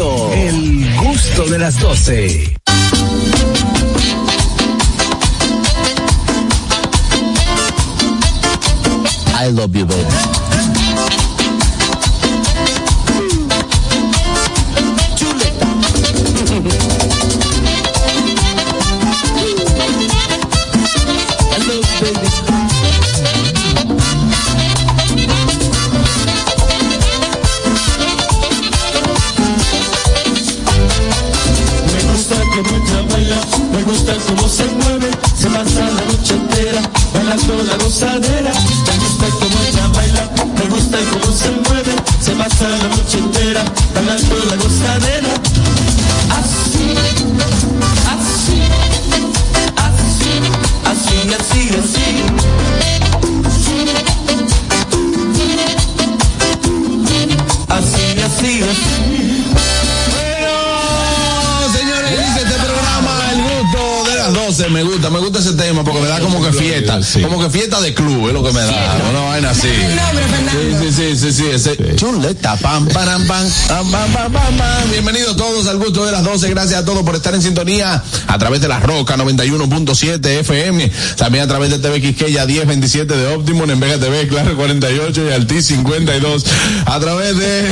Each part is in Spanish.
el gusto de las 12. I love you, baby. La gozadera. Me gusta cómo ella baila, me gusta cómo se mueve. Se pasa la noche entera bailando la gozadera. como que fiesta, como que fiesta de club, es lo que me da, una vaina así. Sí, sí, sí, sí, sí, Chuleta, pam, pam, pam, pam, pam, pam, pam. Bienvenidos todos al gusto de las 12, gracias a todos por estar en sintonía a través de la Roca 91.7 FM. También a través de TV Quisqueya 1027 de Optimum en Vega TV, Claro 48 y Altis 52. A través de.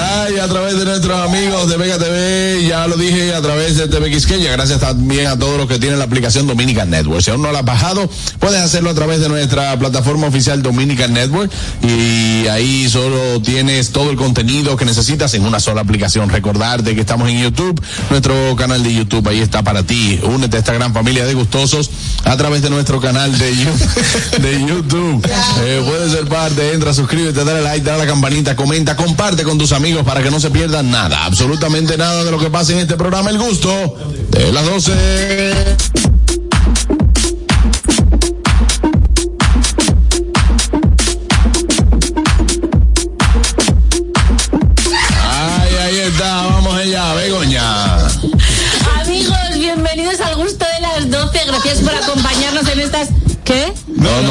Ay, a través de nuestros amigos de Vega TV, ya lo dije, a través de TV Quisqueya. Gracias también a todos los que tienen la aplicación Dominican Network. Si aún no la has bajado, puedes hacerlo a través de nuestra plataforma oficial Dominican Network y ahí solo tienes todo el contenido que necesitas en una sola aplicación. Recordarte que estamos en YouTube, nuestro canal de YouTube, ahí está para ti. Únete a esta gran familia de gustosos a través de nuestro canal de, You- de YouTube. Eh, puedes ser parte, entra, suscríbete, dale like, dale a la campanita, comenta, comparte con tus amigos para que no se pierdan nada, absolutamente nada de lo que pasa en este programa El Gusto de las 12.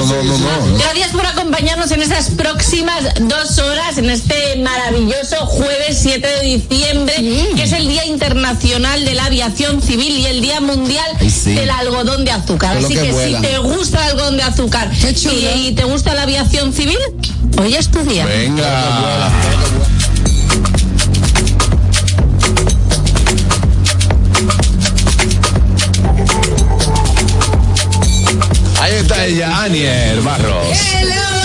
No, no, no, no, no. Gracias por acompañarnos en estas próximas dos horas, en este maravilloso jueves 7 de diciembre, que es el Día Internacional de la Aviación Civil y el Día Mundial Ay, sí. del Algodón de Azúcar. Así que si te gusta el algodón de azúcar y, y te gusta la aviación civil, hoy es tu día. Venga. Zabaleta y Anier Barros.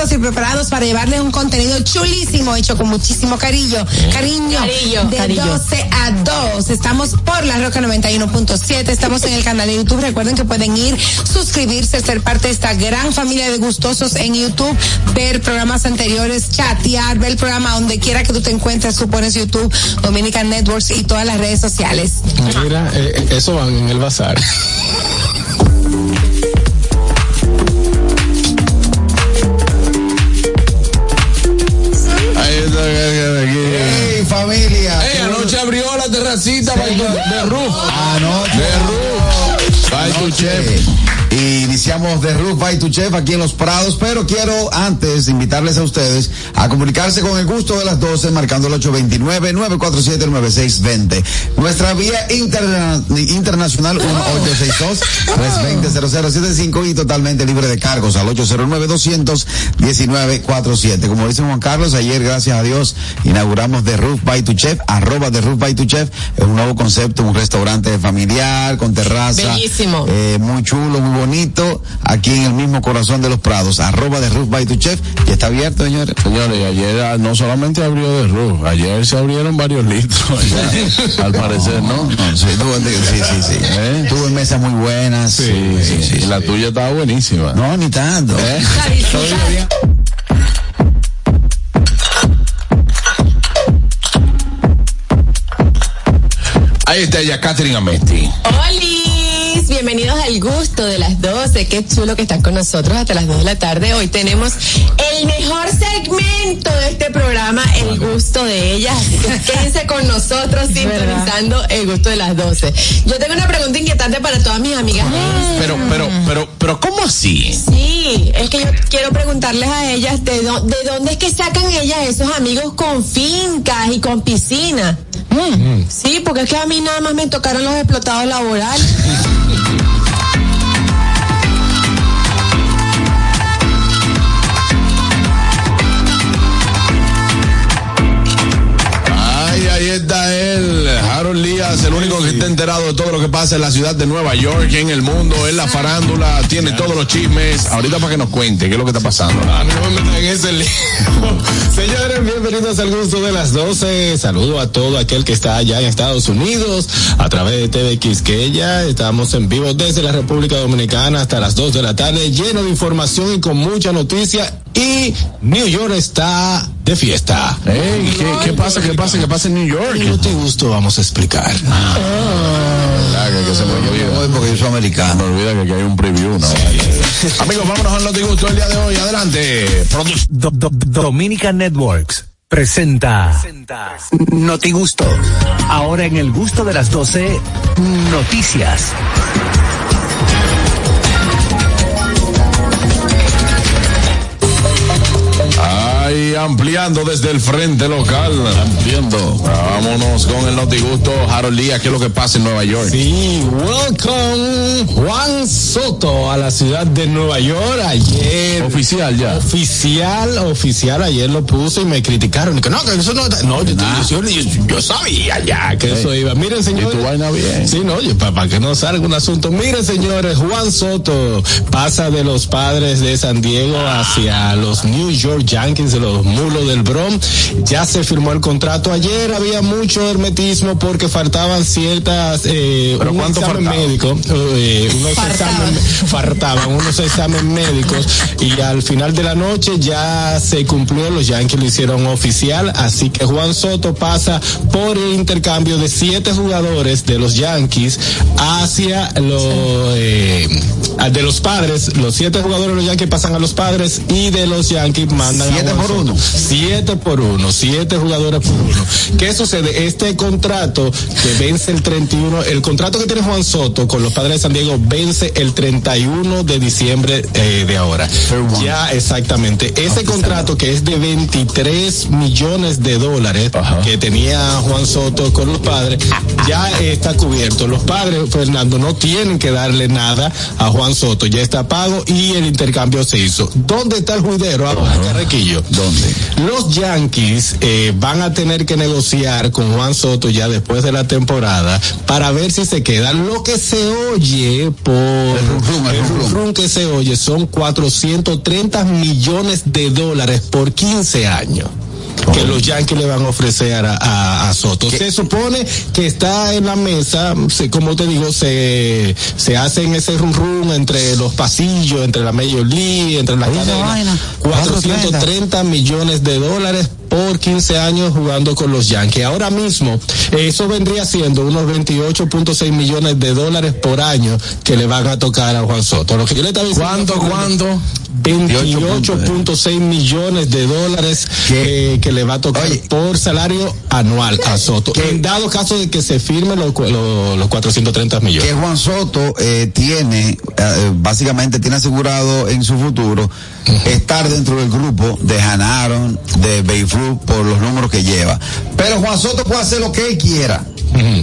Listos y preparados para llevarles un contenido chulísimo, hecho con muchísimo cariño. Cariño. Cariño, de cariño. 12 a 2. Estamos por la Roca 91.7. Estamos en el canal de YouTube. Recuerden que pueden ir, suscribirse, ser parte de esta gran familia de gustosos en YouTube, ver programas anteriores, chatear, ver el programa donde quiera que tú te encuentres. Tú pones YouTube, Dominican Networks y todas las redes sociales. Mira, eh, eso van en el bazar. noche. Y iniciamos de Roof by tu Chef aquí en Los Prados, pero quiero antes invitarles a ustedes a comunicarse con el gusto de las 12 marcando el 829-947-9620. Nuestra vía interna- internacional 1862-320-0075 y totalmente libre de cargos al 809-200-1947. Como dice Juan Carlos, ayer gracias a Dios inauguramos The Roof by tu Chef, arroba The Roof by tu Chef, es un nuevo concepto, un restaurante familiar con terraza. Bellísimo. Eh, muy chulo, muy bonito, aquí en el mismo corazón de los Prados, arroba de Roof by tu Chef, y está abierto, señores. Señores, ayer ah, no solamente abrió de Roof, ayer se abrieron varios litros. al parecer, ¿no? No, sí, sí, sí, sí. ¿Eh? Tuvo mesas muy buenas. Sí, sí, sí. La tuya estaba buenísima. No, ni tanto. ¿Eh? Ahí está ella, Catherine Amesti. ¡Oli! Bienvenidos al gusto de las 12. Qué chulo que están con nosotros hasta las 2 de la tarde. Hoy tenemos el mejor segmento de este programa, el gusto de ellas. Quédense con nosotros sintonizando el gusto de las 12. Yo tengo una pregunta inquietante para todas mis amigas. Pero, pero, pero, pero, ¿cómo así? Sí, es que yo quiero preguntarles a ellas de, dó- de dónde es que sacan ellas esos amigos con fincas y con piscina. Mm, Sí, porque es que a mí nada más me tocaron los explotados laborales. él, Harold Díaz, el único que está enterado de todo lo que pasa en la ciudad de Nueva York, en el mundo, en la farándula, tiene todos los chismes. Ahorita para que nos cuente qué es lo que está pasando. A mí no me metan en ese lío. Señores, bienvenidos al gusto de las 12. Saludo a todo aquel que está allá en Estados Unidos a través de TV Quisqueya. Estamos en vivo desde la República Dominicana hasta las 2 de la tarde, lleno de información y con mucha noticia. Y New York está de fiesta. ¿qué, qué pasa? ¿Qué pasa? ¿Qué pasa en New York? Y no te gusto, vamos a explicar. ¿Verdad que- que se me olvida? Porque yo soy americano. Me olvida que aquí hay un preview, ¿no? Amigos, vámonos al Notigusto el día de hoy. Adelante. Produ- Do- do- Dominica Networks presenta Noti Gusto. Ahora en el gusto de las 12, noticias. Ampliando desde el frente local. Ampliando. Vámonos con el Notigusto. Harold Díaz, ¿qué es lo que pasa en Nueva York? Sí, welcome Juan Soto a la ciudad de Nueva York ayer. Oficial ya. Oficial, oficial, ayer lo puse y me criticaron. Y que no, que eso no, no, yo, yo, yo- yo sabía ya que eso iba. Miren, Y señores. tu vaina bien. Sí, no, para, que no salga un asunto. Miren, señores, Juan Soto pasa de los padres de San Diego hacia los New York Yankees de los mulos del Bronx. Ya se firmó el contrato. Ayer había mucho hermetismo porque faltaban ciertas, eh, ¿Pero un cuánto examen faltaba? médico, eh, unos Faltaban. exámenes, faltaban unos exámenes médicos y al final de la noche ya se cumplió, los Yankees lo hicieron oficial, así que Juan Soto pasa por el intercambio de siete jugadores de los Yankees hacia los eh, de los padres, los siete jugadores de los Yankees pasan a los padres y de los Yankees mandan a Siete Juan por Soto. uno. Siete por uno, siete jugadores por uno. ¿Qué sucede? Este contrato que vence el 31, el contrato que tiene Juan Soto con los padres de San Diego vence el 31 de diciembre eh, de ahora. Ya, exactamente. Ese contrato que es de 23 millones de dólares que tenía Juan Soto con los padres, ya está cubierto. Los padres, Fernando, no tienen que darle nada a Juan Soto. Ya está pago y el intercambio se hizo. ¿Dónde está el juidero? Ahora, Carrequillo. ¿Dónde? Los Yankees eh, van a tener que negociar con Juan Soto ya después de la temporada para ver si se queda. Lo que se oye por el rum, el rum, rum. que se oye son 430 millones de dólares por 15 años. Que los Yankees le van a ofrecer a, a- a Soto. Se supone que está en la mesa, se- como te digo, se, se hacen ese rum rum entre los pasillos, entre la Major League, entre las cadenas. vaina. 430 millones de dólares por 15 años jugando con los Yankees. Ahora mismo, eh, eso vendría siendo unos 28.6 millones de dólares por año que le van a tocar a Juan Soto. Lo que yo le estaba diciendo. ¿Cuánto, cuánto? 28.6 millones de dólares que, que le va a tocar Oye. por salario anual a Soto. En dado caso de que se firme los, los, los 430 que millones. Juan Soto eh, tiene, eh, básicamente tiene asegurado en su futuro estar dentro del grupo de Hanaron, de Por los números que lleva. Pero Juan Soto puede hacer lo que él quiera.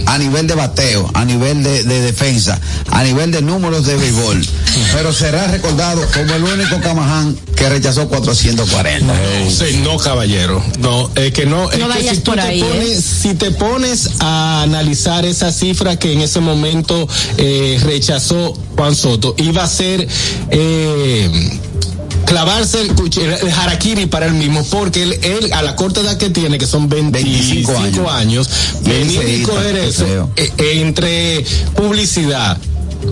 A nivel de bateo, a nivel de, de defensa, a nivel de números de béisbol. Pero será recordado como el único Camaján que rechazó 440. Sí, no, caballero. No, es que no. es que vayas si tú te ahí, ¿eh? pones, si te pones a analizar esa cifra que en ese momento eh, rechazó Juan Soto, iba a ser eh, clavarse el, cuch- el, harakiri para él mismo, porque él, él, a la corta edad que tiene, que son 25, 25 años, venir y coger eso eh, entre publicidad.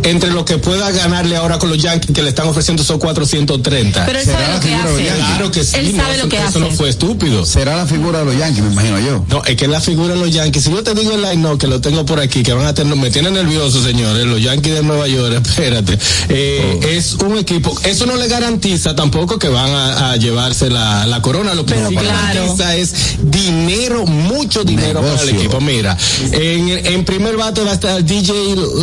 Entre lo que pueda ganarle ahora con los Yankees que le están ofreciendo esos 430. Pero él ¿Será sabe la lo que figura de los hace. Yankees? Claro que sí. Él no, sabe eso, lo que eso hace. no fue estúpido. Será la figura de los Yankees, me imagino yo. No, es que la figura de los Yankees, si yo te digo el line no, que lo tengo por aquí, que van a tener, me tiene nervioso, señores, los Yankees de Nueva York, espérate. Eh, Es un equipo, eso no le garantiza tampoco que van a, a llevarse la, la corona, lo que sí claro. garantiza es dinero, mucho dinero para el equipo. Mira, en, en primer bate va a estar DJ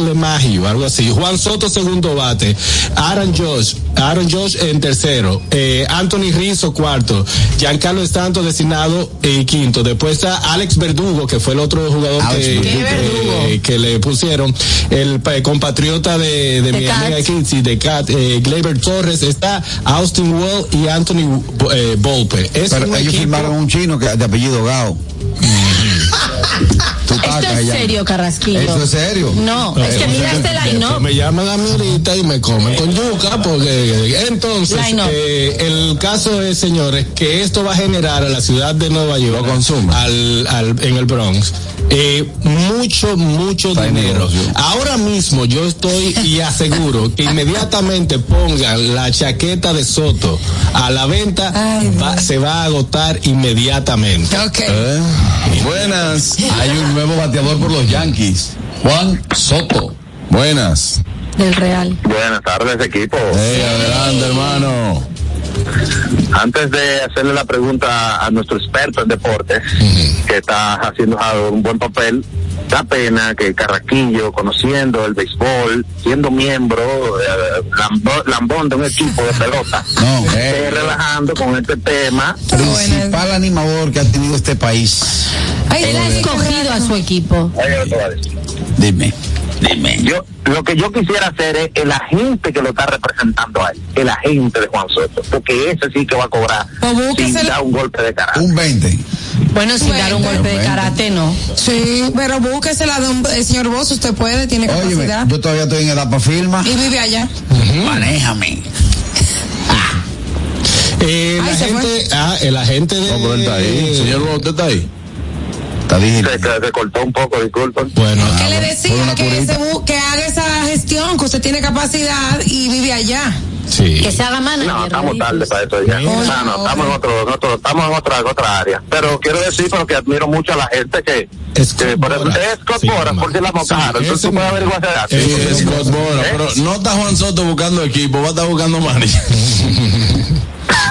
LeMahieu, algo así, Juan Soto segundo bate, Aaron Josh, Aaron Josh en tercero, eh, Anthony Rizzo cuarto, Giancarlo Stanton designado eh, quinto, después está Alex Verdugo, que fue el otro jugador Alex que, Verdugo. que, que le pusieron, el eh, compatriota de, de, De mi amiga sí, de Cat, eh, Gleyber Torres, está Austin Well y Anthony eh, Volpe. Es Pero ellos equipo- firmaron un chino que de apellido Gao. Tú Esto es ya. serio, Carrasquillo. Eso es serio. No, es que mira este line up. me llaman a mí ahorita y me comen con yuca porque entonces Line up. eh, el caso es señores que esto va a generar a la ciudad de Nueva York al, al- en el Bronx eh, mucho mucho Está dinero ahora mismo yo estoy y aseguro que inmediatamente pongan la chaqueta de Soto a la venta Ay, va- se va a agotar inmediatamente Ok. ¿Eh? Buenas. Hay un nuevo bateador por los Yankees. Juan Soto. Buenas. Del Real. Buenas tardes, equipo. Hey, adelante, hermano. Antes de hacerle la pregunta a nuestro experto en deportes, que está haciendo un buen papel, da pena que Carraquillo, conociendo el béisbol, siendo miembro, eh, lambón de un equipo de pelota, No, esté eh, relajando con este tema. principal animador que ha tenido este país. Él ha escogido a su equipo. Dime. Dime. Yo, lo que yo quisiera hacer es el agente que lo está representando a él, el agente de Juan Soto, porque ese sí que va a cobrar Pues sin dar un golpe de cara. Un 20. Bueno, sin dar un golpe de karate, no. Sí, pero búsquesela, don, el señor Boss, usted puede, tiene Óyeme, capacidad. yo todavía estoy en edad para firma. Y vive allá. Manéjame. Eh, Ay, la gente, ah, el agente de No, pero él está ahí. Señor, ¿usted está ahí? Está Se, digital. se- se cortó un poco, disculpen. Bueno, Que le por decía una que, se bu- que haga esa gestión, que usted tiene capacidad y vive allá. sí. Que se haga manager. No, estamos tarde para eso ya. Mira. No, no, estamos en otro, en otro- estamos en otra, otra área. Pero quiero decir porque admiro mucho a la gente que, Scott que por ejemplo, Boras. es Scott Sí, Boras, llama. por si la Sí, mocaron. Entonces ese tú puedes averiguar Sí, es Scott Boras, ¿Eh? pero no está Juan Soto buscando equipo, va a estar buscando manager.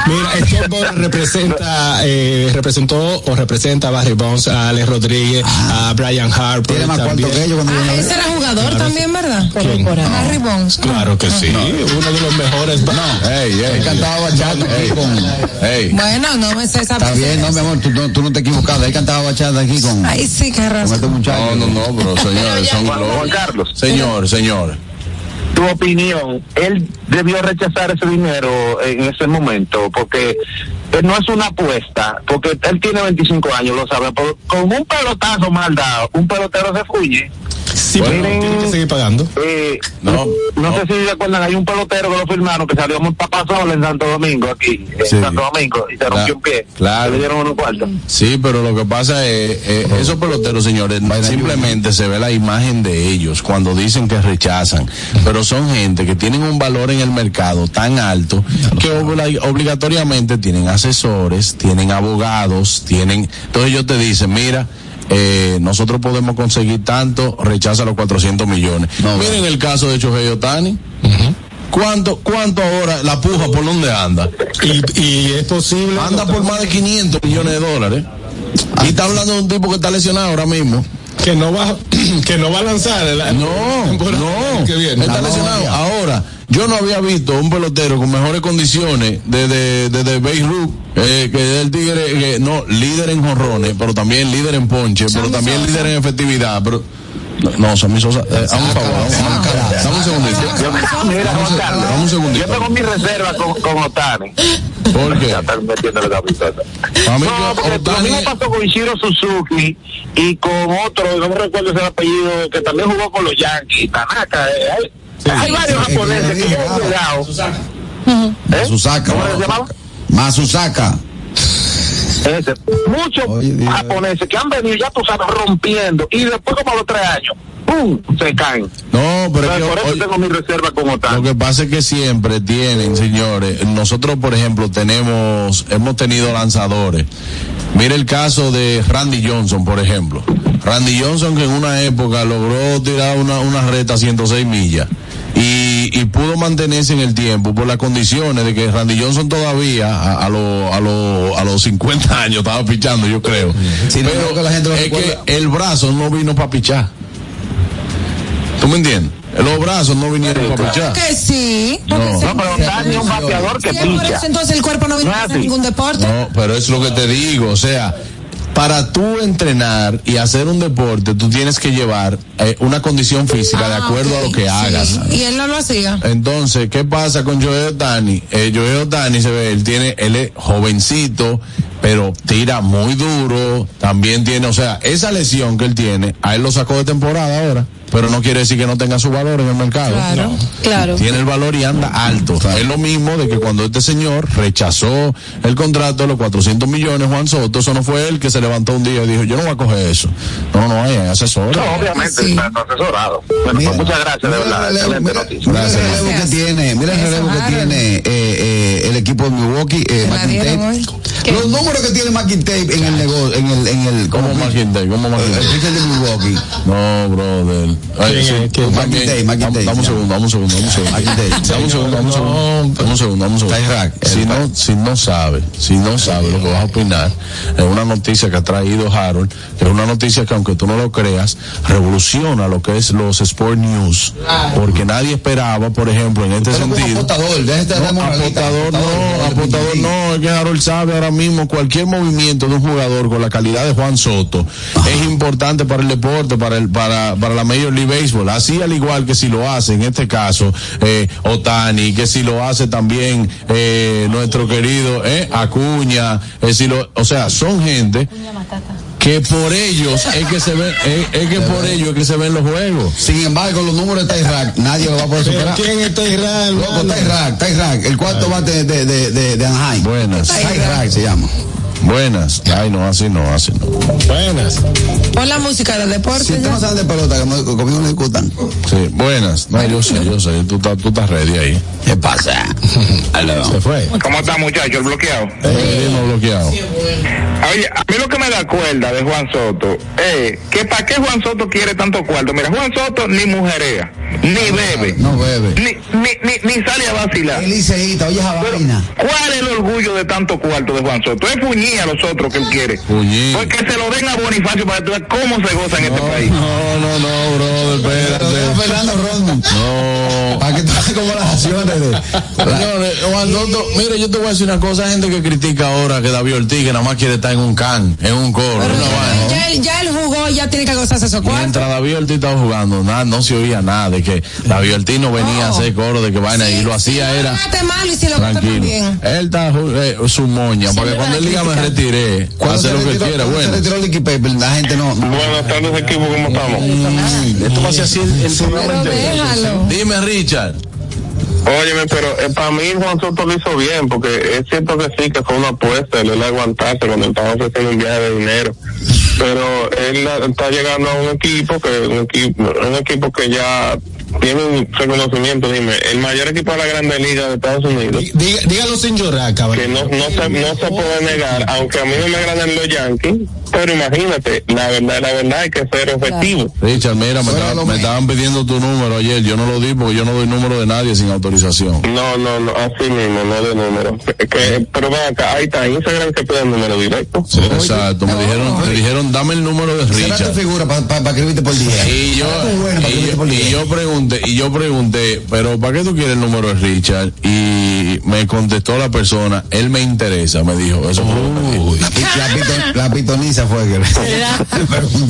Mira, Boras representa, eh, representó o representa a Barry Bonds, a Alex Rodríguez, a Brian Harper. Tiene más también. cuarto que ellos cuando Ah, ese era jugador también, ¿verdad? ¿Quién? Harry Bones. Claro que sí, uno de los mejores. No, Ey, ey. él cantaba bachata aquí con. Ey, Bueno, no me sé esa Está bien, no, mi amor, tú, no- tú no te equivocas. Él cantaba bachata aquí con, Ay, sí, con Carrasco. este muchacho. no, no, no, pero señores, son Juan Carlos, Señor, señor. Tu opinión, él debió rechazar ese dinero en ese momento porque eh, no es una apuesta, porque él tiene 25 años, lo sabe, pero con un pelotazo mal dado, un pelotero se fuye. Sí, Bueno. pero tiene que seguir pagando. Eh, No, no, no. sé si se acuerdan, hay un pelotero que lo firmaron que salió muy papasola en Santo Domingo, aquí, en Sí. Santo Domingo, y se rompió un pie. claro. Le dieron unos cuartos. Sí, pero lo que pasa es, eh, esos peloteros, señores, simplemente se ve la imagen de ellos cuando dicen que rechazan, pero son gente que tienen un valor en el mercado tan alto que obli- obligatoriamente tienen asesores, tienen abogados, tienen, entonces ellos te dicen, mira, eh, nosotros podemos conseguir tanto, rechaza los 400 millones. No, Miren el caso de Chohei Otani. ¿Cuánto, ¿Cuánto ahora la puja por dónde anda? Y, y es posible. Anda por más de 500 millones de dólares. Y está hablando de un tipo que está lesionado ahora mismo. Que no va que no va a lanzar el No, no. que viene. Él está lesionado. Ahora, yo no había visto un pelotero con mejores condiciones desde de, de, Beirut, eh, que es el tigre, que, no, líder en jorrones, pero también líder en ponche, pero también líder en efectividad. Pero, no, no, Sammy Sosa, eh, hazme un favor, vamos, vamos, dame un segundito. Mira, Juan Carlos, Dame un segundito. yo tengo mi reserva con, con Otani. ¿Por qué? Ya están metiéndole la mí No, que porque lo Ohtani- mismo pasó con Ishiro Suzuki y con otro, no me recuerdo ese apellido, que también jugó con los Yankees, Tanaka. eh, hay, hay varios sí, japoneses sí, que han cuidado. ¿Eh? Masusaka. ¿Cómo se llamaba? Masusaka. Ese. Muchos Oye, japoneses que han venido, ya tú sabes, rompiendo, y después como a los tres años, ¡pum! se caen. No, pero por eso oye, tengo mi reserva como Lo tal. que pasa es que siempre tienen, señores, nosotros por ejemplo tenemos, hemos tenido lanzadores. Mira el caso de Randy Johnson, por ejemplo. Randy Johnson que en una época logró tirar una, una reta a 106 millas. Y, y pudo mantenerse en el tiempo por las condiciones de que Randy Johnson todavía a, a, los a, los a los 50 años estaba pichando, yo creo. Sí, no, Pero creo que la gente lo es recuerda. que el brazo no vino para pichar. ¿Tú me entiendes? Los brazos no vinieron para pichar. Que sí. porque No. No, pero Dani es un bateador que Sí, por picha. eso entonces el cuerpo no viene No a ningún deporte. No, pero es lo que te digo, o sea, para tú entrenar y hacer un deporte, tú tienes que llevar eh, una condición física de Ah, acuerdo a lo que sí. hagas. Y él no lo hacía. Entonces, ¿qué pasa con Joel Otani? Eh, Joel Otani se ve, él tiene, él es jovencito, pero tira muy duro, también tiene, o sea, esa lesión que él tiene, a él lo sacó de temporada ahora, pero no quiere decir que no tenga su valor en el mercado. Claro. Claro. Tiene el valor y anda alto. Es lo mismo de que cuando este señor rechazó el contrato de los 400 millones, Juan Soto, eso no fue él que se levantó un día y dijo, yo no voy a coger eso. No, no, hay asesor. No, obviamente, Sí. está asesorado. Bueno, Mira, pues muchas gracias, de mira el verdad. relevo, Excelente mira- noticia. Mira el Gracias. relevo que tiene, mira el relevo que tiene eh, eh, el equipo de Milwaukee, eh, Los números que tiene McIntyre en el negocio, en el, en el, ¿Cómo como McIntyre? ¿Cómo el McIntyre? pitcher de Milwaukee. No, brother. Ay, McIntyre, Dame un se segundo, dame un segundo, dame un segundo. Dame un segundo, dame un segundo. Dame un segundo, dame un segundo. Si el- no, si no sabe, si no sabe lo que vas a opinar, es una noticia que ha traído Harold, que es una noticia que aunque tú no lo creas, revoluciona lo que es los Sport News. Porque nadie esperaba, por ejemplo, en este sentido. apostador, déjate de No, apostador no, apostador no, es que Harold sabe ahora mismo cualquier movimiento de un jugador con la calidad de Juan Soto es importante para el deporte, para el, para, para la Major League Baseball, así al igual que si lo hace en este caso eh, Otani, que si lo hace también eh, nuestro querido eh, Acuña, eh, si lo, o sea, son gente que por ellos es que se ven, es, es que por ellos es que se ven los juegos. Sin embargo, los números de Tyrack, nadie lo va a poder ¿Pero superar. quién está Israel? Loco, Tyrack, Tyrack, el cuarto bate de, de, de, de Anaheim. Buenas, Tyrack se llama. Buenas. Ay, no, así no, así no. Buenas. Pon la música del deporte. Si no saben de pelota, como- conmigo no discutan. Sí, buenas. No, yo sé, yo sé. Tú estás, tú estás ready ahí. ¿Qué pasa? Aló. Se fue. ¿Cómo está, muchacho? El bloqueado. Eh, no bloqueado. Oye, a mí lo que me da cuerda de Juan Soto es que para qué Juan Soto quiere tanto cuarto. Mira, Juan Soto ni mujerea, ni bebe, No bebe. ni, ni, ni, ni sale a vacilar. El liceíta, oye esa vaina. ¿Cuál es el orgullo de tanto cuarto de Juan Soto? Es puñir a los otros que él quiere. Puñí. Porque se lo den a Bonifacio para que tú veas cómo se goza en este país. No, no, no, brother, espérate. Fernando Rodman. No. Para que tú hagas como las acciones de. Señores, Juan Soto, mire, yo te voy a decir una cosa, gente que critica ahora que David Ortiz que nada más quiere estar en un can, en un coro, Pero una ya, ya él, ya él jugó, ya tiene que gozarse esos cuartos. Mientras David Ortiz estaba jugando, nada, no se oía nada de que David Ortiz no venía a No. hacer coro de que vaina y lo hacía si era y si lo tranquilo. Él está eh, su moña, porque Siempre cuando él diga me Cuando hace se lo que retiró- quiera, bueno. Se retiró el Paper, la gente no. Buenas tardes, equipo, ¿cómo estamos? Esto va a ser así el, el programa entero. Dime, Richard. Óyeme, pero eh, para mí Juan Soto lo hizo bien, porque es cierto que sí, que fue una apuesta, él le aguantarse cuando estaba ofreciendo un viaje de dinero. Pero él la- está llegando a un equipo que un equipo, un equipo que ya tiene un reconocimiento, dime, el mayor equipo de la Grande Liga de Estados Unidos, dígalo sin llorar, que caballero. no, no, se, no se puede negar, aunque a mí no me agradan los Yankees, pero imagínate, la verdad, la verdad hay que ser objetivo. Richard, mira, me, estaba- me estaban pidiendo tu número ayer. Yo no lo di porque yo no doy número de nadie sin autorización. No, no, no, así mismo, no de número. Que, pero ven acá, ahí está Instagram que pide el número directo. Exacto. Me dijeron, me dijeron, dame el número de Será tu Richard. figura para escribirte por día. Y yo, bueno y, yo, por y día. yo pregunté, y yo pregunté, pero ¿para qué tú quieres el número de Richard? Y me contestó la persona, él me interesa, me dijo, eso fue lo que me dijo. La, pi- fue que ¿Será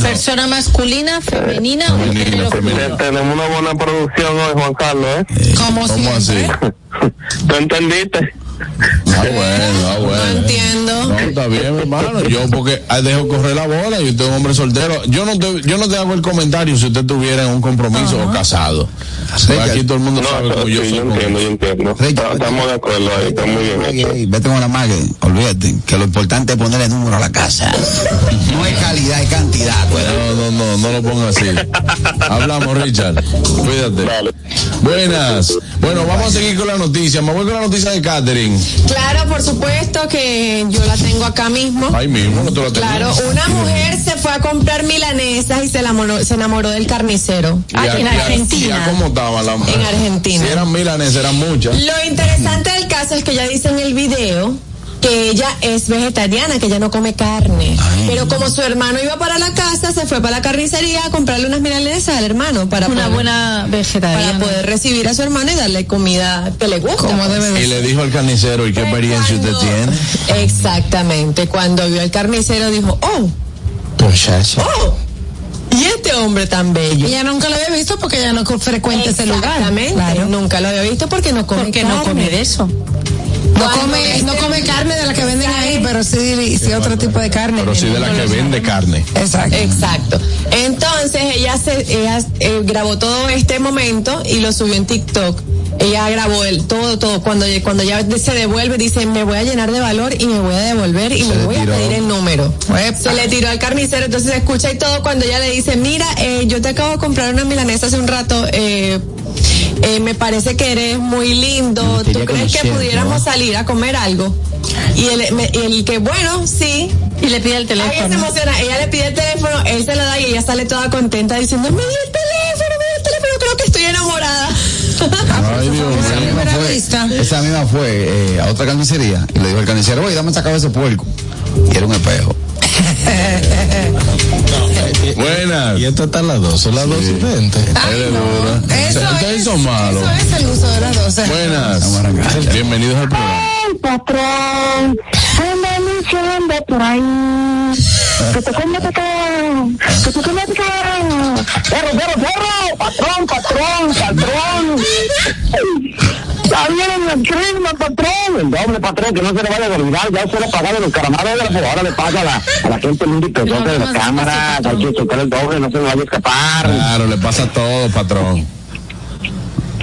persona masculina, femenina o Femenina, género femenina. Tenemos una buena producción hoy, Juan Carlos, ¿eh? Como ¿Cómo así? ¿Tú entendiste? Ah, bueno, ah, No bueno. entiendo. No, está bien, mi hermano. Yo porque ah, dejo correr la bola y usted es un hombre soltero. Yo no te, yo no te hago el comentario si usted estuviera en un compromiso o casado. Porque aquí todo el mundo No, sabe cómo yo soy. yo entiendo, yo entiendo. Ricky, Está- Estamos de acuerdo ahí, está muy bien Ey, hecho. ey, vete con la mague, olvídate, que lo importante es ponerle número a la casa. No es calidad, es cantidad. pues. No, no, no, no lo ponga así. Hablamos, Richard. Cuídate. Dale. Buenas. Bueno, vamos a seguir con la noticia. Me voy con la noticia de Catherine. Claro, por supuesto que yo la tengo acá mismo. Ahí mismo, no te tengo. Claro, una mujer se fue a comprar milanesas y se enamoró, se enamoró del carnicero Y a- en Argentina. ¿Cómo estaba la en Argentina. Si eran milanesas, eran muchas. Lo interesante del caso es que ella dice en el video que ella es vegetariana, que ella no come carne. Pero como su hermano iba para la casa, se fue para la carnicería a comprarle unas milanesas al hermano para Una poder, buena para vegetariana. poder recibir a su hermano y darle comida que le gusta. Como pues. debe de Y le dijo al carnicero, ¿y qué experiencia usted tiene? Exactamente. Cuando vio al carnicero dijo, oh, oh, y este hombre tan bello. Ella nunca lo había visto porque ella no frecuenta ese lugar. Exactamente. Claro. Nunca lo había visto porque no come Porque no carne. come de eso. No come, no come carne de la que venden ahí, pero sí, sí otro tipo de carne. Pero sí de la que vende carne. Exacto. Exacto. Entonces ella se ella eh, grabó todo este momento y lo subió en TikTok. Ella grabó el todo todo cuando cuando ya se devuelve dice me voy a llenar de valor y me voy a devolver y me le voy tiró. a pedir el número. Se le tiró al carnicero entonces se escucha y todo cuando ella le dice mira eh, yo te acabo de comprar una milanesa hace un rato eh, eh, me parece que eres muy lindo. Me ¿Tú crees que pudiéramos salir a comer algo? Y el, me- y el que bueno sí Y le pide el Ay, ella se teléfono. emociona. Ella le pide el teléfono, él se lo da y ella sale toda contenta diciendo, me dio el teléfono, me dio el teléfono, creo que estoy enamorada. Ay, Dios Esa misma fue, esa misma fue eh, a otra carnicería y le dijo al carnicero, oye, dame esa cabeza de puerco. Y era un espejo. Buenas. Y esto está a las dos, son las dos y veinte. Eres dura. Eso Ustedes es, son malos. eso es el uso de las 12. Buenas. Bienvenidos al programa. Ay, patrón, anda luciendo por ahí. Que te come todo, que te come todo. Perro, perro, perro, patrón, patrón, patrón. Está bien en el crimen, patrón. El doble patrón, que no se le vaya a olvidar. Ya se le pagaron los caramados de la pues ahora le paga a la, a la gente linda y pesosa de la cámara. Hay que chocar el doble, no se le vaya a escapar. Claro, le pasa todo, patrón.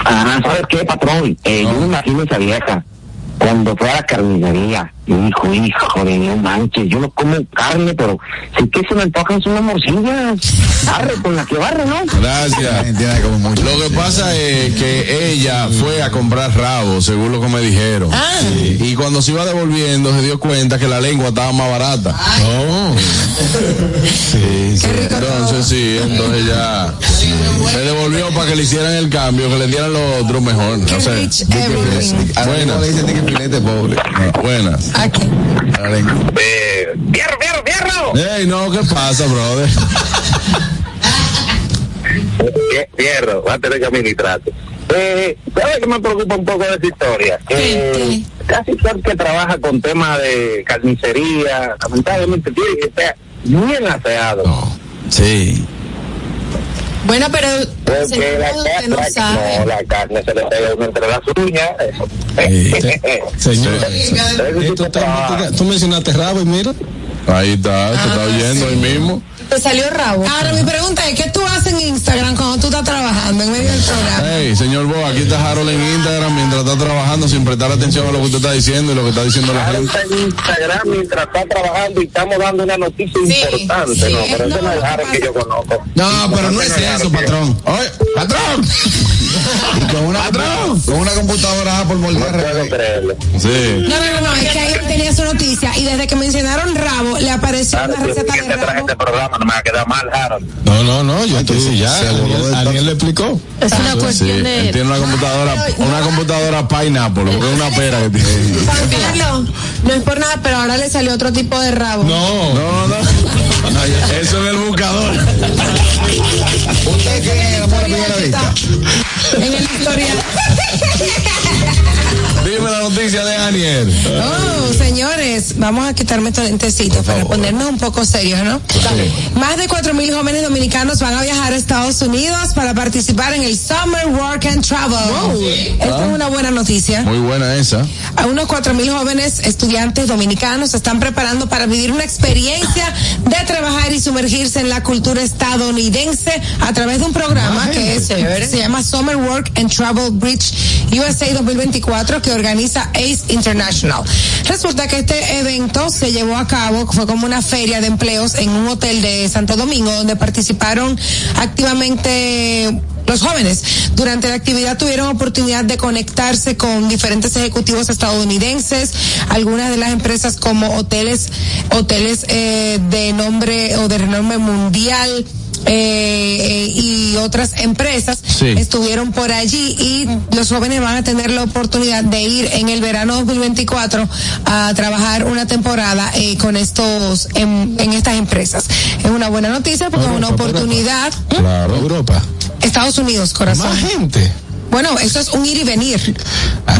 Ajá, ¿sabes qué, patrón? Eh, Yo me imagino esa vieja cuando fue a la carnicería. Hijo, hijo de no manches, yo no como carne, pero sí que se me antojan son unas morcillas. Barre con la que barre, ¿no? Gracias. Lo que pasa es que ella fue a comprar rabo, según lo que me dijeron. Sí. Y cuando se iba devolviendo se dio cuenta que la lengua estaba más barata. Oh. Sí, sí. Entonces sí, entonces ya se devolvió para que le hicieran el cambio, que le dieran lo otro mejor. No sé. Rich everything. A la lengua Buenas. Buenas. Aquí. Eh, ¡Fierro, fierro, fierro! Ey, no, ¿qué pasa, brother? Fierro, va a tener que administrarte. Eh, ¿Sabes qué me preocupa un poco de esa historia? Eh, casi todo el que trabaja con temas de carnicería, lamentablemente tiene que estar bien aseado. Sí. Bueno, pero Porque señor, la, usted no carne- sabe. no, la carne se le pega uno entre las uñas. Eso. Señor, sí mitiga- tú mencionaste rabo y mira. Ahí está, se está oyendo ahí mismo. Te salió rabo. Ahora mi pregunta es, ¿qué tú haces en Instagram cuando tú estás trabajando en medio del programa? Hey, señor Bo, aquí está Harold en Instagram mientras está trabajando sin prestar atención a lo que usted está diciendo y lo que está diciendo la gente. está en Instagram mientras está trabajando y estamos dando una noticia Sí, importante, sí, ¿no? Pero no, ese no es Harold que yo conozco. No, pero no es eso, patrón. Oye, patrón. Con una, ¡Patrón! con una computadora Apple moldear No puedo revés. creerlo. Sí. No, no, no, no, es que ahí tenía su noticia y desde que mencionaron rabo le apareció Claro, una receta de rabo. este programa no me va a quedar mal, Harold. No, no, no, yo estoy ya. alguien le explicó. Es una Sí, cuestión él de. tiene una computadora, una computadora Pineapple, porque es una pera que tiene. Juan Carlos, no es por nada, pero ahora le salió otro tipo de rabo. No, No, no. Eso es el buscador. ¿Usted cree en el amor a primera vista? En el historial. Dime la noticia de Aniel. Oh, señores, vamos a quitarme estos lentecitos para ponernos un poco serios, ¿no? Más de 4.000 jóvenes dominicanos van a viajar a Estados Unidos para participar en el Summer Work and Travel. Esta es una buena noticia. Muy buena esa. A unos 4.000 jóvenes estudiantes dominicanos se están preparando para vivir una experiencia de trabajar y sumergirse en la cultura estadounidense a través de un programa que es, se llama Summer Work and Travel Bridge USA 2024 que organiza ACE International. Resulta que este evento se llevó a cabo, fue como una feria de empleos en un hotel de Santo Domingo donde participaron activamente los jóvenes. Durante la actividad tuvieron oportunidad de conectarse con diferentes ejecutivos estadounidenses, algunas de las empresas como hoteles, hoteles eh, de nombre o de renombre mundial. Eh, y otras empresas Sí. estuvieron por allí y los jóvenes van a tener la oportunidad de ir en el verano 2024 a trabajar una temporada eh, con estos en, en estas empresas. Es una buena noticia porque es una Europa, oportunidad. Claro. Europa. Estados Unidos, corazón. Más gente. Bueno, eso es un ir y venir.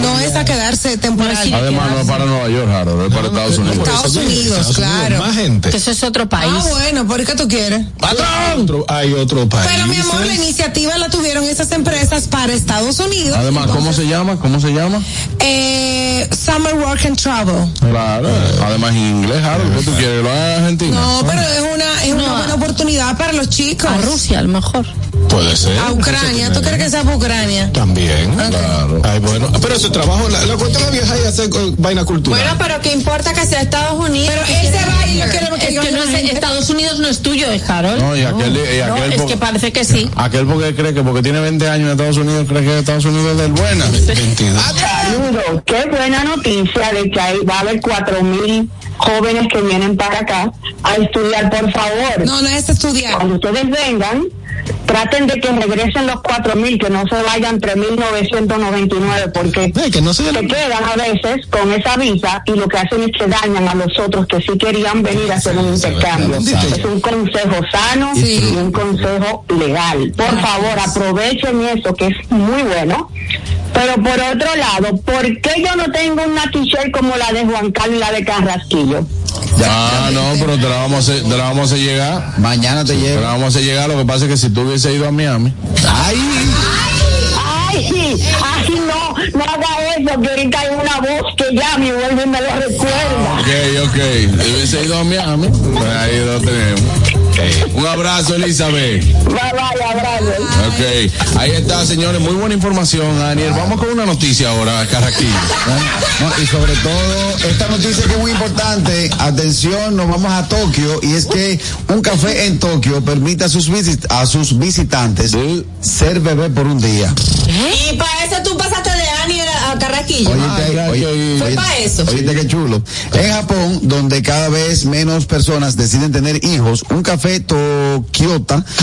No es a quedarse temporal. Además, no es para Nueva York, Harold, es para Estados Unidos. Estados Unidos, Estados claro. Más gente. Eso es otro país. Ah, bueno, ¿por qué tú quieres? Otro- hay otro país. Pero mi amor, la iniciativa la tuvieron esas empresas para Estados Unidos. Además, ¿cómo se llama? ¿Cómo se llama? Eh, Summer Work and Travel. Claro. Además, en inglés, Harold, ¿qué tú quieres? ¿Lo en Argentina? No, pero es una, es una No. buena oportunidad para los chicos. A Rusia, a lo mejor. Puede ser. A Ucrania. ¿Tú crees que sea para Ucrania? También. Claro. Ay, bueno. Pero ese trabajo, la, la cuestión es viajar y hacer eh, vaina cultural. Bueno, pero qué importa que sea Estados Unidos. Pero él se va y lo que Es que no es, Estados Unidos no es tuyo, es Harold. No, y aquel, y No, aquel es po- que parece que sí. Aquel porque cree que porque tiene 20 años en Estados Unidos, cree que Estados Unidos es del buena. 22. Saludos, qué buena noticia de que hay, va a haber cuatro mil jóvenes que vienen para acá a estudiar, por favor. No, no es estudiar. Cuando ustedes vengan, traten de que regresen los cuatro mil, que no se vayan 3.999, porque Ay, que no se se quedan a veces con esa visa y lo que hacen es que dañan a los otros que sí querían venir a hacer un intercambio. Es un consejo sano y un consejo legal. Por favor, aprovechen eso que es muy bueno. Pero por otro lado, ¿por qué yo no tengo una t-shirt como la de Juan Carlos y la de Carrasquillo? Ah, no, pero te la vamos a te la vamos a llegar. Mañana te Te llevo. la vamos a llegar. Lo que pasa es que si tú hubiese ido a Miami. Ay, Ay, ay, no, no haga eso, que ahorita hay una voz que llama y vuelve y me lo recuerda. Ok, ok. Si hubiese ido a Miami, pues ahí lo tenemos. Un abrazo, Elizabeth. Bye, bye, abrazo. Ok, ahí está, señores. Muy buena información, Daniel. Vamos con una noticia ahora, Carraquillo. No, y sobre todo, esta noticia que es muy importante, atención, nos vamos a Tokio, y es que un café en Tokio permite a sus, visit- a sus visitantes ser bebé por un día. Y para eso tú pasaste de Ani a Carraquillo. Fue oye- pa' eso. oíste qué chulo. En Japón, donde cada vez menos personas deciden tener hijos, un café Tokiota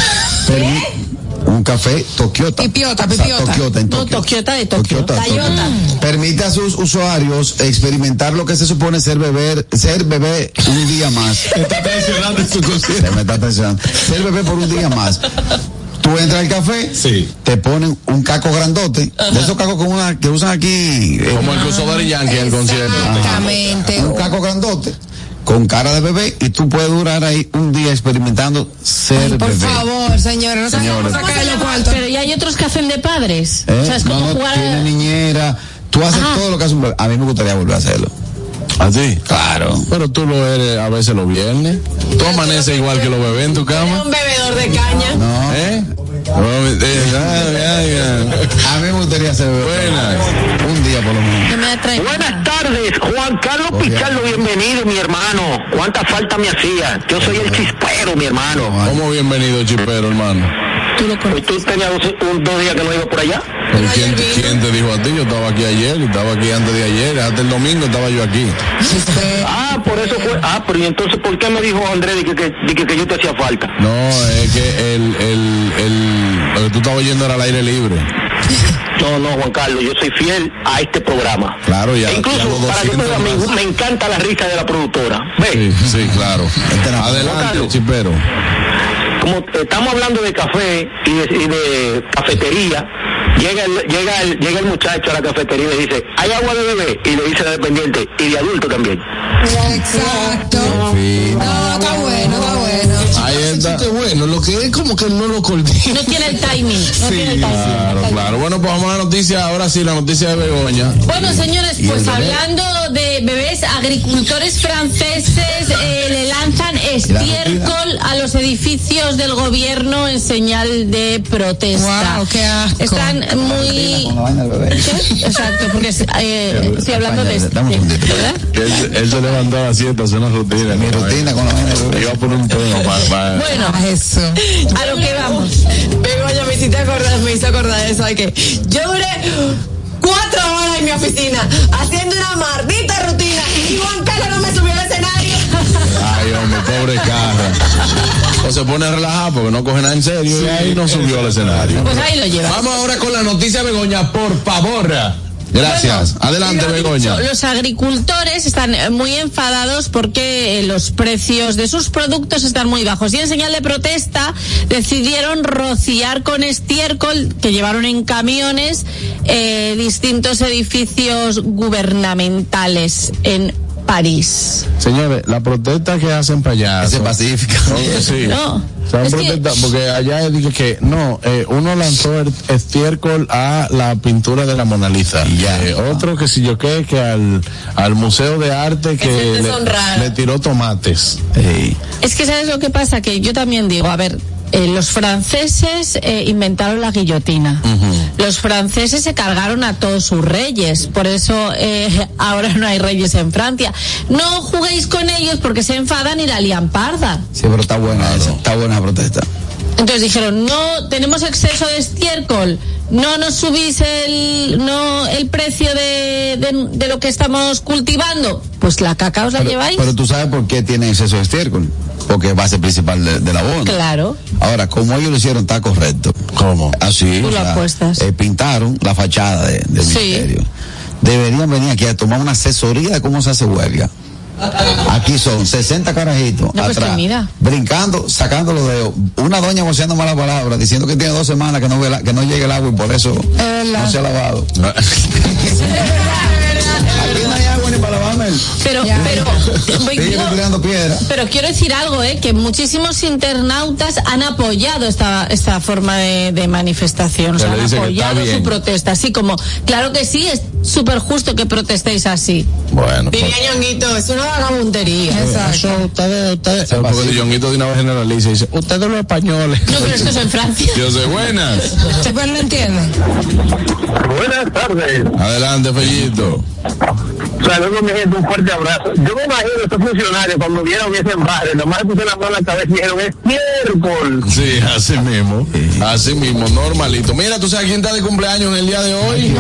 un café Tokiota. Pipiota, O sea, pipiota. Tokiota en No, Tokio. Tokiota de Tokio. Tokiota. Permite a sus usuarios experimentar lo que se supone ser beber, ser bebé un día más. Está tensionando en su Se me está atención. Ser bebé por un día más. Tú entras al café, Sí. te ponen un caco grandote, de esos cacos con una, que usan aquí, eh, Como el que usó Yankee en el concierto. Exactamente. un caco grandote, con cara de bebé, y tú puedes durar ahí un día experimentando ser Por bebé. favor, señores, no Señores. los cuartos. Pero ya hay otros que hacen de padres. ¿Eh? O sea, es no, como no, jugar tiene niñera, tú haces todo lo que hace un bebé. A mí me gustaría volver a hacerlo. ¿Así? Claro. Pero tú lo eres a veces los viernes. Tú amaneces igual que los bebés en tu Eres cama. un bebedor de caña. No. ¿Eh? No, eh, ay, ay, ay. A mí me gustaría ser bebé. Buenas. Un día por lo menos. Buenas tardes, Juan Carlos. Pichardo, bienvenido, mi hermano. ¿Cuánta falta me hacía? Yo soy el chispero, mi hermano. ¿Cómo bienvenido, chipero, hermano? Tú lo ¿Y conoces. tú tenías un- dos días que no iba por allá? ¿Pero ¿Quién, quién te dijo a ti? Yo estaba aquí ayer, y estaba aquí antes de ayer, hasta el domingo estaba yo aquí. Ah, por eso fue. Ah, pero ¿y entonces por qué me dijo Andrés de que, que, de que, que yo te hacía falta? No, es que el, el, el, lo que tú estabas oyendo era al aire libre. No, no, Juan Carlos, yo soy fiel a este programa. Claro, ya. E incluso, ya para que 200 tú veas, me, me encanta la risa de la productora. Ve, Sí, sí, claro. Adelante, Carlos. chipero. como estamos hablando de café y de, y de cafetería, llega el, llega, el, llega el muchacho a la cafetería y le dice, ¿hay agua de bebé? Y le dice al dependiente, y de adulto también. Exacto. No, está bueno, está bueno. Está. Qué bueno, lo que es como que no lo coordina. No tiene el timing. No tiene el timing. Claro, claro. Bueno, pues vamos a la noticia, ahora sí, la noticia de Begoña. Bueno, señores, pues hablando de bebés, agricultores franceses eh, le lanzan estiércol a los edificios del gobierno en señal de protesta. Guau, qué asco. Están muy... Exacto, porque eh, estoy hablando de... Segundito. ¿verdad? Él, él se levantó a las 7 a hacer una rutina. Mi rutina con la vaina del bebé. Iba por un tema para... para- Bueno, Ah, Eso. a lo que vamos. Begoña, me hiciste acordar, me hizo acordar de eso, de que yo duré cuatro horas en mi oficina haciendo una maldita rutina y Juan Carlos no me subió al escenario. Ay, hombre, pobre carro. O se pone relajado porque no coge nada en serio y ahí no subió al escenario. Pues ahí lo lleva. Vamos ahora con la noticia, Begoña, por favor. Gracias. Bueno, Adelante, lo Begoña. dicho, Los agricultores están eh, muy enfadados porque eh, los precios de sus productos están muy bajos y en señal de protesta decidieron rociar con estiércol que llevaron en camiones eh, distintos edificios gubernamentales en París. Señores, la protesta que hacen para allá. Son- pacífica. son- sí. No, Son es que- protestas, porque allá dije que no, eh, uno lanzó el estiércol a la pintura de la Mona Lisa. Ya. Eh, otro que si yo qué, que al, al Museo de Arte que le, tiró tomates. Es que sabes lo que pasa, que yo también digo, a ver, eh, los franceses eh, inventaron la guillotina. Los franceses se cargaron a todos sus reyes, por eso eh, ahora no hay reyes en Francia. No juguéis con ellos porque se enfadan y la lían parda. Sí, pero está buena esa. Está buena la protesta. Entonces dijeron, no, tenemos exceso de estiércol, no nos subís el, no, el precio de, de, de lo que estamos cultivando. Pues la caca os la Pero, lleváis. pero tú sabes por qué tiene exceso de estiércol. Porque es base principal de, de la bono. Claro. Ahora, como ellos lo hicieron, está correcto. ¿Cómo? Así. Tú lo apuestas. eh, pintaron la fachada de- del Sí. ministerio. Deberían venir aquí a tomar una asesoría de cómo se hace huelga. Aquí son 60 carajitos No, pues atrás, mira. brincando, sacando los dedos. Una doña voceando malas palabras, diciendo que tiene dos semanas que no, ve la- que no llega el agua y por eso no se ha lavado. Pero, Ya. pero, digo- pero quiero decir algo, ¿eh? que muchísimos internautas han apoyado esta, esta forma de, de manifestación, o Se sea, han apoyado su protesta, así como, claro que sí, es súper justo que protestéis así. Bueno, pues, Diría Ñonguito, es una vagabundería. eso ustedes, ustedes. Porque Dionguito de una vez generaliza y dice, ustedes los españoles. No, pero esto es en Francia. Yo sé, buenas. Super no entiende. Buenas tardes. Adelante, Fellito. Saludos, mi gente, un fuerte abrazo. Yo me imagino estos funcionarios cuando vieron ese barrio, nomás se pusieron la mano en la cabeza y dijeron, es miércoles. Sí, así mismo. Así mismo, normalito. Mira, ¿tú sabes quién está de cumpleaños en el día de hoy?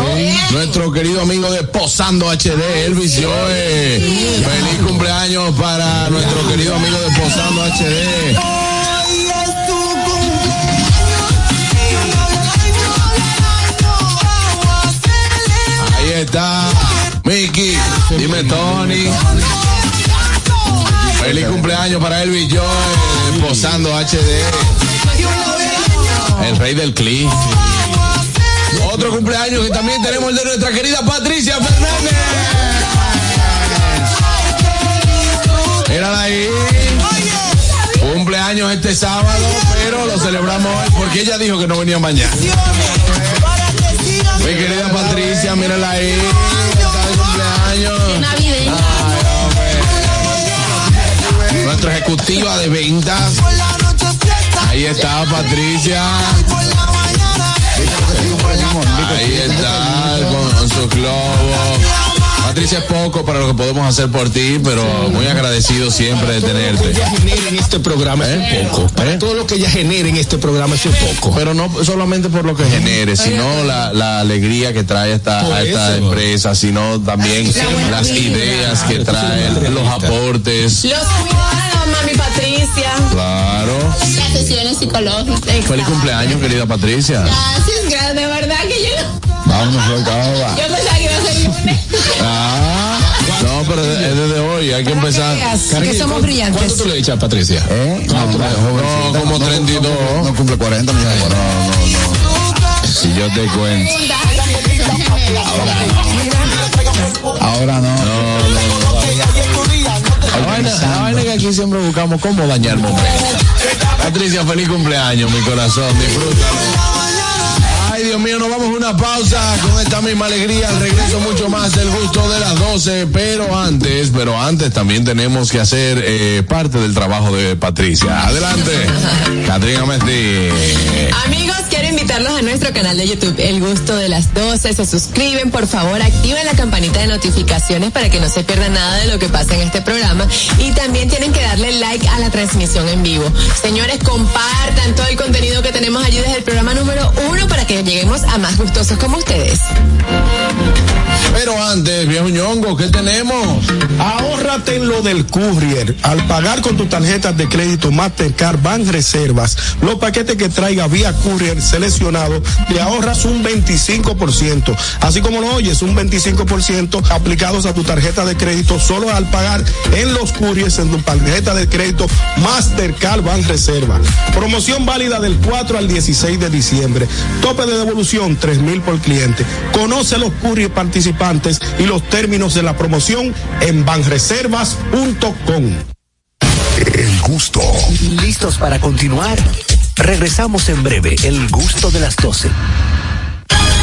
Nuestro querido amigo de Posando HD, Elvis Joe. Feliz cumpleaños para nuestro querido amigo de Posando HD. Ahí está. Mickey, dime Tony. Feliz cumpleaños para Elvis Joe, Posando HD. El rey del clip. Otro cumpleaños que también tenemos el de nuestra querida Patricia Fernández. Mírala ahí. Cumpleaños este sábado, pero lo celebramos hoy porque ella dijo que no venía mañana. Mi querida Patricia, mírala ahí. Nuestra ejecutiva de ventas. Ahí está Patricia. Ahí está con su globo. Patricia es poco para lo que podemos hacer por ti, pero muy agradecido siempre de tenerte. ella genera en este programa es un poco. Para todo lo que ella genera en este programa es poco. Pero no solamente por lo que genere, sino la, la alegría que trae esta, a esta eso. empresa, sino también las ideas que trae, los aportes. Los Patricia. Claro. Las sesiones psicológicas. Feliz cumpleaños, querida Patricia. Gracias, gracias, de verdad que yo no. Vámonos, Flor Caoba. Yo pensaba que iba a ser lunes. Ah, no, pero es es desde hoy, hay que empezar. que somos brillantes. ¿Cuánto tú le echas, Patricia? ¿Eh? No, no, No, como 32. No cumple 40, mi amor. Si yo te cuento. Ahora no. La vaina, la vaina que aquí siempre buscamos cómo dañar el momento. Patricia, feliz cumpleaños, mi corazón, disfrútalo. Ay, Dios mío, nos vamos a una pausa con esta misma alegría. Al regreso mucho más del gusto de las 12. Pero antes, pero antes también tenemos que hacer eh, parte del trabajo de Patricia. Adelante, Catrina Messi. Amigos, invitarlos a nuestro canal de YouTube, El Gusto de las 12. Se suscriben, por favor, activen la campanita de notificaciones para que no se pierda nada de lo que pasa en este programa. Y también tienen que darle like a la transmisión en vivo. Señores, compartan todo el contenido que tenemos allí desde el programa número uno para que lleguemos a más gustosos como ustedes. Pero antes, viejo ñongo, ¿qué tenemos? Ahórrate en lo del courier. Al pagar con tus tarjetas de crédito Mastercard Ban Reservas, los paquetes que traiga vía courier seleccionado, te ahorras un 25%. Así como lo oyes, un 25% aplicados a tu tarjeta de crédito solo al pagar en los couriers en tu tarjeta de crédito Mastercard Ban Reserva. Promoción válida del 4 al 16 de diciembre. Tope de devolución 3 mil por cliente. Conoce los couriers participantes y los términos de la promoción en banreservas.com. El gusto. ¿Listos para continuar? Regresamos en breve, el gusto de las 12.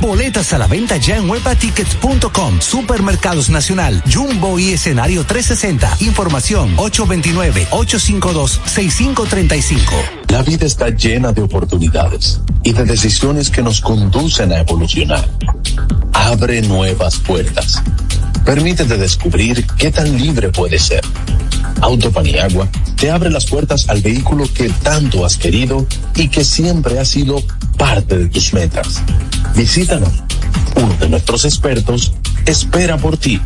Boletas a la venta ya en webatickets.com, Supermercados Nacional, Jumbo y escenario 360. Información 829-852-6535. La vida está llena de oportunidades y de decisiones que nos conducen a evolucionar. Abre nuevas puertas. Permítete descubrir qué tan libre puedes ser. Autopaniagua te abre las puertas al vehículo que tanto has querido y que siempre ha sido parte de tus metas. Visítanos. Uno de nuestros expertos espera por ti.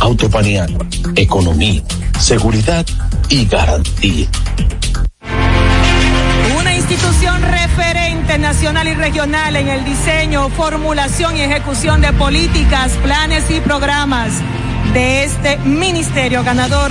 Autopaniagua, economía, seguridad y garantía. Una institución referente nacional y regional en el diseño, formulación y ejecución de políticas, planes y programas de este ministerio ganador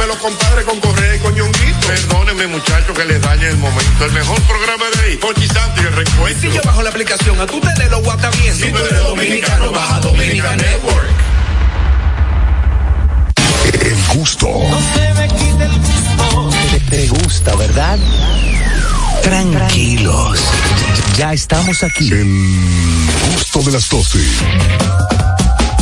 de los compadres con Correa y con Ñonguito. Perdónenme, muchachos, que les dañe el momento. El mejor programa de ahí, Pochi Santo y el recuento. Si yo bajo la aplicación, a tú te de lo guata bien. Si tú eres dominicano, baja Dominica Network. El gusto. No se me quite el gusto. Te, te gusta, ¿verdad? Tranquilos. Ya estamos aquí. El gusto de las 12.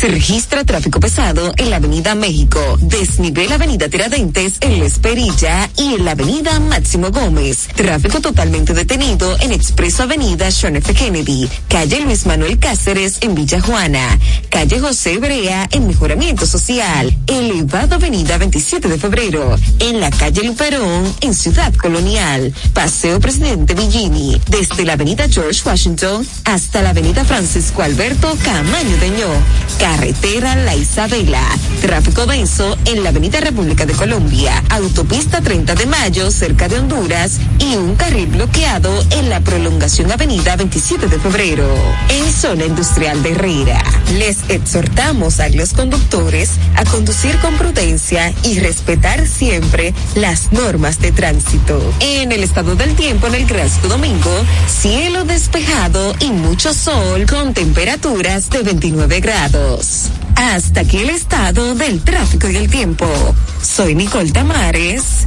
Se registra tráfico pesado en la Avenida México, desnivel Avenida Tiradentes en La Esperilla y en la Avenida Máximo Gómez. Tráfico totalmente detenido en Expreso Avenida John F. Kennedy, calle Luis Manuel Cáceres en Villa Juana, calle José Brea en Mejoramiento Social, elevado Avenida 27 de Febrero, en la calle Luperón en Ciudad Colonial, Paseo Presidente Villini, desde la Avenida George Washington hasta la Avenida Francisco Alberto Camaño Deñó, carretera La Isabela, tráfico denso en la Avenida República de Colombia, autopista 30 de Mayo cerca de Honduras y un carril bloqueado en la prolongación Avenida 27 de Febrero, en zona industrial de Herrera. Les exhortamos a los conductores a conducir con prudencia y respetar siempre las normas de tránsito. En el estado del tiempo en el Gran Domingo, cielo despejado y mucho sol con temperaturas de 29 grados. Hasta aquí el estado del tráfico y el tiempo. Soy Nicole Tamares.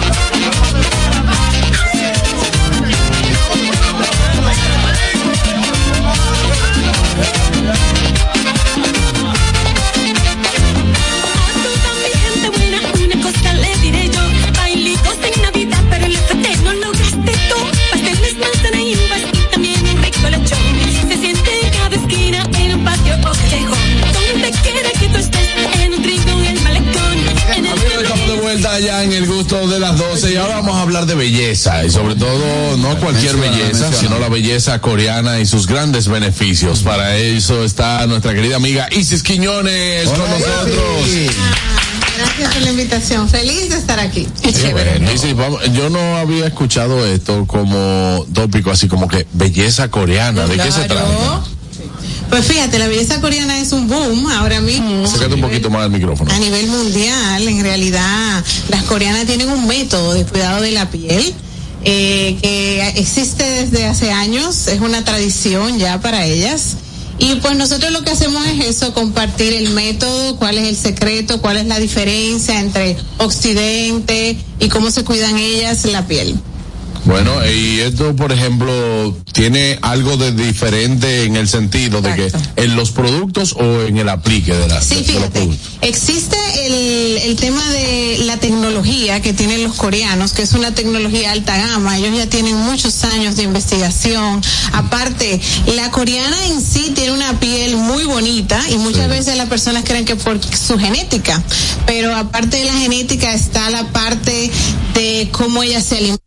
En el gusto de las 12 y ahora vamos a hablar de belleza y sobre todo no cualquier belleza, sino la belleza coreana y sus grandes beneficios. Para eso está nuestra querida amiga Isis Quiñones con nosotros. Gracias por la invitación. Feliz de estar aquí. Qué bueno. Isis, vamos- yo no había escuchado esto como tópico, así como que belleza coreana. ¿De qué se Claro. trata? Pues fíjate, la belleza coreana es un boom ahora mismo. Acércate un poquito más al micrófono. A nivel mundial, en realidad, las coreanas tienen un método de cuidado de la piel eh, que existe desde hace años, es una tradición ya para ellas. Y pues nosotros lo que hacemos es eso, compartir el método, cuál es el secreto, cuál es la diferencia entre Occidente y cómo se cuidan ellas la piel. Bueno, y esto, por ejemplo, tiene algo de diferente en el sentido de que en los productos o en el aplique de, la, Sí, de- de los fíjate, existe el, el tema de la tecnología que tienen los coreanos, que es una tecnología alta gama. Ellos ya tienen muchos años de investigación. Aparte, la coreana en sí tiene una piel muy bonita y muchas veces las personas creen que por su genética, pero aparte de la genética está la parte de cómo ella se alimenta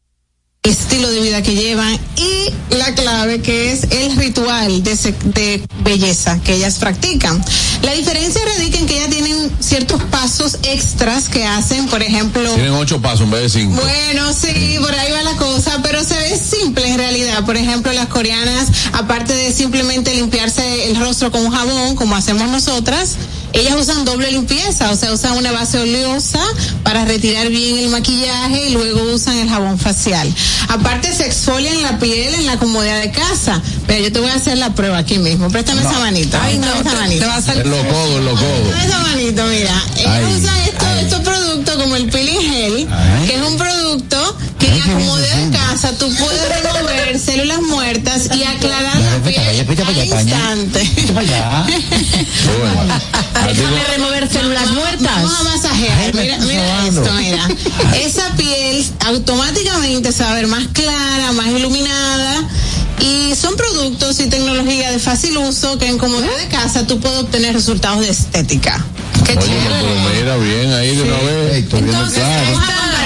estilo de vida que llevan y la clave que es el ritual de, de belleza que ellas practican. La diferencia radica en que ellas tienen ciertos pasos extras que hacen, por ejemplo, Tienen ocho pasos en vez de cinco. bueno, sí, por ahí va la cosa, pero se ve simple en realidad. Por ejemplo, las coreanas, aparte de simplemente limpiarse el rostro con un jabón, como hacemos nosotras, ellas usan doble limpieza, o sea, usan una base oleosa para retirar bien el maquillaje y luego usan el jabón facial. Aparte se exfolian la piel en la comodidad de casa. Pero yo te voy a hacer la prueba aquí mismo. Préstame esa manita. Ay, no, esa manita. Los codos, los codos. Esa manito, mira. Ellos usan estos, estos productos como el peeling gel, que es un producto que en la comodidad de casa tú puedes remover células muertas y aclarar la piel al instante. Déjame remover células muertas. Vamos a masajear. Mira, mira esto, mira. Esa piel automáticamente se va a ver más clara, más iluminada. Y son productos y tecnología de fácil uso que en comodidad de casa tú puedes obtener resultados de estética. Qué Oye, pero mira bien ahí de una vez. Entonces, vamos a comparar.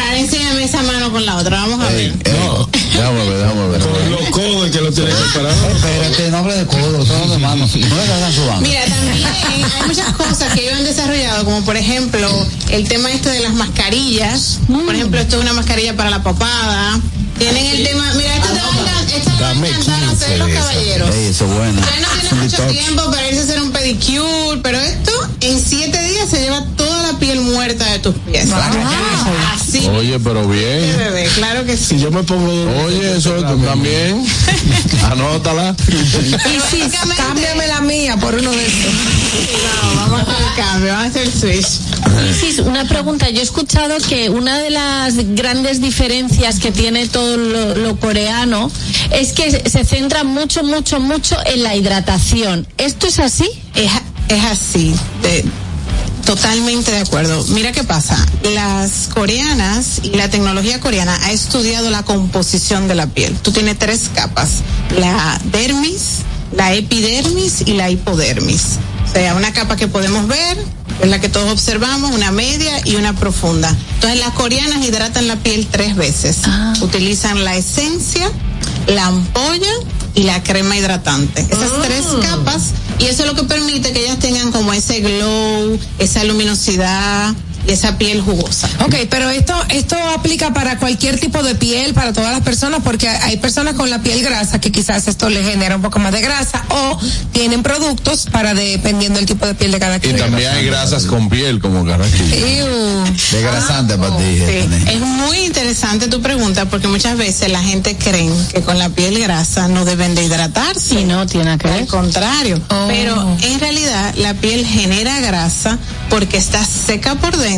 Esa mano con la otra. Vamos a ver. Déjame ver, déjame ver. Con los codos que lo tienen separados. Espérate, no hable de codo, son de mano. No le hagan su banda. Mira, también hay muchas cosas que ellos han desarrollado, como por ejemplo el tema este de las mascarillas. Por ejemplo, esto es una mascarilla para la papada. Tienen el tema, mira, esto te va a encantar, esto te va a Dame encantar a 15 ustedes, los caballeros. Ey, eso es bueno. Ustedes no tienen mucho tiempo para irse a hacer un pedicure, pero esto en siete días se lleva toda la piel muerta de tus pies. Así. Oye, pero Sí, bien. bebé, claro que sí. Si yo me pongo. Oye, eso tú también. Anótala. Y sí, cámbiame la mía por uno de estos. Vamos, vamos a hacer el cambio, vamos a hacer el switch. Isis, una pregunta. Yo he escuchado que una de las grandes diferencias que tiene todo lo, lo coreano es que se centra mucho, mucho, mucho en la hidratación. ¿Esto es así? Es, es así, de- totalmente de acuerdo. Mira qué pasa, las coreanas y la tecnología coreana ha estudiado la composición de la piel. Tú tienes tres capas, la dermis, la epidermis y la hipodermis. O sea, una capa que podemos ver, es la que todos observamos, una media y una profunda. Entonces las coreanas hidratan la piel tres veces. Utilizan la esencia, la ampolla y la crema hidratante. Esas tres capas y eso es lo que permite que ellas tengan como ese glow, esa luminosidad y esa piel jugosa. Ok, pero esto, esto aplica para cualquier tipo de piel, para todas las personas, porque hay personas con la piel grasa que quizás esto le genera un poco más de grasa o tienen productos para dependiendo del tipo de piel de cada Y quien. también hay grasas con piel, como carraquillo. Desgrasante para ti. Sí. Es muy interesante tu pregunta porque muchas veces la gente cree que con la piel grasa no deben de hidratarse. Y no tiene que Al ver. contrario. Oh. Pero en realidad la piel genera grasa porque está seca por dentro,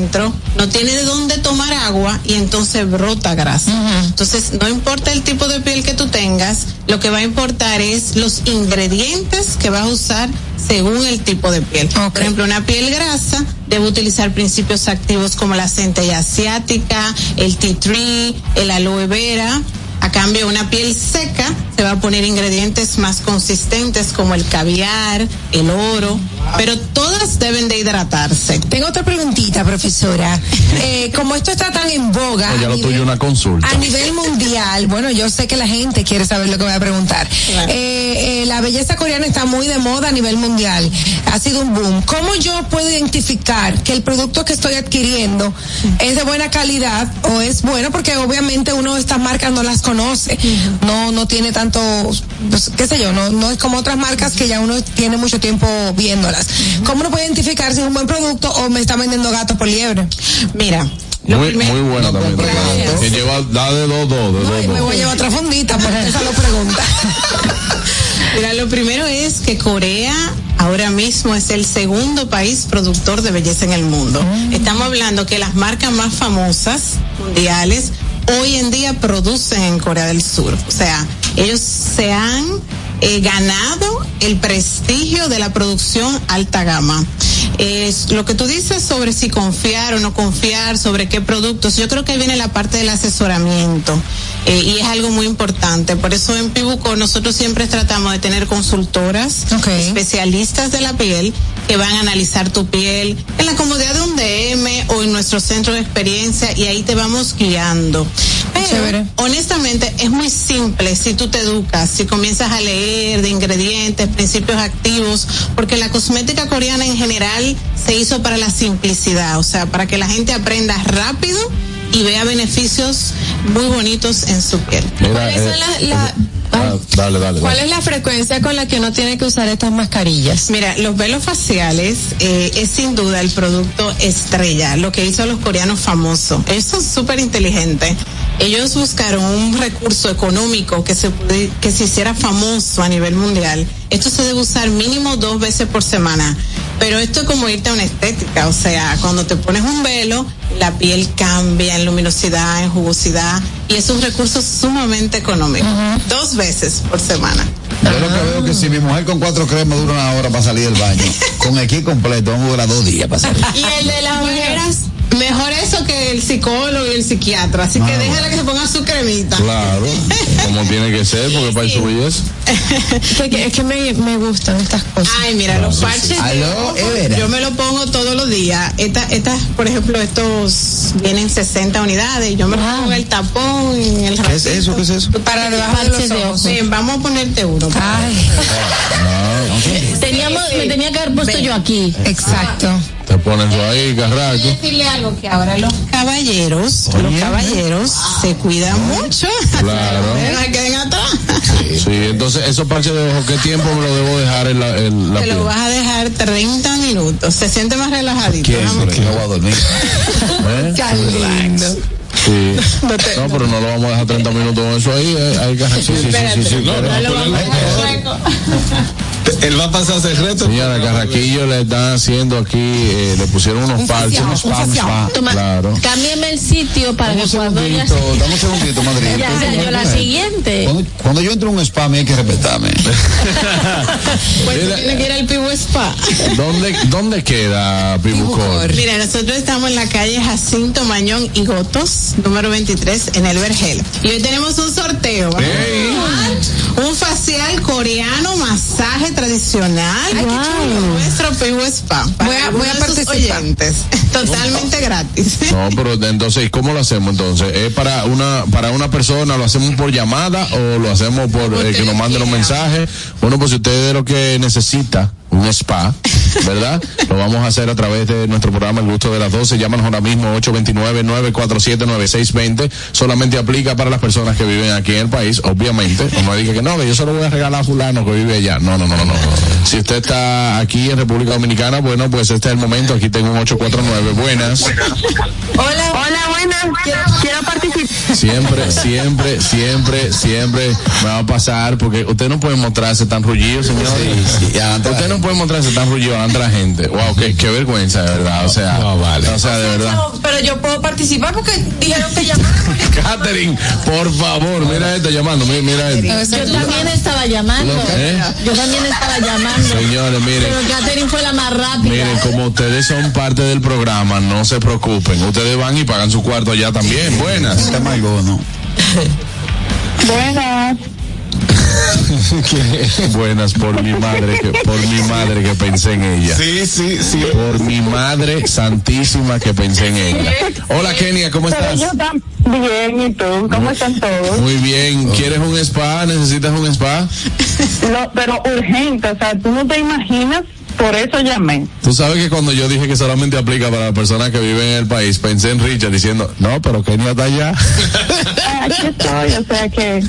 no tiene de dónde tomar agua y entonces brota grasa. Entonces no importa el tipo de piel que tú tengas, lo que va a importar es los ingredientes que vas a usar según el tipo de piel. Por ejemplo, una piel grasa debe utilizar principios activos como la centella asiática, el tea tree, el aloe vera. A cambio, una piel seca se va a poner ingredientes más consistentes como el caviar, el oro, pero todas deben de hidratarse. Tengo otra preguntita, profesora. Eh, como esto está tan en boga. Oye, a lo nivel- tuyo una consulta. A nivel mundial, bueno, yo sé que la gente quiere saber lo que voy a preguntar. Claro. Eh, eh, la belleza coreana está muy de moda a nivel mundial. Ha sido un boom. ¿Cómo yo puedo identificar que el producto que estoy adquiriendo es de buena calidad o es bueno? Porque obviamente uno de estas marcas no las conoce. No, no tiene tanto, pues, qué sé yo, no, no es como otras marcas que ya uno tiene mucho tiempo viéndolas. ¿Cómo uno puede identificar si es un buen producto o me está vendiendo gato por liebre? Mira, lo Muy, buena también. Que lleva, da de dos, dos, de No, dos, me dos. voy a llevar otra fundita, porque esa lo pregunta. Mira, lo primero es que Corea ahora mismo es el segundo país productor de belleza en el mundo. Estamos hablando que las marcas más famosas mundiales hoy en día producen en Corea del Sur. O sea, ellos se han eh, ganado el prestigio de la producción alta gama. Es lo que tú dices sobre si confiar o no confiar, sobre qué productos, yo creo que viene la parte del asesoramiento eh, y es algo muy importante. Por eso en Pibuco nosotros siempre tratamos de tener consultoras, Ok. especialistas de la piel que van a analizar tu piel en la comodidad de un DM o en nuestro centro de experiencia y ahí te vamos guiando. Pero, honestamente es muy simple si tú te educas, si comienzas a leer de ingredientes, principios activos, porque la cosmética coreana en general se hizo para la simplicidad, o sea, para que la gente aprenda rápido y vea beneficios muy bonitos en su piel. Mira, ¿Cuáles son las- la- ah, dale, dale. ¿Cuál dale. es la frecuencia con la que uno tiene que usar estas mascarillas? Mira, los velos faciales eh, es sin duda el producto estrella, lo que hizo a los coreanos famosos. Ellos son súper inteligentes. Ellos buscaron un recurso económico que se, pude- que se hiciera famoso a nivel mundial. Esto se debe usar mínimo dos veces por semana. Pero esto es como irte a una estética, o sea, cuando te pones un velo, la piel cambia en luminosidad, en jugosidad, y es un recurso sumamente económico. Dos veces por semana. Yo lo que veo es que si mi mujer con cuatro cremas dura una hora para salir del baño, con el kit completo, vamos a durar dos días para salir. Y el de las ojeras. Mejor eso que el psicólogo y el psiquiatra. Así que Ah, déjala que se ponga su cremita. Claro, como tiene que ser, porque para su belleza. es que me, me gustan estas cosas. Ay, mira, los parches. sí. de Aló, yo me lo pongo todos los días. Estas, estas, por ejemplo, estos vienen 60 unidades. y Yo me lo pongo en el tapón, en el ¿Qué es eso? ¿Qué es eso? Para debajo de los de ojos. ojo. Ven, vamos a ponerte uno. Teníamos, me tenía que haber puesto yo aquí. Exacto. Te pones tú ahí, carraco. decirle algo que ahora los caballeros, los caballeros se cuidan mucho. Claro. No queden atrás. Sí, entonces esos parches de ojo, ¿qué tiempo me lo debo dejar en la, en la Te piel? lo vas a dejar 30 minutos. Se siente más relajadito. ¿Quién? No voy a dormir. ¿Eh? Sí. No, pero no lo vamos a dejar 30 minutos con eso ahí. eh, Hay que sí, sí, sí, sí, sí, No, claro. no lo vamos a dejar hueco. Él va a pasar ese reto. Señora, Carraquillo le están haciendo aquí, eh, le pusieron unos Un parches. facial, un facial. Toma, Claro. Cámbiame el sitio para que cuando Segundito, dame un segundito, Madrid. Ya yo la siguiente. Cuando, cuando yo entro a un spa, a mí hay que respetarme. Pues tú tienes que ir al Pibu Spa. ¿Dónde, ¿Dónde queda Pibucor? Mira, nosotros estamos en la calle Jacinto Mañón y Gotos, número 23, en el Vergel. Y hoy tenemos un sorteo. Un facial coreano, masaje tradicional. Nuestro Pibu Spa. Voy a- voy a participar. Oyentes. Totalmente gratis. No, pero entonces, ¿cómo lo hacemos entonces? ¿Es para una para una persona, lo hacemos por llamada o lo hacemos por eh, que nos manden un mensaje? Bueno, pues si usted es lo que necesita, un spa, ¿verdad? lo vamos a hacer a través de nuestro programa El Gusto de las 12. Llámanos ahora mismo 829-947-9620. Solamente aplica para las personas que viven aquí en el país, obviamente. O no diga que no, que yo solo voy a regalar a fulano que vive allá. No, no, no, no, no. Si usted está aquí en República Dominicana, bueno, pues este es el momento. Aquí tengo un 849. Buenas. Hola, hola, buenas. Quiero, quiero participar. Siempre, siempre, siempre, siempre me va a pasar porque usted no puede mostrarse tan rullido, señor. usted no puede mostrarse tan rullido ante la gente. Wow, qué, qué vergüenza, de verdad. O sea, o sea, de verdad. Pero yo puedo participar porque dijeron que llamaron. Catherine, por favor, mira esto llamando, mira, mira esto. Yo también estaba llamando. ¿Eh? Yo también estaba llamando. Señores, miren. Pero Catherine fue la más rápida. Miren, como ustedes son parte del programa, no se preocupen. Ustedes van y pagan su cuarto allá también. Buenas. Buenas. Buenas por mi madre que por mi madre que pensé en ella. Sí, sí, sí. Por mi madre santísima que pensé en ella. Hola Kenia, ¿cómo Pero estás? yo también, ¿y tú? ¿Cómo están todos? Muy bien. ¿Quieres un spa? ¿Necesitas un spa? No, pero urgente, o sea, tú no te imaginas, por eso llamé. Tú sabes que cuando yo dije que solamente aplica para las personas que viven en el país, pensé en Richard diciendo, no, pero Kenia está allá. Ah, Aquí estoy, o sea que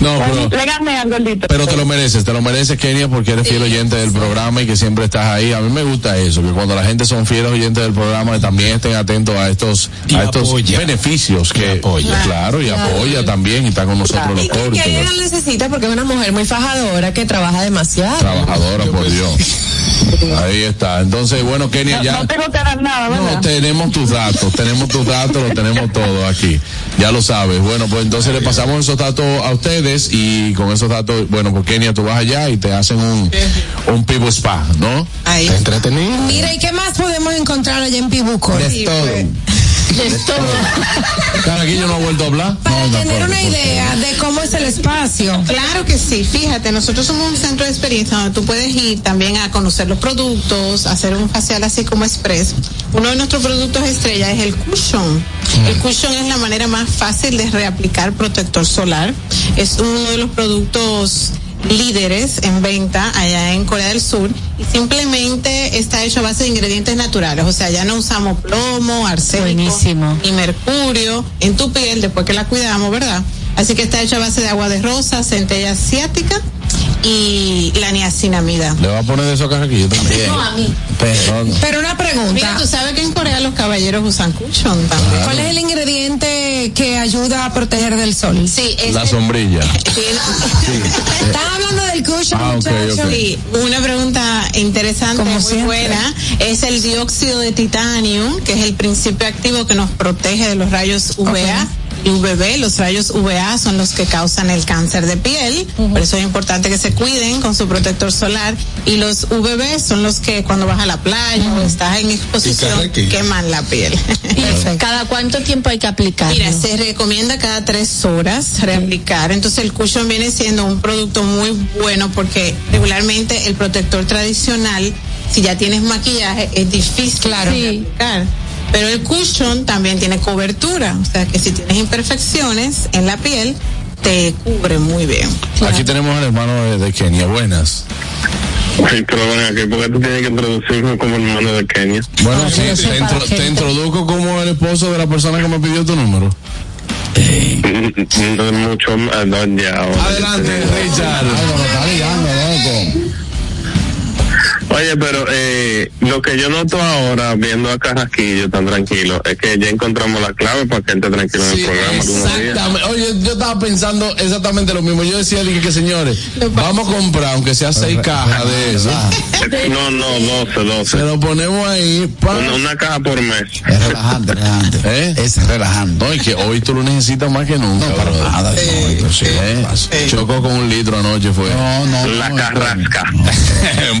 No, pero... le gané al gordito. Pero te lo mereces, te lo mereces, Kenia, porque eres fiel oyente del programa y que siempre estás ahí. A mí me gusta eso, que cuando la gente son fieles oyentes del programa también estén atentos a estos, Y a estos apoya. beneficios que apoya. Claro, y apoya también y está con nosotros los Y que ella lo necesita porque es una mujer muy fajadora que trabaja demasiado. Trabajadora, por Dios. Ahí está. Entonces, bueno, Kenia, No, ya. no tengo que dar nada, ¿verdad? No, tenemos tus datos, tenemos tus datos, lo tenemos todo aquí. Ya lo sabes. Bueno, pues entonces le pasamos esos datos a ustedes y con esos datos, bueno, pues Kenia, tú vas allá y te hacen un, un pivo spa, ¿no? Ahí. Entretenido. Mira, ¿y qué más podemos encontrar allá en Pibuco? De todo. De todo. Aquí yo no he vuelto a hablar. Para No, tener una idea de cómo es el espacio. Claro que sí, fíjate, nosotros somos un centro de experiencia donde tú puedes ir también a conocer los productos, hacer un facial así como express. Uno de nuestros productos estrella es el cushion. El cushion es la manera más fácil de reaplicar protector solar. Es uno de los productos líderes en venta allá en Corea del Sur y simplemente está hecho a base de ingredientes naturales, o sea, ya no usamos plomo, arsénico y mercurio en tu piel después que la cuidamos, ¿verdad? Así que está hecho a base de agua de rosa, centella asiática y la niacinamida. Le va a poner de eso a Carraquillo también. No, a mí. Pero, Pero una pregunta. Mira, tú sabes que en Corea los caballeros usan cushion también. ¿Cuál es el ingrediente que ayuda a proteger del sol? Sí, la sombrilla. Están hablando del cushion, Ah. Sí, una pregunta interesante, Como muy siempre. buena, es el dióxido de titanio, que es el principio activo que nos protege de los rayos UVA UVB. Los rayos UVA son los que causan el cáncer de piel, por eso es importante que se cuiden con su protector solar. Y los UVB son los que cuando vas a la playa o estás en exposición queman la piel. ¿Cada cuánto tiempo hay que aplicar? Mira, se recomienda cada tres horas reaplicar. Entonces el cushion viene siendo un producto muy bueno porque regularmente el protector tradicional, si ya tienes maquillaje, es difícil de aplicar. Pero el cushion también tiene cobertura, o sea que si tienes imperfecciones en la piel, te cubre muy bien. Aquí tenemos al hermano de, de Kenia. Buenas. Sí, pero ven aquí, ¿por qué tú tienes que introducirme como hermano de Kenia? Bueno, sí, te, intro- te introduzco como el esposo de la persona que me pidió tu número. No es mucho más, no, ya. Adelante, Richard. Oye, pero eh, lo que yo noto ahora, viendo a Carrasquillo tan tranquilo, es que ya encontramos la clave para que esté tranquilo en el programa. exactamente. Oye, yo estaba pensando exactamente lo mismo. Yo decía dije que señores, vamos a comprar, aunque sea seis cajas de eso. No, no, 12, 12. Se lo ponemos ahí. Una, una caja por mes. Es relajante, relajante. ¿Eh? Es relajante. No, y que hoy tú lo necesitas más que nunca. para brother. nada, no, pero sí, ¿Eh? Chocó con un litro anoche, fue. No, no, La no, carrasca.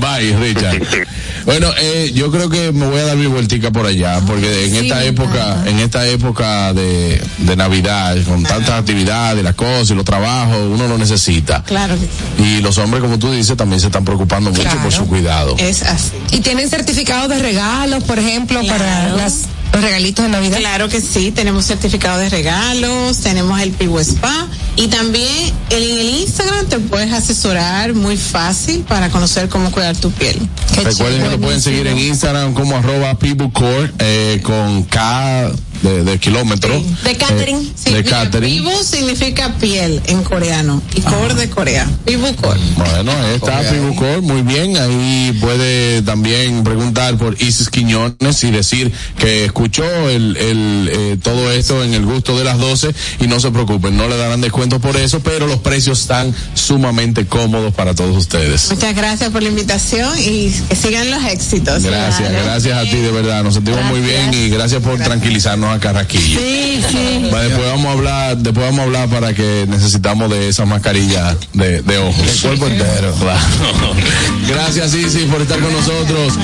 Bye, Bueno, eh, yo creo que me voy a dar mi vueltica por allá, porque en Sí, esta época, en esta época de, de Navidad, con tantas actividades, las cosas y los trabajos, uno lo necesita. Claro que sí. Y los hombres, como tú dices, también se están preocupando mucho Claro. por su cuidado. Es así. ¿Y tienen certificado de regalos, por ejemplo, para las, los regalitos de Navidad? Claro que sí, tenemos certificado de regalos, tenemos el Pivo Spa y también en el Instagram te puedes asesorar muy fácil para conocer cómo cuidar tu piel. Recuerden que lo pueden seguir en Instagram como arroba pibucore, eh, con K de, de kilómetro. De catering. Eh, sí, de mira, catering. Pivo significa piel en coreano y core de Corea. Pivo core. Bueno, ahí está Pibucor, muy bien. Ahí puede también preguntar por Isis Quiñones y decir que escuchó el, el, eh, todo esto en el gusto de las 12 y no se preocupen, no le darán descuento por eso, pero los precios están sumamente cómodos para todos ustedes. Muchas gracias por la invitación y que sigan los éxitos. Gracias, gracias a ti de verdad, nos sentimos muy bien y gracias por tranquilizarnos a Carraquillo. Sí, sí. Después vamos a hablar, después vamos a hablar para que necesitamos de esa mascarilla de, de ojos. El cuerpo entero. Gracias, Isis, por estar con nosotros.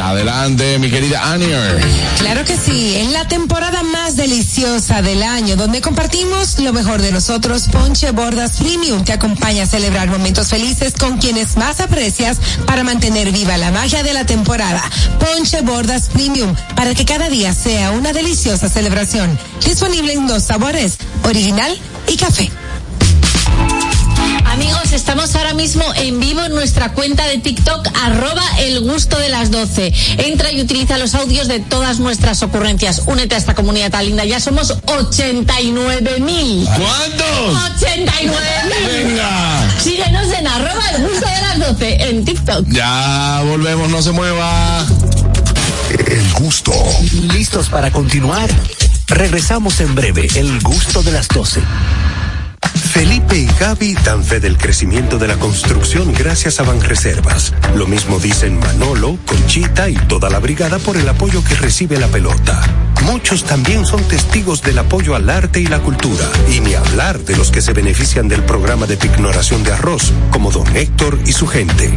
Adelante, mi querida Anier. Claro que sí, en la temporada más deliciosa del año, donde compartimos lo mejor de nosotros, Ponche Bordas Premium te acompaña a celebrar momentos felices con quienes más aprecias para mantener viva la magia de la temporada. Ponche Bordas Premium, para que cada día sea una deliciosa celebración. Disponible en dos sabores, original y café. Amigos, estamos ahora mismo en vivo en nuestra cuenta de TikTok, arroba el gusto de las 12. Entra y utiliza los audios de todas nuestras ocurrencias. Únete a esta comunidad tan linda. Ya somos 89 mil. ¿Cuántos? 89 mil. Venga. Síguenos en arroba el gusto de las 12 en TikTok. Ya volvemos, no se mueva. El gusto. ¿Listos para continuar? Regresamos en breve, el gusto de las 12. Felipe y Gaby dan fe del crecimiento de la construcción gracias a Banreservas. Lo mismo dicen Manolo, Conchita y toda la brigada por el apoyo que recibe la pelota. Muchos también son testigos del apoyo al arte y la cultura. Y ni hablar de los que se benefician del programa de pignoración de arroz, como don Héctor y su gente.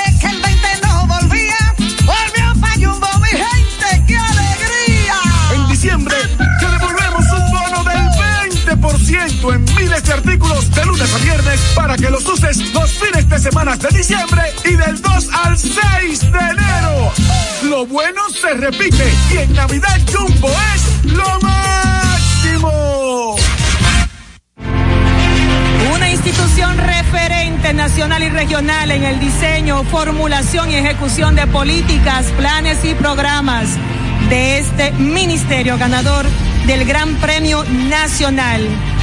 20% en miles de artículos de lunes a viernes para que los uses los fines de semana de diciembre y del 2 al 6 de enero. Lo bueno se repite y en Navidad Jumbo es lo máximo. Una institución referente nacional y regional en el diseño, formulación y ejecución de políticas, planes y programas de este ministerio ganador del Gran Premio Nacional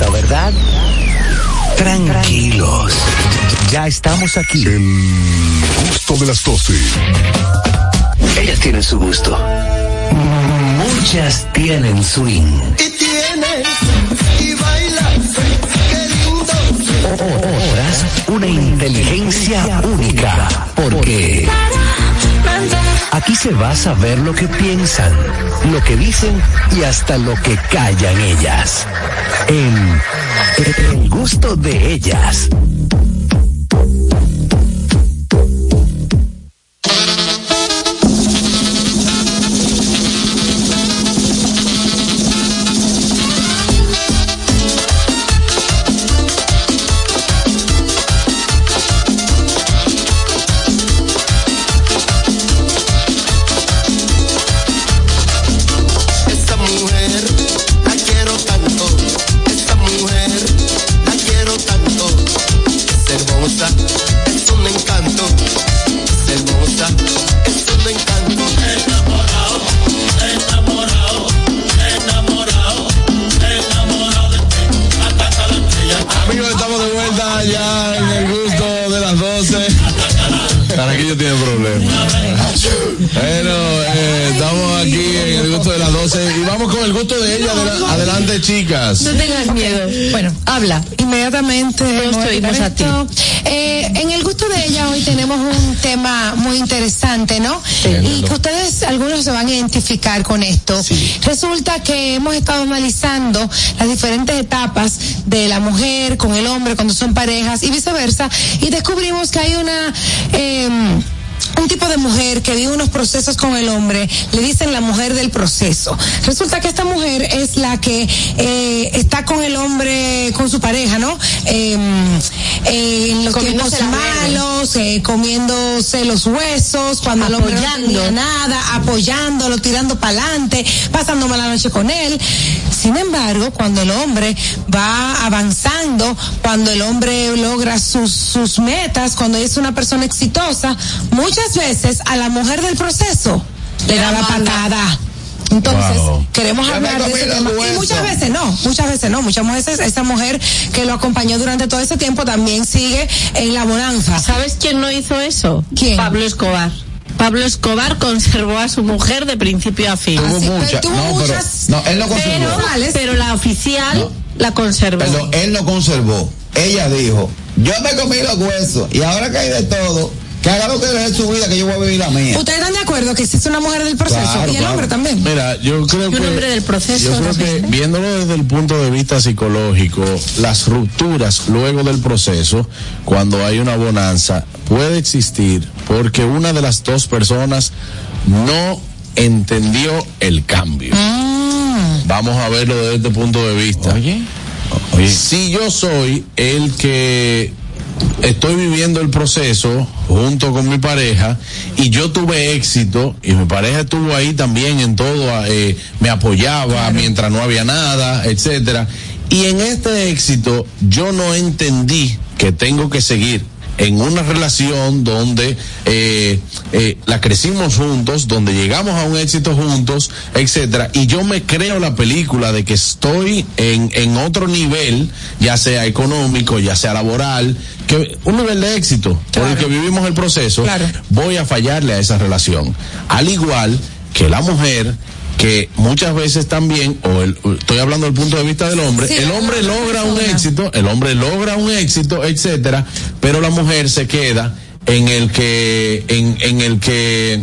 gusta, ¿verdad? Tranquilos. Ya estamos aquí. El gusto de las 12. Ellas tienen su gusto. Muchas tienen swing. Y tienes y bailas, qué lindo. Otras, una inteligencia única. Porque aquí se va a saber lo que piensan, lo que dicen y hasta lo que callan ellas. En El gusto de ellas. Chicas. No tengas miedo. Bueno, habla. Inmediatamente. A ti. Eh, en el gusto de ella hoy tenemos un tema muy interesante, ¿no? Y que ustedes, algunos se van a identificar con esto. Resulta que hemos estado analizando las diferentes etapas de la mujer con el hombre cuando son parejas y viceversa y descubrimos que hay una... em, un tipo de mujer que vive unos procesos con el hombre, le dicen la mujer del proceso. Resulta que esta mujer es la que eh, está con el hombre, con su pareja, ¿no? Eh, eh, en los tiempos Comiéndose malos, eh, comiéndose los huesos, cuando el hombre no Apoyando. tenía nada, apoyándolo, tirando para adelante, pasando mala noche con él. Sin embargo, cuando el hombre va avanzando, cuando el hombre logra sus, sus metas, cuando es una persona exitosa, muchas veces a la mujer del proceso le da la patada. Entonces, Wow. queremos Ya hablar de ese tema. Y muchas veces no, muchas veces no, muchas veces esa mujer que lo acompañó durante todo ese tiempo también sigue en la bonanza. ¿Sabes quién no hizo eso? ¿Quién? Pablo Escobar. Pablo Escobar conservó a su mujer de principio a fin. Tuvo Así, pero mucha- tuvo no, pero- muchas- no, él no conservó. Pero, pero la oficial la conservó. Perdón, él no conservó. Ella dijo, yo me comí los huesos y ahora que hay de todo, que haga lo que es su vida, que yo voy a vivir la mía. ¿Ustedes están de acuerdo que existe una mujer del proceso Claro, y el claro. hombre también? Mira, yo creo Y un que. hombre del proceso, Yo creo ¿no que viéndolo desde el punto de vista psicológico, las rupturas luego del proceso, cuando hay una bonanza, puede existir porque una de las dos personas no entendió el cambio. Mm. Vamos a verlo desde este punto de vista. Oye. Si yo soy el que estoy viviendo el proceso junto con mi pareja y yo tuve éxito y mi pareja estuvo ahí también en todo, eh, me apoyaba mientras no había nada, etcétera. Y en este éxito yo no entendí que tengo que seguir en una relación donde eh, eh, la crecimos juntos, donde llegamos a un éxito juntos, etcétera, y yo me creo la película de que estoy en, en otro nivel, ya sea económico, ya sea laboral, que un nivel de éxito por el que vivimos el proceso, voy a fallarle a esa relación. Al igual que la mujer que muchas veces también, o el, estoy hablando del punto de vista del hombre, Sí, el hombre logra un éxito, el hombre logra un éxito, etcétera, pero la mujer se queda en el que, en, en el que,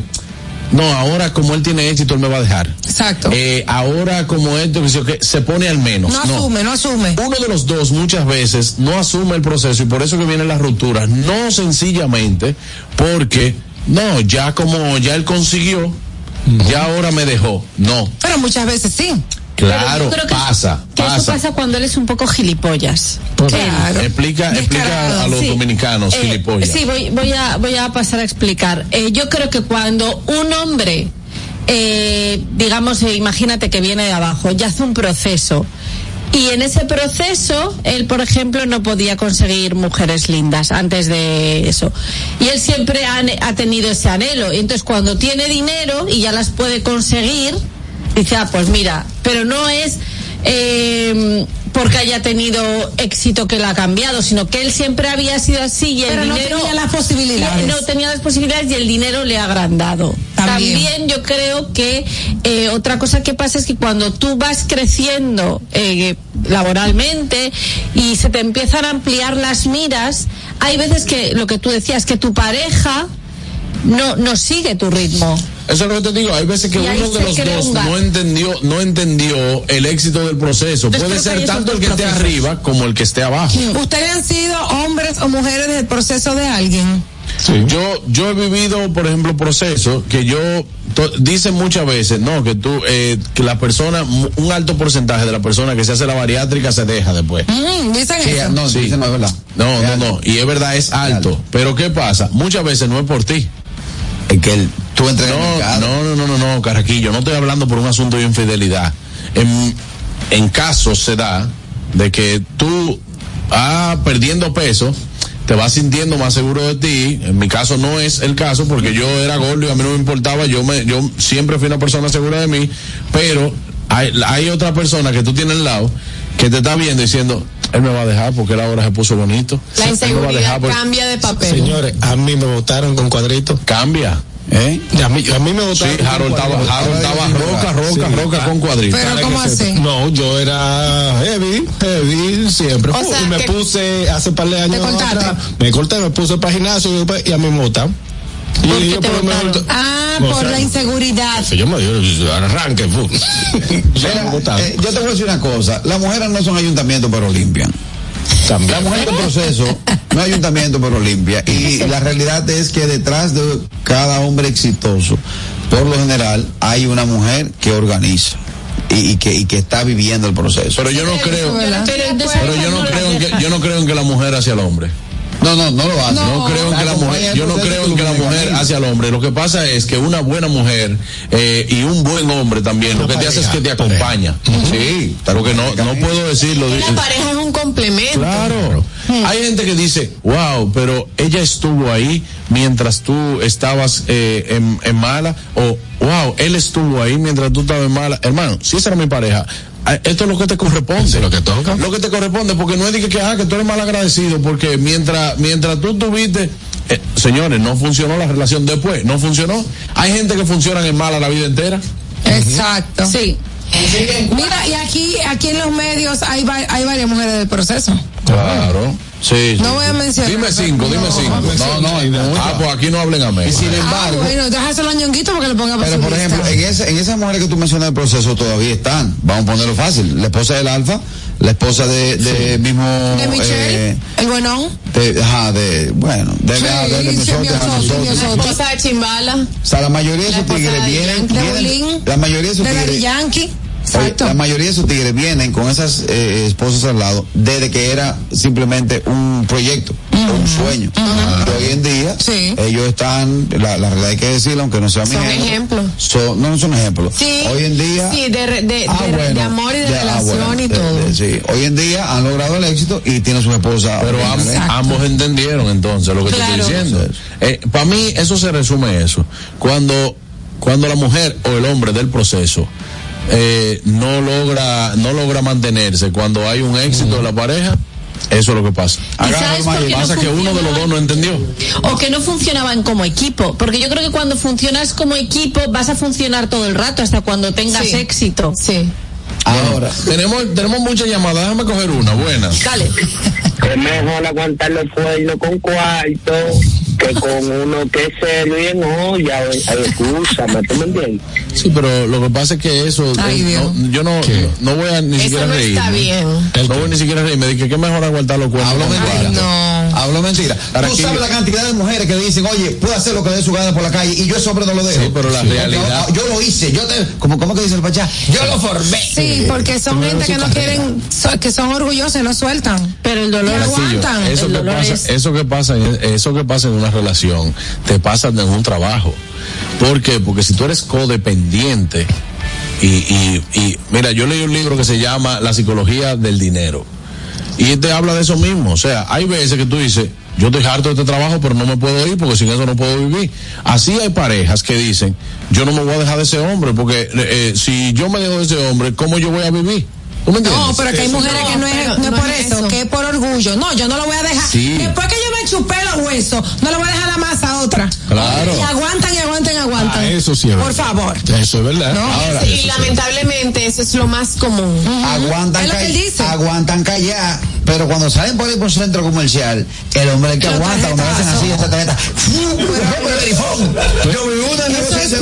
no, ahora como él tiene éxito, él me va a dejar. Exacto. Eh, ahora como esto, que sé yo qué, se pone al menos. No asume, no asume. Uno de los dos muchas veces no asume el proceso y por eso que vienen las rupturas, no sencillamente porque, no, ya como ya él consiguió, ya ahora me dejó. No, Pero muchas veces sí. claro, que- pasa, Que eso pasa. pasa cuando él es un poco gilipollas. Claro. Explica, explica a los Sí. dominicanos, Eh, gilipollas. Sí, voy, voy, a, voy a pasar a explicar. Eh, yo creo que cuando un hombre, eh, digamos, eh, imagínate que viene de abajo, ya hace un proceso. Y en ese proceso, él, por ejemplo, no podía conseguir mujeres lindas antes de eso. Y él siempre ha, ha tenido ese anhelo. Y entonces, cuando tiene dinero y ya las puede conseguir, dice, ah, pues mira, pero no es eh, porque haya tenido éxito que lo ha cambiado, sino que él siempre había sido así y el Pero no dinero tenía las posibilidades. No tenía las posibilidades y el dinero le ha agrandado. También. También, yo creo que eh, otra cosa que pasa es que cuando tú vas creciendo eh, laboralmente y se te empiezan a ampliar las miras, hay veces que lo que tú decías, que tu pareja no, no sigue tu ritmo. Eso es lo que te digo, hay veces que uno de los dos no entendió, no entendió el éxito del proceso. Entonces, Puede ser tanto el que esté arriba como el que esté abajo. ¿Ustedes han sido hombres o mujeres del proceso de alguien? Yo, yo he vivido, por ejemplo, procesos que yo, dicen muchas veces, no, que tú, eh, que la persona, un alto porcentaje de la persona que se hace la bariátrica se deja después. Mm, Dicen Sí, eso. no, Sí. dicen no es verdad. No, Es no, alto. no, y es verdad, es alto. Pero ¿qué pasa? Muchas veces no es por ti. Es que el- tú entras No, no, no, no, no, no, Carraquillo, no estoy hablando por un asunto de infidelidad. En, en casos se da de que tú, ah, perdiendo peso, te vas sintiendo más seguro de ti. En mi caso no es el caso porque yo era gordo y a mí no me importaba. Yo me, yo siempre fui una persona segura de mí, pero hay, hay otra persona que tú tienes al lado que te está viendo diciendo, él me va a dejar porque él ahora se puso bonito. La me va a inseguridad dejar porque- cambia de papel. Señores, a mí me votaron con cuadritos. Cambia. ¿Eh? A mí, a mí me Sí, votaron. con Harold estaba, cuadritos. Harold estaba roca, roca, Sí. roca con cuadritos. Pero Para ¿cómo así? No, yo era heavy, heavy siempre. O sea, y me puse hace par de años atrás, me corté, me puse para gimnasio y, después- y a mí me votaron. Y ¿Por qué yo te por lo menos- votaron? Ah, por sea, la inseguridad. Yo me dio arranque, fu. Ya Mira, eh, yo te voy a decir una cosa, las mujeres no son ayuntamientos pero limpian. También. La mujer del proceso no es ayuntamiento pero limpia y la realidad es que detrás de cada hombre exitoso, por lo general, hay una mujer que organiza y, y que, y que está viviendo el proceso. Pero yo no creo, pero yo no creo en que, yo no creo en que la mujer hacia el hombre. No, no, no lo hace. No creo en que la mujer, yo no creo en que la mujer hacia el hombre. Lo que pasa es que una buena mujer eh, y un buen hombre también, lo que te hace es que te acompaña. Sí, claro que no, no puedo decirlo. La pareja es un complemento. Claro. Hay gente que dice, wow, pero ella estuvo ahí mientras tú estabas eh, en, en mala, o wow, él estuvo ahí mientras tú estabas en mala. Hermano, si esa era mi pareja, esto es lo que te corresponde. lo que toca. Lo que te corresponde, porque no es de que, que, ah, que tú eres mal agradecido, porque mientras, mientras tú tuviste, eh, señores, no funcionó la relación después, no funcionó. Hay gente que funciona en mala la vida entera. Exacto. Sí. Mira, y aquí, aquí en los medios hay, hay varias mujeres del proceso. Claro. Sí, sí, No voy a mencionar, Dime cinco, dime no, cinco. No, no, hay muchas. Ah, pues aquí no hablen a mí. Y sin Ah, embargo, bueno, déjaselo a Ñonguito porque le ponga pero por lista. ejemplo, en, ese, en esas mujeres que tú mencionas del proceso todavía están. Vamos a ponerlo fácil. La esposa del Alfa la esposa de, de mismo. De Michelle, eh, el buenón. de, ajá, de, bueno, de, de, de, de Sí, nosotros, a Semiosoto, nosotros. La esposa de Chimbala. O sea, la mayoría de esos tigres de vienen, De la mayoría de esos De tigres, Yankee. Exacto. la mayoría de esos tigres vienen con esas eh, esposas al lado desde que era simplemente un proyecto un sueño. Y hoy en día ellos están, la, la realidad hay que decirlo, aunque no sea mi Son ejemplo, ejemplos. son- no, no son ejemplos. Sí. Hoy en día Sí, de, re- de, Ah, de- bueno, de amor y de ya, ah, relación bueno, y todo. de- sí. Hoy en día han logrado el éxito y tienen su esposa. Pero am- Exacto. ambos entendieron entonces lo que Claro. te estoy diciendo. Para mí eso se resume eso. Cuando, cuando la mujer o el hombre del proceso eh, no logra no logra mantenerse cuando hay un éxito de la pareja, eso es lo que pasa. ¿Y sabes por qué no pasa que uno de los dos no entendió. O que no funcionaban como equipo. Porque yo creo que cuando funcionas como equipo vas a funcionar todo el rato hasta cuando tengas Sí. éxito. Sí. Ahora, tenemos, tenemos muchas llamadas, déjame coger una, buena. Dale. Es mejor aguantar los cuernos con cuarto que con uno que es serio y en olla. Ay, Escúchame, ¿tú me entiendes? Sí, pero lo que pasa es que eso, Ay, eh, no, yo no, no voy a ni Eso siquiera no reír. está bien. No voy ni siquiera a reírme. Dije que mejor aguantar los cuernos. Hablo mentira. cuarto. Hablo mentira. Para Tú sabes la cantidad de mujeres que dicen, oye, puede hacer lo que le dé su gana por la calle y yo ese hombre no lo dejo. Sí, pero la realidad- Yo, yo lo hice, yo te, como, ¿cómo que dice el pachá? Yo lo formé. Sí, porque son gente que no quieren, so- que son orgullosos y no sueltan. Pero el dolor Castillo, aguantan. eso El que dolor pasa, es- eso que pasa, en, eso que pasa en una relación, te pasa en un trabajo. ¿Por qué? Porque si tú eres codependiente y, y, y mira, yo leí un libro que se llama La psicología del dinero y te habla de eso mismo. O sea, hay veces que tú dices, yo estoy harto de este trabajo, pero no me puedo ir porque sin eso no puedo vivir. Así hay parejas que dicen, yo no me voy a dejar de ese hombre porque eh, si yo me dejo de ese hombre, ¿cómo yo voy a vivir? ¿Tú me entiendes? No, pero que hay mujeres que no es, pero no es no por es eso, eso. que es por orgullo. No, yo no lo voy a dejar. Sí. Después que yo me chupé los huesos, no le voy a dejar la masa a otra. Claro. Y aguantan y aguantan y aguantan. Ah, eso sí es Por verdad. favor. Eso es verdad. No, Ahora, y eso sí. lamentablemente eso es lo más común. Aguantan, Es lo que él dice. aguantan callar, pero cuando salen por ahí por centro comercial, el hombre el que Los aguanta, cuando hacen así, esa tarjeta, ¡fum! el verifón. Yo vi una dice,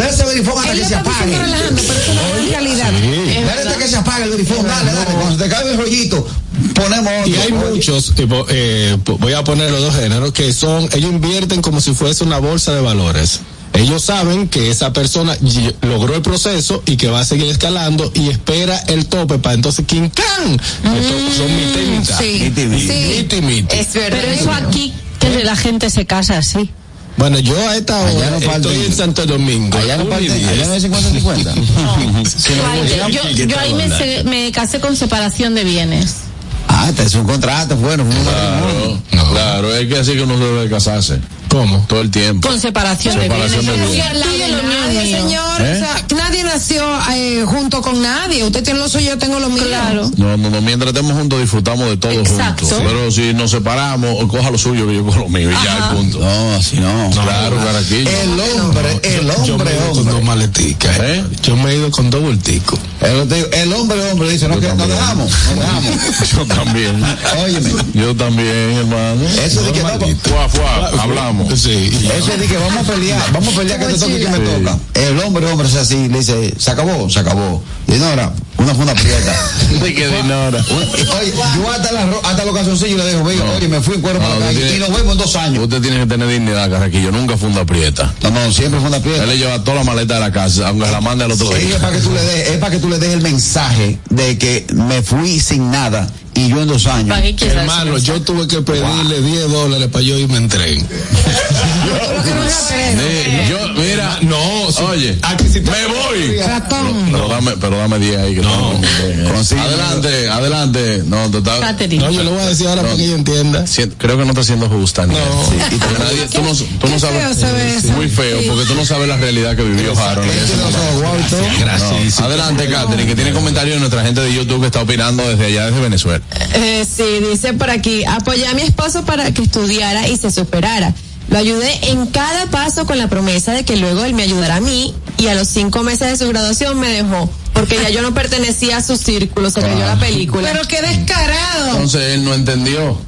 dale, ese verifón hasta que se apague. relajando, pero eso no es realidad. Dale hasta que se apague el verifón, dale, dale. Cuando se te cae el rollito, ponemos otro. Y hay muchos, tipo, eh, voy a poner los dos géneros, que son, ellos invierten como si fuese una bolsa de valores. Ellos saben que esa persona logró el proceso y que va a seguir escalando y espera el tope para entonces ¡King Khan! Entonces, son mitad y mitad. Sí. Miti, miti. Sí. Miti, miti. Es verdad. Pero eso aquí, que la gente se casa así. Bueno, yo a esta hora Allá no estoy en Santo Domingo. Allá no parte, allá no es 50-50. Yo, ahí- yo- yo ahí me, se- me casé con separación de bienes. Ah, este es un contrato, bueno, fue un matrimonio. Claro, claro, es que así que uno debe casarse. ¿Cómo? Todo el tiempo. Con separación, Separación de bienes. Nadie, señor. ¿Eh? O sea, nadie nació eh, junto con nadie. Usted tiene lo suyo, yo tengo lo mío. Claro. No, no, no, mientras estemos juntos disfrutamos de todo Exacto. juntos. Pero si nos separamos, coja lo suyo que yo cojo lo mío y ya el punto. No, así no. Claro, caraquillo. El hombre, el Yo me hombre, he ido con dos hombre. maleticas. ¿Eh? Yo me he ido con dos bulticos. El, hombre, hombre dice, no, que nos dejamos, nos dejamos. Yo también. Óyeme, Yo también, hermano. eso de que no, Fuá, fuá, hablamos. Sí. eso de que vamos a pelear, vamos a pelear que te toque y que me Sí. toca. El hombre, hombre es así, le dice, se acabó, se acabó. Y no, ahora, una funda prieta. De que dinora. Oye, yo hasta, la, hasta los calzoncillos le dejo, oye, oye, me fui en cuero No, para calle tiene- y nos vemos en dos años. Usted tiene que tener dignidad, Carraquillo. Nunca funda prieta. No, no, siempre funda prieta. Él le lleva toda la maleta de la casa, aunque la mande al otro Sí, día. es para que tú le des, es para que tú le des el mensaje de que me fui sin nada y yo en dos años. ¿Para qué quieres Hermano, yo tuve que pedirle 10 dólares para yo irme en tren. Yo, mira, No, si- oye, aquí sí te- me voy. Ratón. Pero dame, pero dame 10 ahí. Que no. Adelante, adelante. No, total. No, yo le voy a decir ahora para que ella entienda. Si- Creo que no está siendo justa. No. Y tú, nadie- tú no, tú no Qué sabes. feo. Muy feo, Sí. porque tú no sabes la realidad que vivió Harold. Gracias. Adelante, Catherine, que tiene comentarios de nuestra gente de YouTube que está opinando desde allá, desde Venezuela. Eh, sí, dice por aquí, apoyé a mi esposo para que estudiara y se superara. Lo ayudé en cada paso con la promesa de que luego él me ayudará a mí y a los cinco meses de su graduación me dejó porque ya yo no pertenecía a su círculo, se cayó la película. Pero qué descarado. Entonces él no entendió.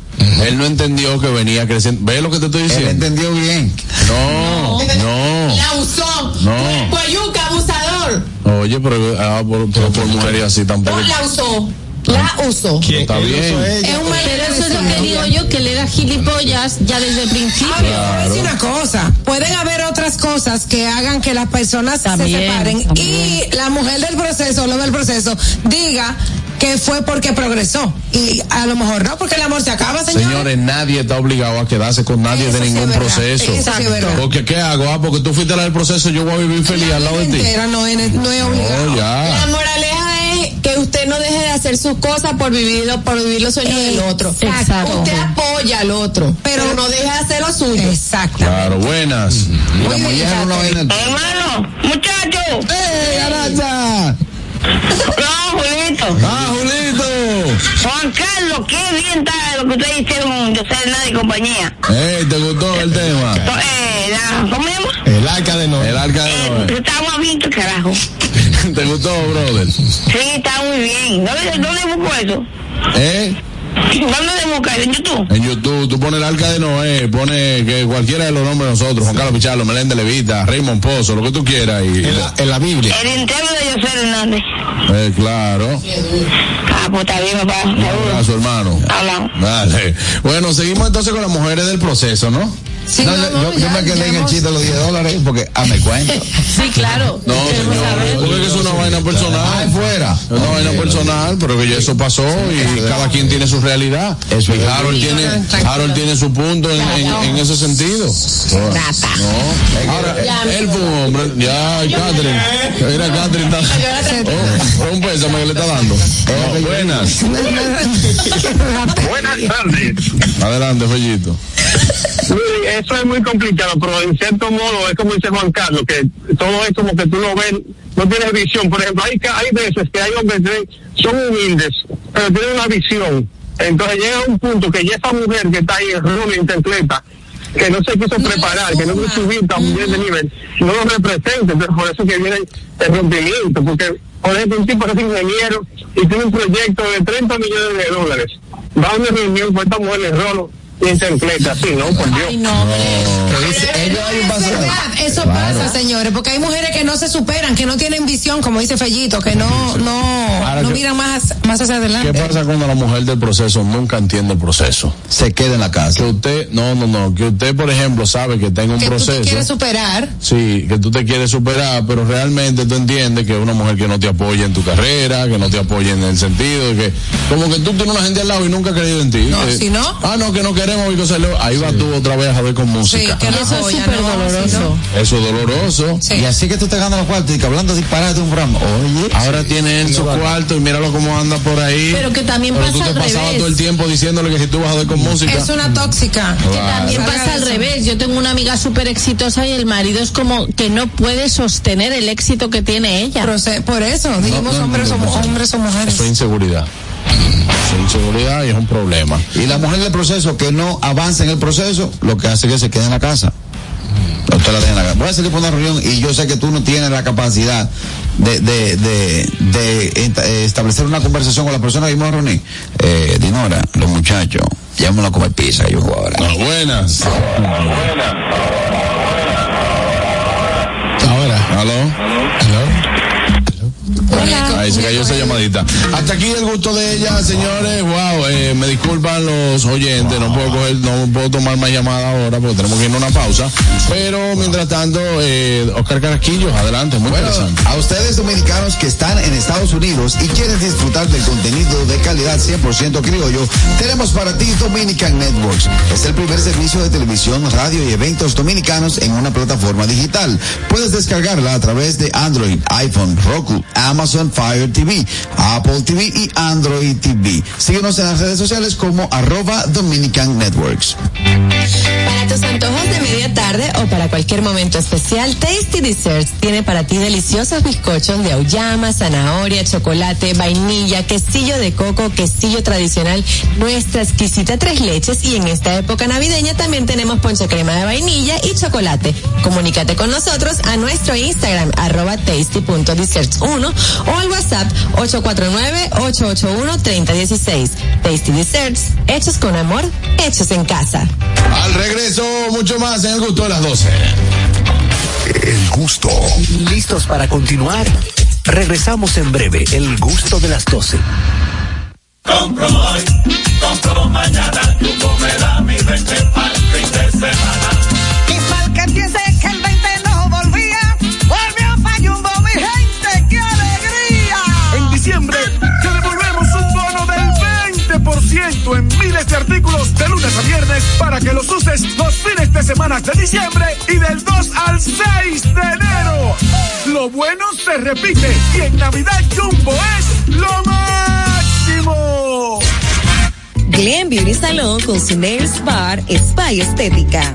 Él no entendió que venía creciendo. ¿Ves lo que te estoy Él diciendo? entendió bien. No, no. La usó. No. Pues yuca, abusador. Oye, pero, ah, por, pero por mujeres así No tampoco. la usó. La usó. Está bien. Es un Pero eso es lo que digo yo, que le da gilipollas ya desde el principio. A ver, voy a decir una cosa. Pueden haber otras cosas que hagan que las personas También, se separen también. y la mujer del proceso, lo del proceso, diga que fue porque progresó. Y a lo mejor no, porque el amor se acaba, señor. Señores, nadie está obligado a quedarse con nadie Eso de ningún proceso. Verdad. Porque ¿qué hago? Ah, porque tú fuiste la del proceso, yo voy a vivir feliz al lado de ti. No es, no es obligado. No, La ya. moraleja que usted no deje de hacer sus cosas por vivir, por vivir los sueños del otro. Exacto. Usted apoya al otro, pero, no deje de hacer lo suyo. Exacto. Claro, buenas. Y la mujer no viene. Hermano, muchacho. ¡Eh, Aracha! No, Julito. Ah, Julito. Juan Carlos, qué bien está lo que ustedes hicieron, yo sé nada y compañía. Ey, ¿te gustó el tema? Eh, la, ¿Cómo se llama? El arca de Noé. El arca de Eh, Noé. estamos bien, carajo. ¿Te gustó, brother? Sí, está muy bien. ¿Dónde, dónde busco eso? ¿Eh? ¿Dónde se busca eso? ¿En YouTube? En YouTube, tú pones el arca de Noé, pone que cualquiera de los nombres de nosotros, Juan Carlos Pichardo, Meléndez Levita, Raymond Pozo, lo que tú quieras. Y, en, la, Biblia. El entero de José Hernández. Eh, claro. Ah, pues está bien, papá. Un abrazo, hermano. Hablamos. Vale. Bueno, seguimos entonces con las mujeres del proceso, ¿no? Sí, No, no, yo, no, yo ya- me quedé en el chiste de los 10 dólares porque ah, me cuento. Sí, claro. No, señor, porque es una vaina personal. fuera. Es una vaina personal, pero que ya eso pasó y cada quien tiene su realidad. Eso y. Harold tiene, Harold tiene su punto en, en- en ese sentido. No. Ahora, él fue un hombre. Ya, Catherine. Mira, Catherine está. Oh, un pésame que le está dando. Oh, buenas. Buenas tardes. Adelante, Fellito. Eso es muy complicado, pero en cierto modo es como dice Juan Carlos, que todo es como que tú lo ves, no tienes visión. Por ejemplo, hay, hay veces que hay hombres que son humildes, pero tienen una visión. Entonces llega un punto que ya esa mujer que está ahí en rubia, en chancleta, que no se quiso preparar, que no quiso subir también de nivel, no lo representa. Entonces por eso que viene el rompimiento, porque por ejemplo un tipo que es ingeniero y tiene un proyecto de 30 millones de dólares, va a una reunión con esta mujer en rolo y en chancleta, así, ¿no? Por Dios. Ay, no, Pero dice, ellos hay un Es paso- verdad, Eso Claro. pasa, señores, porque hay mujeres que no se superan, que no tienen visión, como dice Fellito, que no, no, Ahora no que- miran más, más hacia ¿Qué adelante. pasa cuando la mujer del proceso nunca entiende el proceso? Se queda en la casa. Que usted, no, no, no, que usted, por ejemplo, sabe que tenga un Que tú te proceso. quieres superar. Sí, que tú te quieres superar, pero realmente tú entiendes que es una mujer que no te apoya en tu carrera, que no te apoya en el sentido de que, como que tú tienes una gente al lado y nunca ha creído en ti. No, Eh, si no. Ah, no, que no queremos luego, Ahí va tú otra vez a ver con Sí, música. que no Eso es súper no, doloroso. sí. Eso es doloroso. Sí. Y así que tú te ganas los cuartos y que hablando disparate de un programa. Oye. Ahora tiene él su cuarto y míralo cómo anda por ahí. Pero que también Pero pasa tú te al pasabas revés. todo el tiempo diciéndole que si tú vas a ver con música. Es una tóxica. Que también pasa al revés. Yo tengo una amiga súper exitosa y el marido es como que no puede sostener el éxito que tiene ella. Proce- Por eso, dijimos no, no, hombres, no, somos no. hombres o mujeres. Eso es inseguridad. Es inseguridad y es un problema. Y la mujer del proceso que no avanza en el proceso, lo que hace es que se quede en la casa. Usted la deja en la casa. Voy a salir por una reunión y yo sé que tú no tienes la capacidad de, de, de, de eh, establecer una conversación con la persona que vamos a reunir. Eh, Dinora, los muchachos, llámalo a comer pizza, yo ahora. No, buenas. Ahora. ¿Aló? Ahí se cayó esa llamadita. Hasta aquí el gusto de ella, señores. Wow, eh, me disculpan los oyentes, no puedo coger, no puedo tomar más llamadas ahora porque tenemos que ir a una pausa. Pero mientras tanto, eh, Oscar Carasquillo, adelante, muy Bueno, interesante. a ustedes dominicanos que están en Estados Unidos y quieren disfrutar del contenido de calidad 100% criollo, tenemos para ti Dominican Networks. Es el primer servicio de televisión, radio y eventos dominicanos en una plataforma digital. Puedes descargarla a través de Android, iPhone, Roku, Amazon Fire TV, Apple TV y Android TV. Síguenos en las redes sociales como arroba Dominican Networks. Para tus antojos de media tarde o para cualquier momento especial, Tasty Desserts tiene para ti deliciosos bizcochos de auyama, zanahoria, chocolate, vainilla, quesillo de coco, quesillo tradicional, nuestra exquisita tres leches y en esta época navideña también tenemos ponche crema de vainilla y chocolate. Comunícate con nosotros a nuestro Instagram arroba tasty.desserts1 o al WhatsApp 849-881-3016. Tasty Desserts, hechos con amor, hechos en casa. Al regreso, mucho más en el gusto de las 12. El gusto. ¿Listos para continuar? Regresamos en breve, el gusto de las 12. Compro hoy, compro mañana, Jumbo me da mi 20 para el fin de semana. 10% en miles de artículos de lunes a viernes para que los uses los fines de semana de diciembre y del 2 al 6 de enero. Lo bueno se repite y en Navidad Jumbo es lo máximo. Glen Beauty Salón con su Nails Bar Spy Estética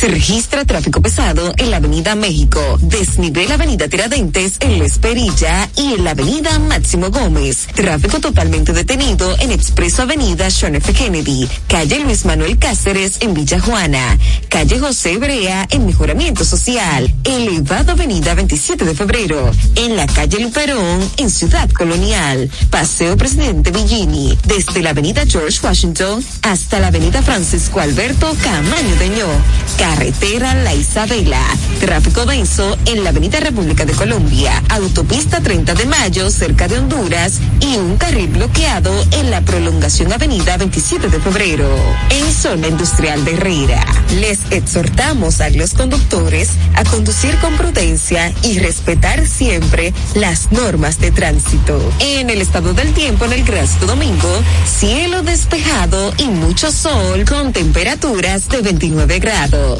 Se registra tráfico pesado en la Avenida México, desnivel Avenida Tiradentes en La Esperilla y en la Avenida Máximo Gómez. Tráfico totalmente detenido en Expreso Avenida John F. Kennedy, calle Luis Manuel Cáceres en Villa Juana, calle José Brea en Mejoramiento Social, elevado Avenida 27 de Febrero, en la calle Luperón en Ciudad Colonial, Paseo Presidente Villini, desde la Avenida George Washington hasta la Avenida Francisco Alberto Camaño Deñó, carretera La Isabela, tráfico denso en la Avenida República de Colombia, autopista 30 de Mayo cerca de Honduras y un carril bloqueado en la prolongación Avenida 27 de Febrero, en zona industrial de Herrera. Les exhortamos a los conductores a conducir con prudencia y respetar siempre las normas de tránsito. En el estado del tiempo en el Gran Domingo, cielo despejado y mucho sol con temperaturas de 29 grados.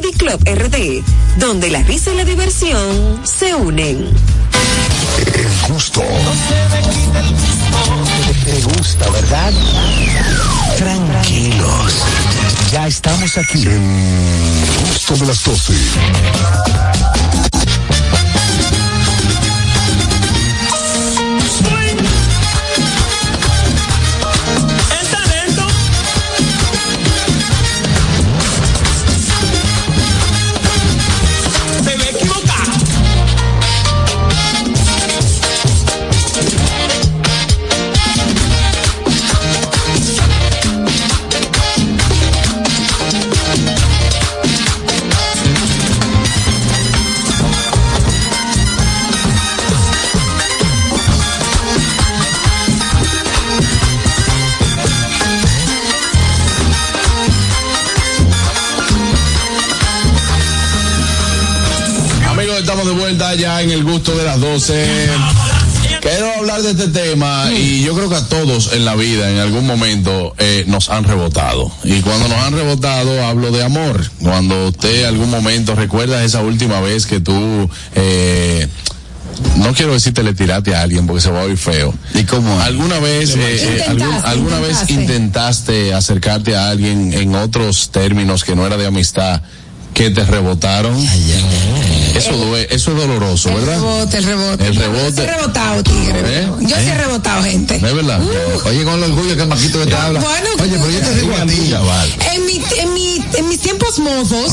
Club RD, donde la risa y la diversión se unen. El gusto. Te gusta, ¿verdad? Tranquilos. Ya estamos aquí. El gusto de las 12. Estamos de vuelta ya en el gusto de las 12. Quiero hablar de este tema y yo creo que a todos en la vida en algún momento eh, nos han rebotado. Y cuando nos han rebotado hablo de amor. Cuando usted en algún momento recuerdas esa última vez que tú... Eh, no quiero decirte le tiraste a alguien porque se va a oír feo. ¿Y cómo? ¿Alguna vez, eh, eh, algún- alguna vez intentaste acercarte a alguien en otros términos que no era de amistad que te rebotaron? Eso, due- eso es doloroso, El ¿verdad? rebote, el rebote. El Yo rebote. sí he rebotado, tigre. ¿Eh? Yo sí ¿Eh? he rebotado gente. ¿No es verdad? Oye, con el orgullo que el maquito que te habla. Bueno, Oye, pero yo te digo a ti. Chaval. En, mi, en, mi, en mis tiempos mozos,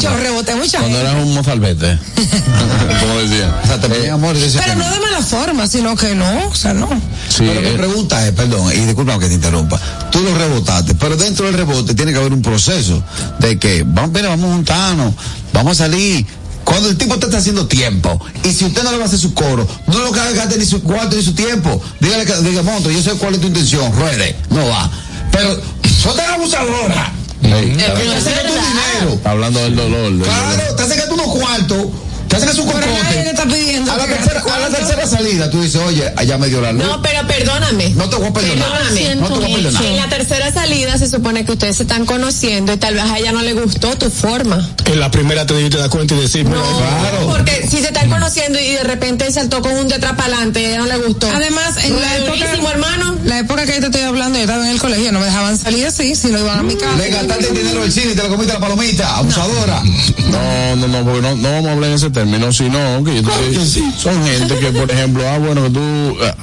yo reboté mucha Cuando gente. eras un mozalbete. Como decía. O sea, te amor Pero que no de mala forma, sino que no, o sea, no. Sí, pero mi eh, pregunta es, perdón, y disculpa que te interrumpa, tú lo rebotaste, pero dentro del rebote tiene que haber un proceso de que, vamos, mira, vamos a juntarnos, vamos a salir. Cuando el tipo te está haciendo tiempo, y si usted no le va a hacer su coro, no lo gaste ni su cuarto ni su tiempo, dígale que, diga, monto, yo sé cuál es tu intención, ruede, no va. Pero, sos tan abusadora. Que tu dinero. Está hablando del dolor. del dolor. Claro, te hace que tú unos cuartos, te hace que su Pero nadie le cocote. está pidiendo. A la, tercera, a la tercera salida, tú dices, oye, allá me dio la luz. No, pero perdóname. No te voy a perdonar. Perdóname. No te voy a perdonar. En la tercera salida se supone que ustedes se están conociendo y tal vez a ella no le gustó tu forma. En la primera te debiste dar cuenta y decir, mira, Claro. Porque si se están conociendo y de repente saltó con un de atrás para adelante y a ella no le gustó. Además, en la época, hermano. la época que yo te estoy hablando, yo estaba en el colegio, no me dejaban salir así, si no iban a mi casa. Le gastaste el dinero del cine y te lo comiste la palomita, abusadora. No, no, no, porque no, no vamos a hablar en ese término, sino que yo te son gente que, por ejemplo, ah, bueno, que tú, eh,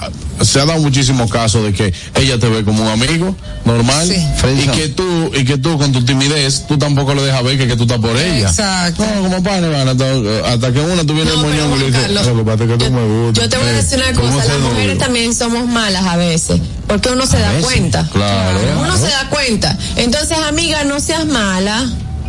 se ha dado muchísimos casos de que ella te ve como un amigo normal Sí. y que tú, y que tú con tu timidez, tú tampoco le dejas ver que, que tú estás por ella. Exacto. No, como pana, pana, hasta, hasta que una tú vienes No, el moñón y le dices, Carlos, "Lo que pasa es que tú me gustas". Yo te voy a Eh, decir una ¿cómo cosa, las mujeres también somos malas a veces, porque uno se da veces, cuenta. claro. Uno se da cuenta. Entonces, amiga, no seas mala.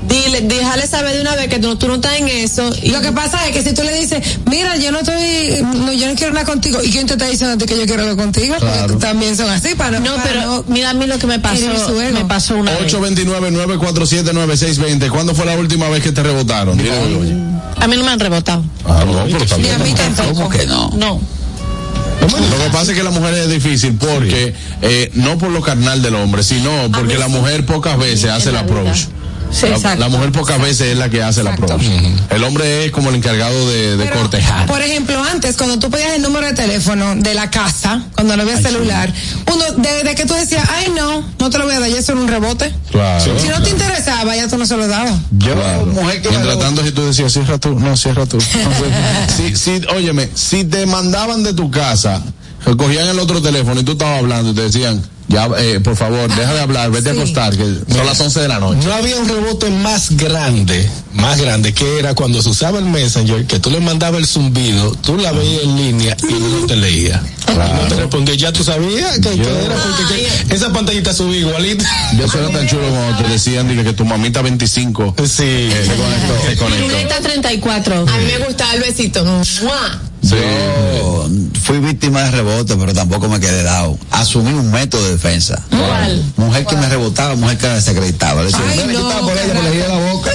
Dile, déjale saber de una vez que tú, tú no estás en eso. Y lo que pasa es que si tú le dices, mira, yo no estoy, no, yo no quiero nada contigo, ¿y quién te está diciendo a ti que yo quiero algo contigo? Claro. Porque también son así, para No, para pero mira a mí lo que me pasó, me pasó una vez. 829-947-9620. ¿Cuándo fue la última vez que te rebotaron? Dile, oye. A mí no me han rebotado. Ah, no, pero está Ni bien. a mí tampoco. ¿Cómo que no? No. Lo que pasa es que la mujer es difícil porque, eh, no por lo carnal del hombre, sino porque la mujer pocas veces hace el approach. Sí, La, exacto. la mujer pocas veces es la que hace el approach. El hombre es como el encargado de, de Pero, cortejar. Por ejemplo, antes, cuando tú pedías el número de teléfono de la casa, cuando no había celular, uno, desde que tú decías, ay no, no te lo voy a dar, ya eso era un rebote. Claro. Si no te interesaba, ya tú no se lo dabas. Yo, Claro. mujer que Mientras tanto, si tú decías, cierra tú, no, cierra tú. si, si, óyeme, si te mandaban de tu casa, cogían el otro teléfono y tú estabas hablando y te decían, ya, eh, por favor, deja de hablar, vete a acostar, que son las 11 de la noche. No había un rebote más grande, más grande, que era cuando se usaba el Messenger, que tú le mandabas el zumbido, tú la veías en línea y no te leía. Y no te respondía, ya tú sabías que, que era porque que esa pantallita subía igualita. Yo eso era tan chulo cuando te decían dije, que tu mamita 25 Sí. eh, se conectó. Se conectó. Piruleta 34. A mí me gustaba el besito. ¡Mua! Yo fui víctima de rebote, pero tampoco me quedé dado. Asumí un método de defensa. ¿Cuál? Mujer que me rebotaba, mujer que me desacreditaba. Le decía, Ay, "Ven, tú no, por ella, la boca.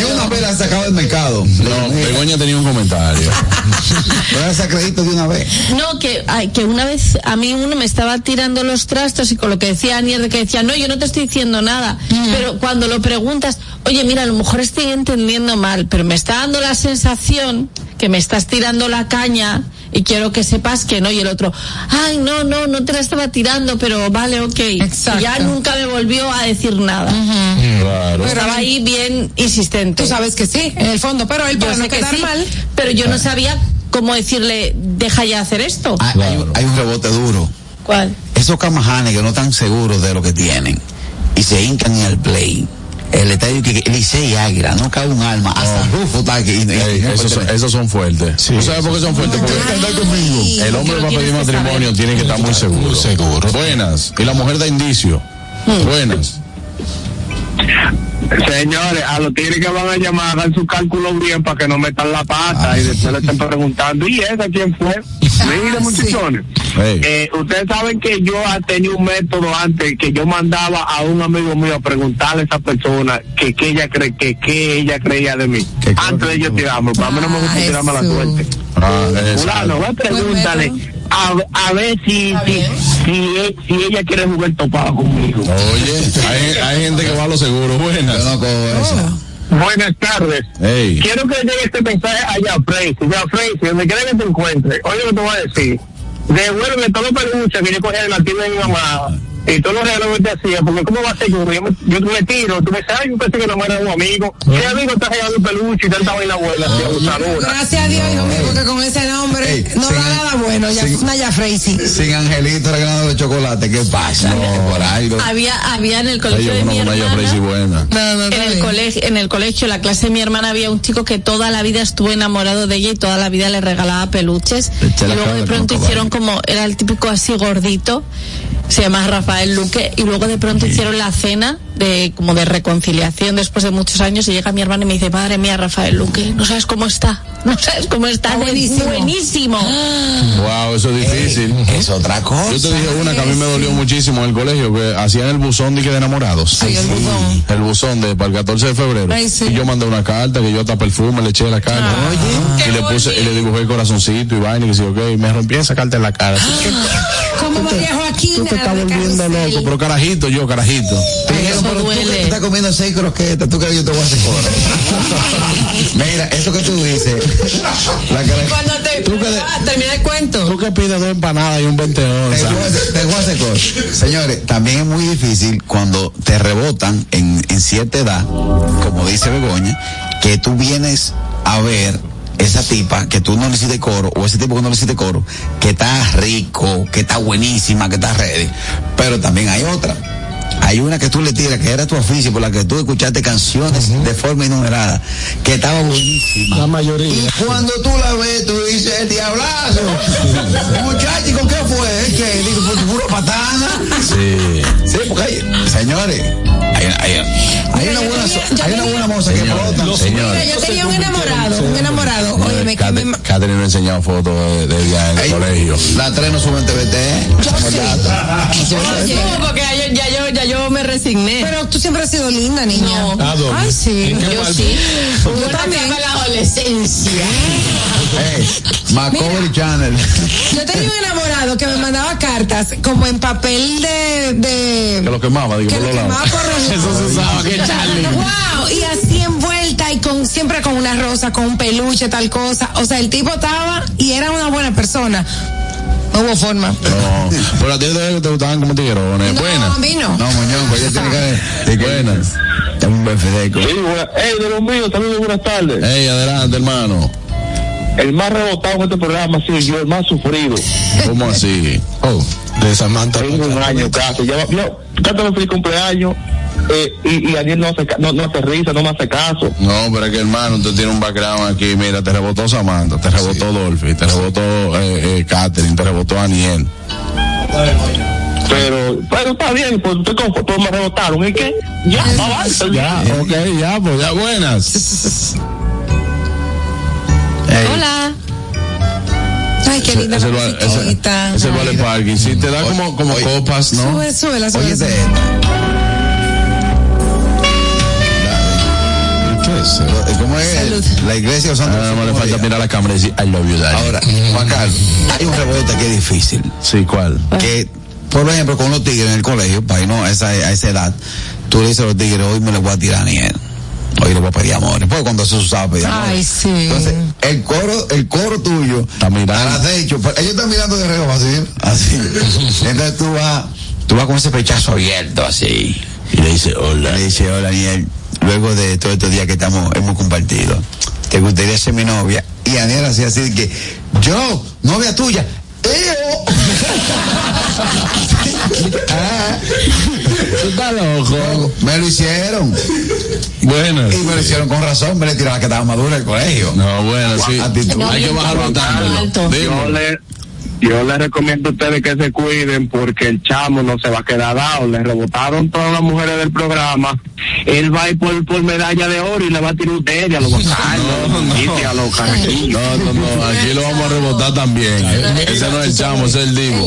Yo una vez la sacaba del mercado. No, Begoña tenía un comentario. Pero la desacredito de una vez. No, que, ay, que una vez a mí uno me estaba tirando los trastos y con lo que decía Anier de que decía, no, yo no te estoy diciendo nada. Pero cuando lo preguntas, oye, mira, a lo mejor estoy entendiendo mal, pero me está dando la sensación que me estás tirando la caña y quiero que sepas que no. Y el otro, ay, no, no, no te la estaba tirando, pero vale, ok. Y ya nunca me volvió a decir nada. Claro. Estaba ahí bien insistente. Tú sabes que sí, en el fondo, pero él Yo para no que quedar sí, mal. pero yo no sabía cómo decirle, deja ya hacer esto. Hay, hay un- hay un rebote duro. ¿Cuál? Esos camajanes que no están seguros de lo que tienen y se hincan en el play. El estadio que Licey y Águila, no cabe un alma. Hasta Rufo está aquí. y- Ey, no esos, son, pertenece. esos son fuertes. ¿Tú sabes por qué son fuertes? Porque el hombre para pedir matrimonio tiene que estar muy seguro. seguro. Buenas. Y la mujer da indicio. Buenas. Señores, a los tigres que van a llamar, hagan su cálculo bien para que no metan la pata y después le estén preguntando, ¿y esa quién fue? Mire, muchachones, eh, ustedes saben que yo tenía un método antes que yo mandaba a un amigo mío a preguntarle a esa persona que, que ella cree que, que ella creía de mí. Antes de yo tirarme, para mí no me gusta Ah, tirarme la suerte. Ah, Fulano, ve, pregúntale a, a ver si, si, si, e- si ella quiere jugar topado conmigo. Oye, hay, hay gente que va a lo seguro. Buenas. No esa. Buenas tardes. Quiero que llegue este mensaje allá, Frey. Ya, Frey, donde quiera que te encuentres, oye lo que te voy a decir. Devuelve todos los peluches que yo cogía de la tienda de mi mamá y todos los regalos que te hacía, porque ¿cómo va a ser? Yo me, yo me tiro, tú me dices, ay, yo pensé que no era un amigo. ¿Qué amigo está regalando peluche y tanta vaina buena? Gracias a Dios, hijo mío, porque con ese nombre Ey, no sin- da nada bueno. Ya, sin- una ya Freisy. Sin Angelito regalando de chocolate, ¿qué pasa? Por algo. Había, había en el Ay, colegio yo de mi hermana. Buena. No, no, En el, colegio, en el colegio, la clase de mi hermana, había un chico que toda la vida estuvo enamorado de ella y toda la vida le regalaba peluches. Y luego de pronto hicieron como, era el típico así gordito, se llama Rafael Luque, y luego de pronto hicieron la cena de como de reconciliación después de muchos años y llega mi hermana y me dice, madre mía, Rafael Luque, no sabes cómo está, no sabes cómo está, Está buenísimo. buenísimo. Wow, eso es difícil. Es otra cosa. Yo te dije una que a mí me dolió muchísimo en el colegio, que hacían el buzón de, que de enamorados. Sí, el buzón. El buzón de para el 14 de febrero. Ay, sí. Y yo mandé una carta que yo hasta perfume le eché la cara. y le puse, y le dibujé el corazoncito y vaina y que ok, me rompí esa carta en la cara. Que, Como María Joaquín. tú te estás volviendo loco, pero carajito, yo, carajito. Tú que duele. te estás comiendo seis croquetas, tú crees que yo te voy a hacer coro. Mira, eso que tú dices, la cara- Cuando te Tú que ah, termina el cuento. Tú que pides dos empanadas y un 20 te voy a onzas. hacer- te voy a hacer coro. Señores, también es muy difícil cuando te rebotan en, en cierta edad, como dice Begoña, que tú vienes a ver esa tipa que tú no le hiciste coro o ese tipo que no le hiciste coro, que está rico, que está buenísima, que está ready. Pero también hay otra. Hay una que tú le tiras, que era tu oficio, por la que tú escuchaste canciones de forma enumerada, que estaba buenísima. La mayoría. Y cuando tú la ves, tú dices, el diablazo. Muchacho, ¿y ¿con qué fue? Es que, digo, pues, puro patana. Sí. Sí, porque hay, señores, hay, hay, hay una buena, hay una buena moza que Señores, explota. Mira, señores. yo tenía un enamorado, un enamorado. Oye, me que me- Catherine Catherine me ha enseñado fotos de, de ella en el colegio. La tres no suben TVT. No, porque ya yo, ya yo, ya yo me resigné. Pero tú siempre has sido linda, niña. Ay, sí. ¿En qué Yo mal- sí. Yo también. la adolescencia. Hey, Channel. Yo tenía un enamorado que me mandaba cartas como en papel de. de Que lo quemaba, digo, que por lo los quemaba lados. por los Eso se usaba, que Charlie. Wow, y así envuelta y con siempre con una rosa, con un peluche, tal cosa. O sea, el tipo estaba y era una buena persona. No hubo forma. No, pero a ti te, te gustaban como tiguerones. No, Buenas. a mí no. No, moñón, pues ella tiene que. Sí, buenas. Dame un befedeco. Sí, buena- Ey, de los míos, saludos, buenas tardes. Ey, adelante, hermano. El más rebotado en este programa ha sido yo, el más sufrido. ¿Cómo así? Oh, de Samantha. Tengo un año casi. Ya, yo, cántame feliz cumpleaños. Eh, y, y Daniel no hace, no, no hace risa, no me hace caso. No, pero es que hermano, usted tiene un background aquí. Mira, te rebotó Samantha, te rebotó Dolphy, te rebotó eh, eh, Catherine, te rebotó Aniel. Pero, pero está bien, pues usted pues me rebotaron. ¿Y qué? Ya, avanza. Ya, ok, ya, pues ya buenas. Hola. qué linda ese, la vale- ese- musiquita. ese vale parking. Sí, te da como, como copas, ¿no? Sube, sube la sube. Oye, sube. ¿Qué es? eso? ¿Cómo es? Salud. La iglesia o Santo Ahora no le falta mirar a la cámara y decir, I love you, daddy. Ahora, Juan Carlos, hay un rebote que es difícil. Sí, ¿cuál? Que, por ejemplo, con los tigres en el colegio, para irnos a esa, a esa edad, tú le dices a los tigres, hoy me le voy a tirar a Aniel. Hoy le voy a pedir amores. Pues cuando se usaba pedir amores. Ay, sí. Entonces, el coro, el coro tuyo, Está mirando. acecho, pero ellos están mirando de reojo así, así. Entonces tú vas, tú vas con ese pechazo abierto así. Y le dice, hola. Le dice, hola Aniel, luego de todos estos días que estamos, hemos compartido, ¿te gustaría ser mi novia? Y Aniel así, así de que, yo, novia tuya, ¡Eo! Ah, Tú estás loco. me lo hicieron. Bueno. Y me lo hicieron con razón, me le tiraron la que estaba madura el colegio. No, bueno, sí. Hay que bajar bastante. Yo Dime. le, yo les recomiendo a ustedes que se cuiden porque el chamo no se va a quedar dado. Le rebotaron todas las mujeres del programa. Él va a ir por, por medalla de oro y le va a tirar usted a los a los carajillos. No, no, no, aquí lo vamos a rebotar también. Ese no es el chamo, ese es el divo.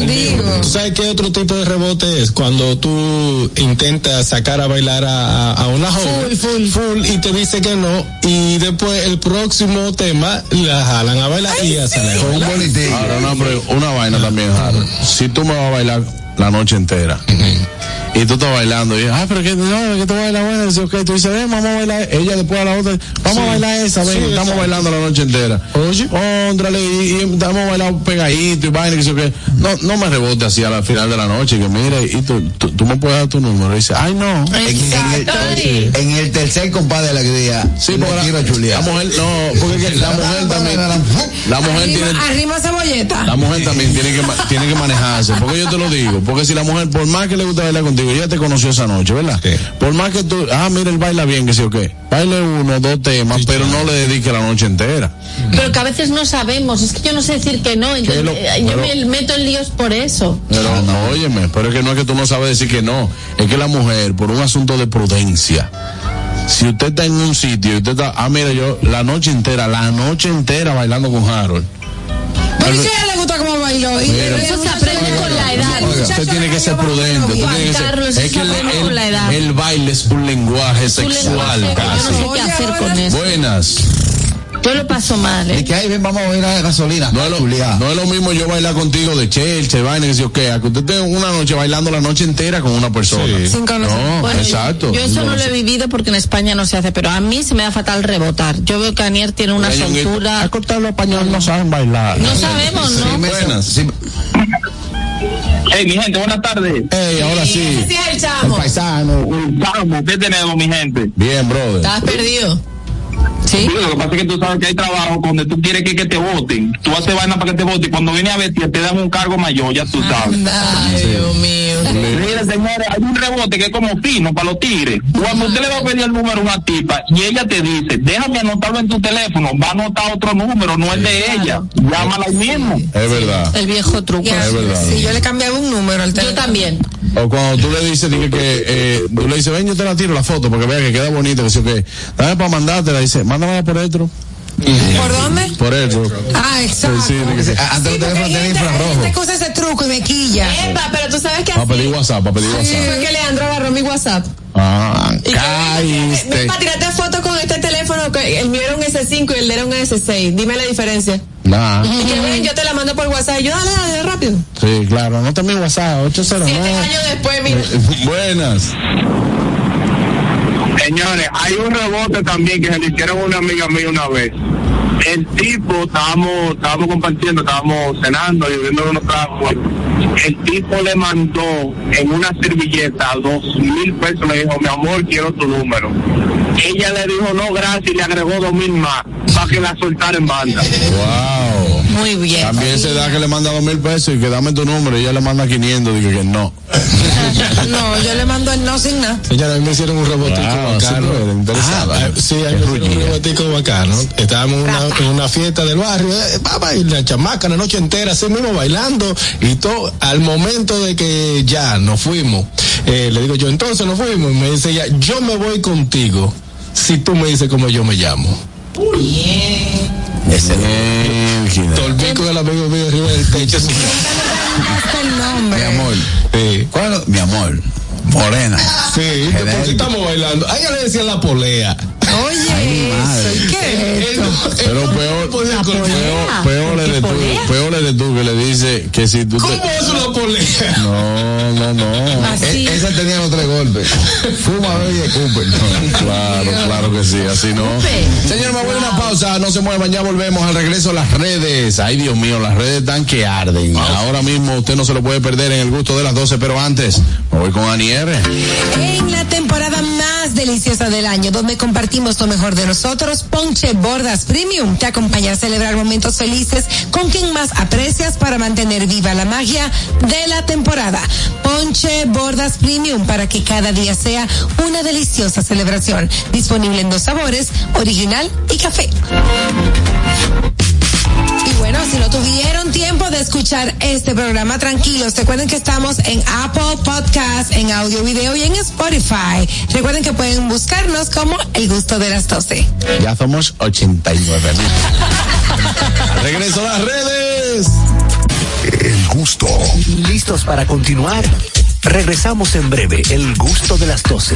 ¿Tú sabes qué otro tipo de rebote es? Cuando tú intentas sacar a bailar a, una joven. Full, full. y te dice que no. Y después el próximo tema la jalan a bailar y ya sale. Con un una, vaina también, Harold. Si tú me vas a bailar la noche entera y tú estás bailando y ah, pero que no, que tú bailas bueno, dice, ok, tú dices, ven, vamos a bailar, ella después a la otra, vamos a bailar esa, ven, Sí, estamos exacto. bailando la noche entera. Oye, óndrale, y, y estamos bailando pegadito y vaina, que qué. No, no me rebote así a la final de la noche, que mire, y tú, tú, tú me puedes dar tu número. Y dice, ay, no. En, en el, en el tercer compadre de la alegría, Sí, la, la mujer, no, porque la mujer también, la mujer tiene, Arrima, arrima cebolleta. La mujer también tiene que, tiene que manejarse, porque yo te lo digo, porque si la mujer, por más que le gusta bailar contigo, ella te conoció esa noche, ¿verdad? Por más que tú, ah, mira, él baila bien, que sí o qué, baile uno, dos temas, pero no le dedique la noche entera. Pero que a veces no sabemos, es que yo no sé decir que no, entonces lo- eh, yo pero- me meto en líos por eso. Pero no, óyeme, pero es que no es que tú no sabes decir que no, es que la mujer, por un asunto de prudencia, si usted está en un sitio y usted está, ah, mira, yo la noche entera, la noche entera bailando con Harold. ¿Por qué a ella le gusta cómo bailó? Y y- Eso se aprende con la edad. Oiga, usted tiene que ser prudente. Juan que ser- Carlos, es que el, el- baile es un lenguaje sexual lenguaje, casi. No sé qué hacer con eso. Buenas. Yo lo paso mal, ¿eh? que ahí ven, vamos a ver la gasolina. No es, lo, no es lo mismo yo bailar contigo de chelche, vaina, que si o qué, a que usted tenga una noche bailando la noche entera con una persona. Sin conocer. No, Bueno, exacto. Yo eso no lo he vivido porque en España no se hace, pero a mí se me da fatal rebotar. Yo veo que Anier tiene una soltura. A cortar los españoles no saben bailar. No sabemos, ¿no? Buenas. Sí, Hey, mi gente, buenas tardes. Ey, ahora sí. Ese sí es el El chamo. paisano. Vamos, ¿qué tenemos, mi gente? Bien, brother. Estás perdido. Sí. Lo que pasa es que tú sabes que hay trabajo donde tú quieres que, que te voten. Tú haces vaina para que te voten. Cuando viene a ver, te te dan un cargo mayor, ya tú sabes. Ay, Dios mío. Mire, señores, hay un rebote que es como fino para los tigres. Cuando usted le va a pedir el número a una tipa y ella te dice, déjame anotarlo en tu teléfono, va a anotar otro número, no el de ella. Llámala ahí mismo. Es verdad. El viejo truco. Es verdad. Sí, yo le cambiaba un número al Yo teléfono. también. O cuando tú le dices, dije que, eh, tú le dices, ven, yo te la tiro la foto porque vea que queda bonita, que sí o qué. Dame para mandártela, dice, mándamela por dentro. ¿Por dónde? Por dentro. Ah, exacto. Sí, sí, Sí, tenía gente, hay infrarrojo. que usa ese truco y me quilla. Epa, pero tú sabes que Para así pedir WhatsApp, para pedir fue WhatsApp. que Leandro agarró mi WhatsApp. Ah, Y caíste. ven para tirarte fotos con este teléfono, que el mío era un S5 y el de era un S6. Dime la diferencia. Nah. Y que ven, yo te la mando por WhatsApp. Y yo, dale, dale, rápido. Sí, claro, no también WhatsApp, 809. Siete años después, mira. Buenas. Señores, hay un rebote también que se le hicieron una amiga mía una vez. El tipo, estábamos, estábamos compartiendo, estábamos cenando y bebiendo unos tragos. El tipo le mandó en una servilleta dos mil pesos, le dijo, mi amor, quiero tu número. Ella le dijo, no, gracias, y le agregó dos mil más para que la soltara en banda. Wow. Muy bien. También se da que le manda dos mil pesos y que dame tu número y ella le manda 500, dije que no. No, yo le mando el no sin nada. Señora, a mí me hicieron un robotico Wow, bacano. Ah, sí, a mí me hicieron un robotico bacano. Estábamos en una, en una fiesta del barrio, eh, papá, y la chamaca la noche entera, así mismo bailando y todo. Al momento de que ya nos fuimos, eh, le digo yo, entonces nos fuimos. Y me dice ella, yo me voy contigo si tú me dices cómo yo me llamo. Excelente. máquina. Tolbico del amigo mío arriba del techo. Hasta el nombre. Mi amor. ¿Cuál? Mi amor. Morena. Sí, porque estamos bailando. A ella le decían la polea. Oye, eso, ¿qué es esto? Pero peor, peor, peor eres tú, peor eres tú que le dice que si tú ¿Cómo te... es una polea? No, no, no. Así. E- esa tenía los tres golpes. Fuma, bebe y escupe. Claro, claro que sí, así no. Señor, me voy a una pausa, no se muevan, ya volvemos al regreso a las redes. Ay, Dios mío, las redes están que arden. Ahora mismo usted no se lo puede perder en el gusto de las 12, pero antes me voy con Anier. En la temporada más deliciosa del año, donde compartimos lo mejor de nosotros, Ponche Bordas Premium te acompaña a celebrar momentos felices con quien más aprecias para mantener viva la magia de la temporada. Ponche Bordas Premium para que cada día sea una deliciosa celebración. Disponible en dos sabores, original y café. Bueno, si no tuvieron tiempo de escuchar este programa, tranquilos. Recuerden que estamos en Apple Podcast, en audio, video y en Spotify. Recuerden que pueden buscarnos como El Gusto de las 12. Ya somos 89 mil. regreso a las redes. El gusto. ¿Listos para continuar? Regresamos en breve, el gusto de las 12.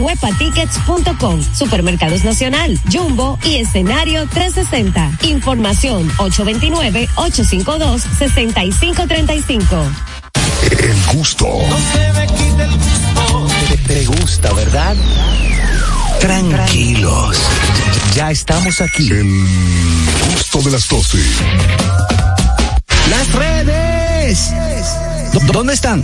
webatickets.com, Supermercados Nacional, Jumbo y Escenario 360. Información 829-852-6535. El gusto. Te, te gusta, ¿verdad? Tranquilos. Ya estamos aquí. El gusto de las 12. Las redes. ¿Dó- ¿Dónde están?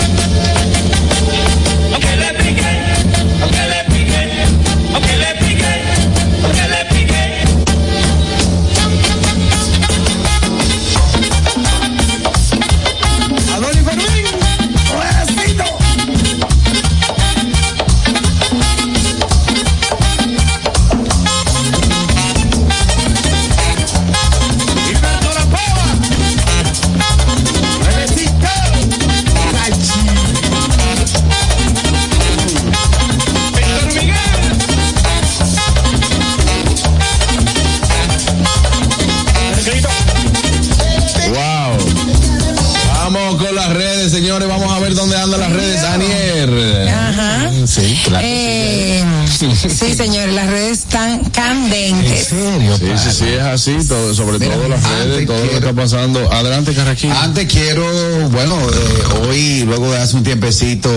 Señores, las redes están candentes. serio? Sí, sí, sí, es así, todo, sobre todo las redes, todo lo que está pasando. Adelante, Carraquín. Antes quiero, bueno, eh, hoy, luego de hace un tiempecito,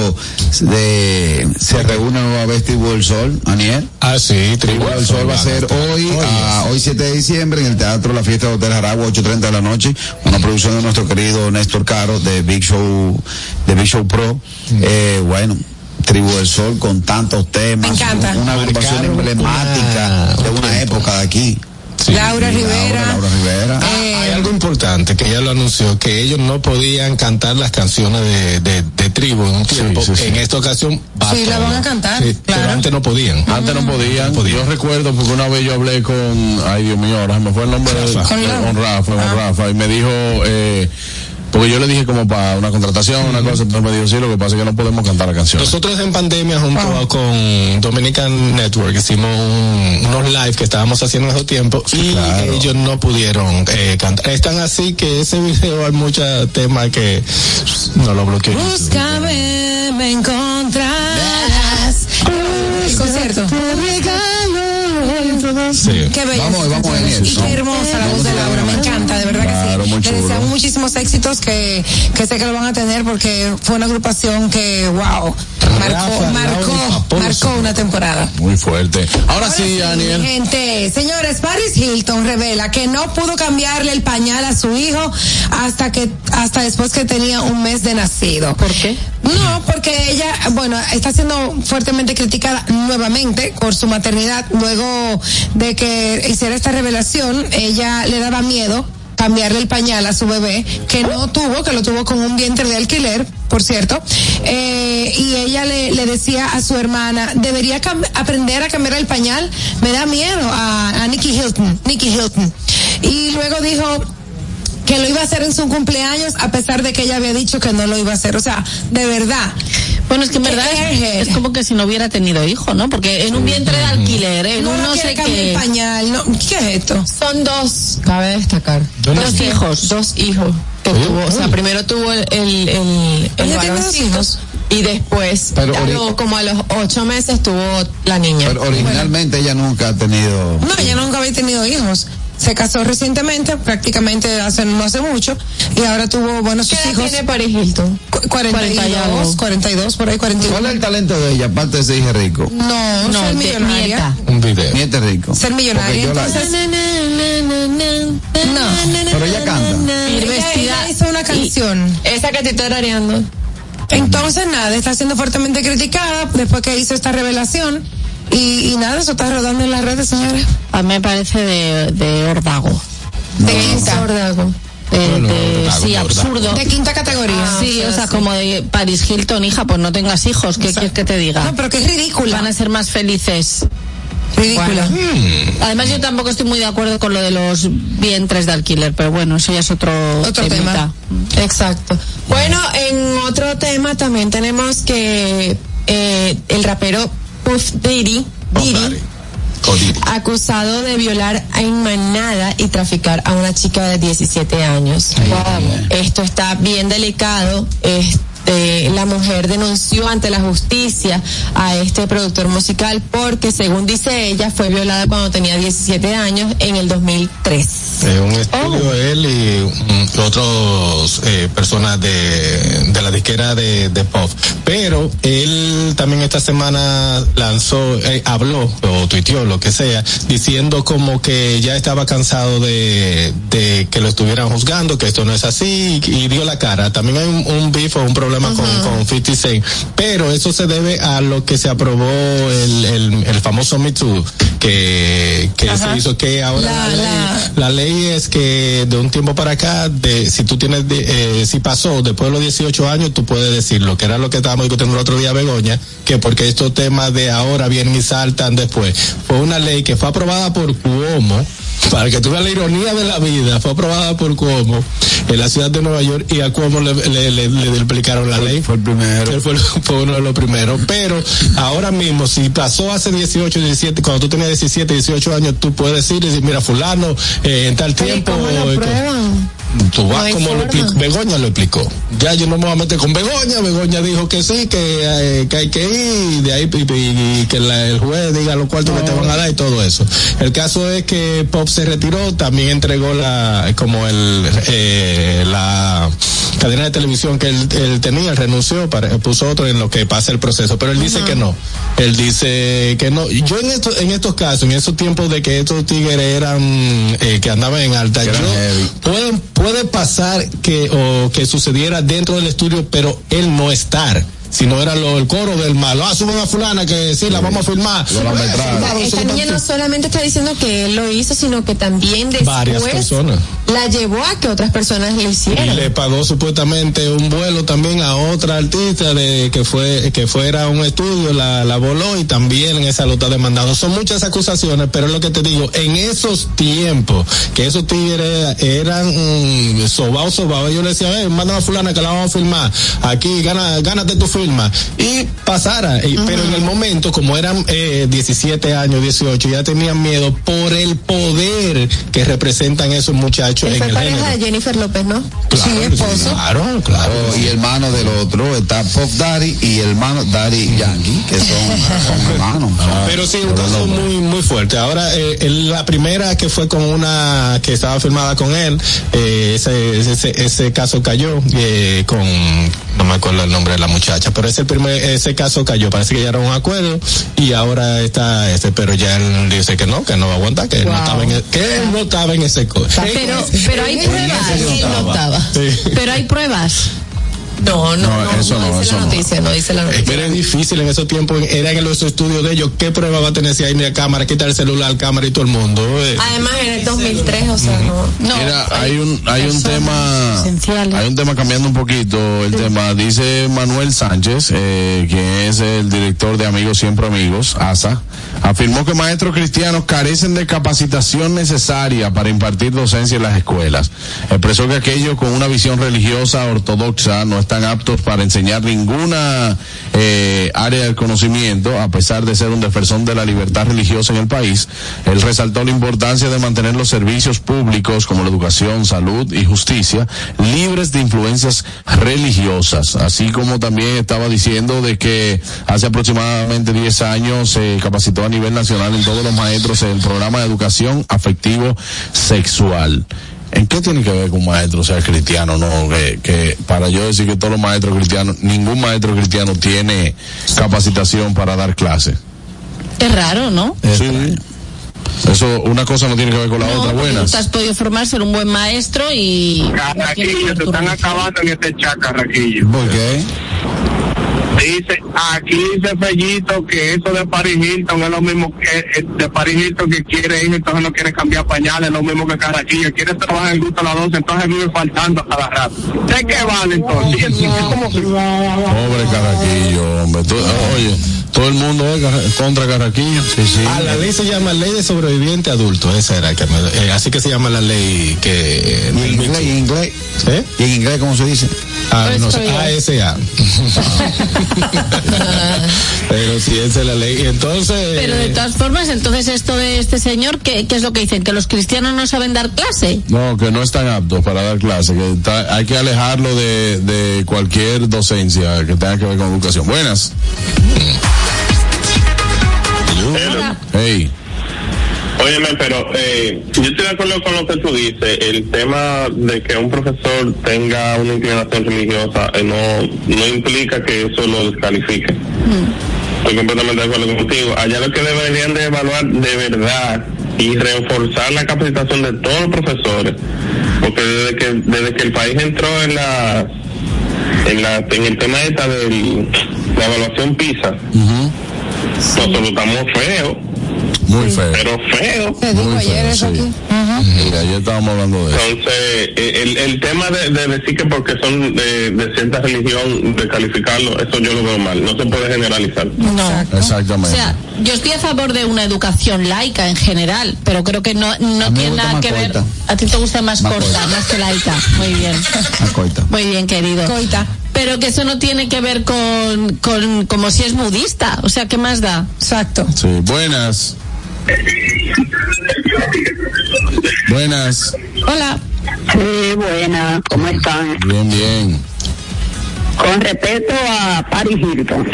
de, se reúne nueva vez Tribu del Sol, Aniel. Ah, sí, Tribu del Sol va a ser hoy, ah, hoy 7 de diciembre, en el Teatro La Fiesta de Hotel Jaragua, 8.30 de la noche, una producción de nuestro querido Néstor Caro, de Big Show, de Big Show Pro. Eh, bueno, Tribu del Sol con tantos temas, Me encanta. una agrupación Marcaron emblemática de una época de aquí. Laura Rivera. Laura Rivera. Eh, Hay algo importante que ella lo anunció, que ellos no podían cantar las canciones de, de, de tribu en un tiempo. sí, sí. En esta ocasión va Sí, la van a cantar, Sí, Pero antes no podían. Antes no podían. Yo recuerdo porque una vez yo hablé con, ay Dios mío, ahora se me fue el nombre de, Rafa. Con de- Rafa. con Rafa, con Rafa, y me dijo, eh, porque yo le dije como para una contratación, una cosa, entonces me dijo, sí, lo que pasa es que no podemos cantar la canción. Nosotros en pandemia junto con Dominican Network hicimos un- unos live que estábamos haciendo en esos tiempos y ellos no pudieron eh, cantar. Están así que ese video hay muchos temas que no lo bloqueó. Búscame, me encontrarás. El concierto. Sí. Qué bella. Vamos, vamos, Daniel. Y qué hermosa la voz de Laura, me encanta, de verdad Claro, que sí. muy Le chulo. deseamos muchísimos éxitos que, que sé que lo van a tener porque fue una agrupación que, wow, marcó, Rafa, marcó, marcó una temporada. Muy fuerte. Ahora sí, Daniel. Gente, señores, Paris Hilton revela que no pudo cambiarle el pañal a su hijo hasta que hasta después que tenía un mes de nacido. ¿Por qué? No, porque ella, bueno, está siendo fuertemente criticada nuevamente por su maternidad. Luego de que hiciera esta revelación, ella le daba miedo cambiarle el pañal a su bebé, que no tuvo, que lo tuvo con un vientre de alquiler, por cierto, eh, y ella le, decía a su hermana, debería aprender a cambiar el pañal, me da miedo a, a Nicky Hilton, Nicky Hilton. Y luego dijo, que lo iba a hacer en su cumpleaños a pesar de que ella había dicho que no lo iba a hacer. O sea, de verdad. Bueno, es que en verdad es, como que si no hubiera tenido hijo, ¿no? Porque en un vientre de alquiler, en No, un no sé qué. pañal. No, ¿Qué es esto? Son dos, cabe destacar. Dos hijos. Dos hijos que tuvo. O sea, primero tuvo el, el, el, el ¿Ella tiene dos varoncito hijos? y después, Pero a ori- lo- como a los ocho meses, tuvo la niña. Pero originalmente ella nunca ha tenido. No, ella nunca había tenido hijos. Se casó recientemente, prácticamente hace, no hace mucho, y ahora tuvo, bueno, sus ¿Qué hijos. tiene Paris Hilton? cu- 40 y 42, algo. 42, por ahí 41. ¿Cuál es el talento de ella, aparte de ser hija rico? No, No, ser millonaria. Un video. Nieta rico. Ser millonaria, yo la- entonces. No. Pero ella canta. Ella, vestida. ella hizo una canción. Esa que te estoy tarareando. Entonces, nada, está siendo fuertemente criticada después que hizo esta revelación. Y, y nada, eso está rodando en las redes, señores. A mí me parece de, de ordago. De quinta. De, Bueno, de- ordago, sí, ordago. absurdo. De quinta categoría. Sí, o sea, como de Paris Hilton, hija, pues no tengas hijos, ¿qué quieres que te diga? No, pero que es ridícula. Van a ser más felices. Ridícula. Además, yo tampoco estoy muy de acuerdo con lo de los vientres de alquiler, pero bueno, eso ya es otro, Otro temita. Exacto. Bueno, en otro tema también tenemos que eh, el rapero Puff Daddy, Diddy, acusado de violar en manada y traficar a una chica de 17 años. Esto está bien delicado. Este, la mujer denunció ante la justicia a este productor musical porque, según dice ella, fue violada cuando tenía 17 años en el 2003. Eh, un estudio él y mm, otros eh, personas de, de la disquera de, de pop. Pero él también esta semana lanzó, eh, habló o tuiteó lo que sea, diciendo como que ya estaba cansado de, de que lo estuvieran juzgando, que esto no es así y, y dio la cara. También hay un, un beef o un problema con, con 50 Cent, pero eso se debe a lo que se aprobó el, el, el famoso Me Too, que, que se hizo que ahora La- la, ley, la- la ley es que de un tiempo para acá, de si tú tienes, de- eh, si pasó después de los 18 años, tú puedes decirlo, que era lo que estábamos discutiendo el otro día, Begoña, que porque estos temas de ahora vienen y saltan después. Fue una ley que fue aprobada por Cuomo, para que tú veas la ironía de la vida, fue aprobada por Cuomo en la ciudad de Nueva York y a Cuomo le, le, le, le la ley. Fue el primero. Él fue, fue uno de los primeros. Pero ahora mismo, si pasó hace 18, 17, cuando tú tenías 17, 18 años, tú puedes ir y decir, mira, fulano, eh, en tal Pero ¿y tiempo. cómo lo eh? Tú vas No como lo explicó, Begoña lo explicó. Ya yo no me voy a meter con Begoña, Begoña dijo que sí, que, eh, que hay que ir, de ahí y, y- y que la- el juez diga los cuartos que te van a dar y todo eso. El caso es que Pop se retiró, también entregó la, como el, eh, la cadena de televisión que él, él tenía, renunció, para, puso otro en lo que pasa el proceso, pero él dice que no. Él dice que no. Y Yo en estos, en estos casos, en esos tiempos de que estos tigres eran, eh, que andaban en alta, yo, pueden, puede pasar que, o que sucediera dentro del estudio, pero él no estar. Si no era lo, el coro del malo. Ah, suben a fulana que sí, la vamos a filmar. Esta niña no solamente está diciendo que él lo hizo, sino que también después Varias personas. la llevó a que otras personas lo Y hicieran. le pagó supuestamente un vuelo también a otra artista de que fue que fuera a un estudio, la, la voló y también en esa lo está demandando. Son muchas acusaciones, pero es lo que te digo, en esos tiempos, que esos tigres eran mm, sobados, sobados, yo le decía, eh, manda a fulana que la vamos a filmar, aquí gana, gánate tu Y pasara, y- pero en el momento, como eran eh, 17 años, 18, ya tenían miedo por el poder que representan esos muchachos Él en fue el pareja género. de Jennifer López, ¿no? Claro, sí, esposo. Claro, claro. Oh, y hermano del otro está Pop Daddy y hermano Daddy Yankee, que son, son hermanos. Pero sí, un caso muy, muy fuerte. Ahora, eh, el- la primera que fue con una que estaba firmada con él, eh, ese, ese, ese caso cayó eh, con, no me acuerdo el nombre de la muchacha, pero ese primer, ese caso cayó. Parece que ya era un acuerdo y ahora está ese, pero ya él dice que no, que no va a aguantar, que, él, no Wow. estaba en, e- que él no estaba en ese co- Pero, pero hay pruebas. No estaba. Sí. Pero hay pruebas. No, no, No, no, eso no, dice eso la no. noticia, no dice la noticia. Era difícil en esos tiempos, era en los estudios de ellos. ¿Qué prueba va a tener si hay ni cámara, quita el celular, cámara y todo el mundo? eh? Además, en el 2003, o sea, no. no Mira, hay un, hay un tema, hay un tema cambiando un poquito el tema. Dice Manuel Sánchez, eh, que es el director de Amigos Siempre Amigos, ASA, afirmó que maestros cristianos carecen de capacitación necesaria para impartir docencia en las escuelas. Expresó que aquellos con una visión religiosa ortodoxa no están aptos para enseñar ninguna eh, área del conocimiento, a pesar de ser un defensor de la libertad religiosa en el país. Él resaltó la importancia de mantener los servicios públicos como la educación, salud y justicia libres de influencias religiosas, así como también estaba diciendo de que hace aproximadamente 10 años se capacitó a nivel nacional en todos los maestros en el programa de educación afectivo sexual. ¿En qué tiene que ver que un maestro sea cristiano? No, que, que para yo decir que todos los maestros cristianos, ningún maestro cristiano tiene capacitación para dar clases. Es raro, ¿no? Sí. Eso, una cosa no tiene que ver con la otra. Buenas. tú has podido formar ser un buen maestro y. Carraquillo, te están acabando en este chat, Carraquillo. ¿Por qué? Dice, aquí dice Fellito que eso de Paris Hilton es lo mismo que eh, de Paris Hilton que quiere ir, entonces no quiere cambiar pañales, es lo mismo que Carraquillo, quiere trabajar en gusto a las 12, entonces vive faltando a cada rato. ¿De qué vale entonces? ¿Y es- es como si- Pobre Carraquillo, hombre. Tú- oye, todo el mundo es contra Carraquillo. Sí, sí. Ah, la ley se llama Ley de Sobreviviente Adulto, esa era que me- eh, así que se llama la ley que ¿Y en inglés? ¿Y en inglés? ¿Eh? ¿Y en inglés cómo se dice? Ah, no sé, ASA. Pero sí, esa es la ley. Entonces, Pero de todas formas, entonces esto de este señor, ¿qué, qué es lo que dicen? ¿Que los cristianos no saben dar clase? No, que no están aptos para dar clases, que está- hay que alejarlo de, de cualquier docencia que tenga que ver con educación. Buenas. Hey. Óyeme, pero eh, yo estoy de acuerdo con lo que tú dices. El tema de que un profesor tenga una inclinación religiosa eh, no, no implica que eso lo descalifique. Estoy completamente de acuerdo contigo. Allá lo que deberían de evaluar de verdad y reforzar la capacitación de todos los profesores, porque desde que desde que el país entró en la en la en el tema esta de la evaluación PISA, nosotros estamos feos. Muy feo. Pero feo. Muy feo, sí. Mira, ayer estábamos hablando de eso. Entonces, eh, el, el tema de, de decir que porque son de, de cierta religión, de calificarlo, eso yo lo veo mal. No se puede generalizar. No. O Exactamente. sea, yo estoy a favor de una educación laica en general, pero creo que no, no tiene nada más que ver. A ti te gusta más, Más corta, corta. más que laica. Muy bien. Ah, coita. Muy bien, querido. Coita. Pero que eso no tiene que ver con, con como si es budista. O sea, ¿qué más da? Exacto. Sí, buenas. Buenas. Hola. Sí, buena, ¿cómo están? Bien, bien. Con respecto a Paris Hilton,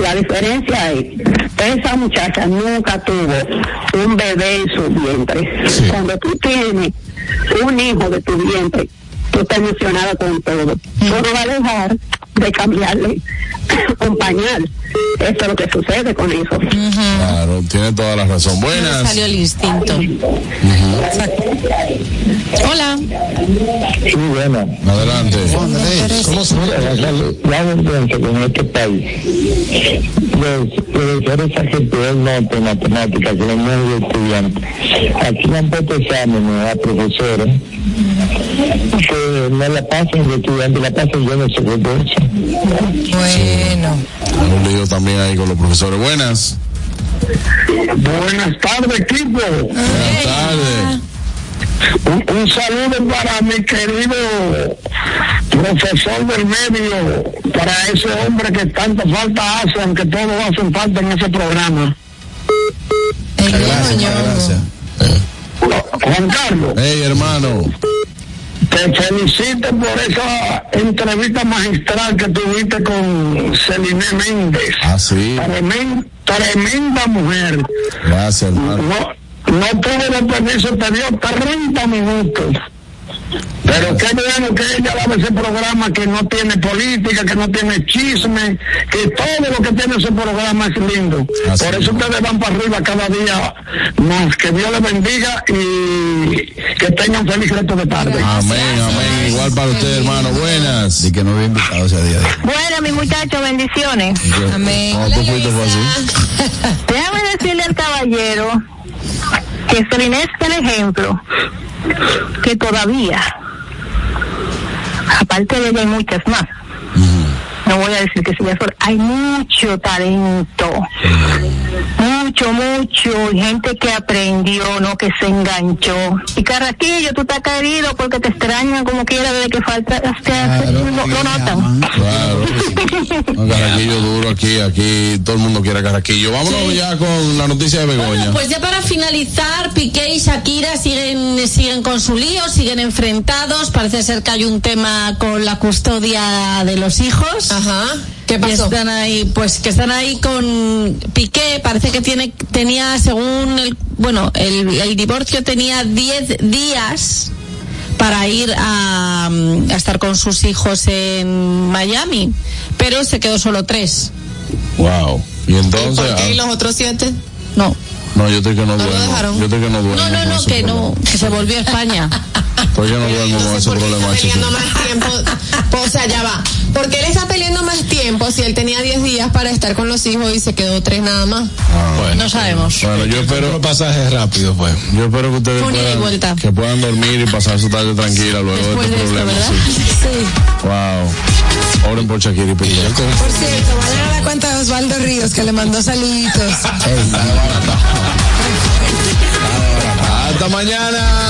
la diferencia es, esa muchacha nunca tuvo un bebé en su vientre. Cuando tú tienes un hijo de tu vientre, tú estás emocionada con todo. Tú no vas a dejar de cambiarle un pañal. Eso es lo que sucede con eso. Claro, tiene toda la razón. Buenas. Salió el instinto. Hola. Sí, bueno. Adelante. ¿Cómo se La vergüenza con este país. Los profesores argentinos norte en matemáticas, que los nuevos estudiantes, aquí han puesto exámenes a profesores que no la pasen de estudiantes, la pasen yo de secretaria. Bueno. Hay un lío también ahí con los profesores. Buenas. Buenas tardes, equipo. Buenas tardes. Un, un saludo para mi querido profesor del medio, para ese hombre que tanta falta hace, aunque todos hacen falta en ese programa. Gracias. Juan Carlos. Hey, hermano. Te felicito por esa entrevista magistral que tuviste con Celine Méndez. Ah, sí. Tremen- tremenda mujer. Gracias, hermano. No, no tuve los permisos, te dio 30 minutos. Pero qué bueno que ella da ese programa que no tiene política, que no tiene chisme, que todo lo que tiene ese programa es lindo. Por eso ustedes van para arriba cada día más. Que Dios les bendiga y que tengan feliz resto de tarde. Amén, amén. Igual para usted, hermano. Buenas. Y que no había invitado ese día. Bueno, mi muchacho, bendiciones. Amén. Déjame decirle al caballero que Celine es el ejemplo que todavía, aparte de ella hay muchas más. No voy a decir que sea sola, hay mucho talento, mucho, mucho, y gente que aprendió, no que se enganchó. Y Carraquillo, tú estás querido porque te extrañan como quiera desde que falta, lo, lo notan. Claro. Carraquillo duro aquí, aquí todo el mundo quiere carraquillo. Vámonos ya con la noticia de Begoña. Pues ya para finalizar, Piqué y Shakira siguen, siguen con su lío, siguen enfrentados. Parece ser que hay un tema con la custodia de los hijos. Ajá. ¿Qué Que pasó? están ahí, pues que están ahí con Piqué. Parece que tiene, tenía, según el, bueno, el, el divorcio tenía 10 días para ir a, a estar con sus hijos en Miami, pero se quedó solo tres. Wow. Y entonces. ¿Por qué? ¿Y ah, los otros siete? No. No, yo estoy que no, lo duermo. dejaron? Yo estoy que no duermo. No, no, no, que no, problema. que se volvió a España. Estoy que no duermo con ese problema, peleando más tiempo. O sea, ya va. ¿Por qué él está peleando más tiempo si él tenía 10 días para estar con los hijos y se quedó tres nada más? no sabemos. Bueno, yo espero. Los pasajes rápidos, pues. Yo espero que ustedes puedan, vuelta. que puedan dormir y pasar su tarde tranquila luego Después de de este esto, problema. ¿verdad? sí. Wow. Oren por Shakira y Piqué. Por cierto, vayan a la cuenta de Osvaldo Ríos que le mandó saluditos. Hasta mañana.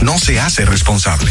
no se hace responsable.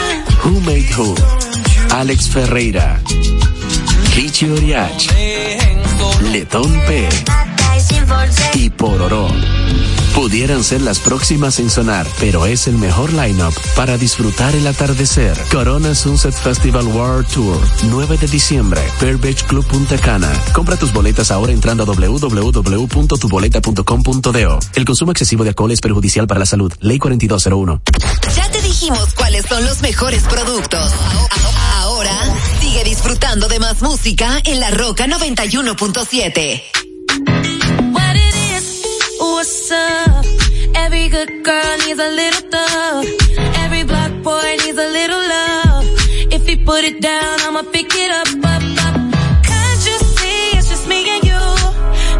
Who Made Who. Alex Ferreira, Richie Oriach, Letón P y Pororó. Pudieran ser las próximas en sonar, pero es el mejor lineup para disfrutar el atardecer. Corona Sunset Festival World Tour, 9 de diciembre, Pearl Beach Club Punta Cana. Compra tus boletas ahora entrando a www.tuboleta.com.do. El consumo excesivo de alcohol es perjudicial para la salud. Ley 4201. Ya te dijimos cuáles son los mejores productos. Ahora sigue disfrutando de más música en La Roca 91.7. What it is, what's up? Every good girl needs a little thug. Every black boy needs a little love. If he put it down, I'ma pick it up, up, up. Can't you see it's just me and you?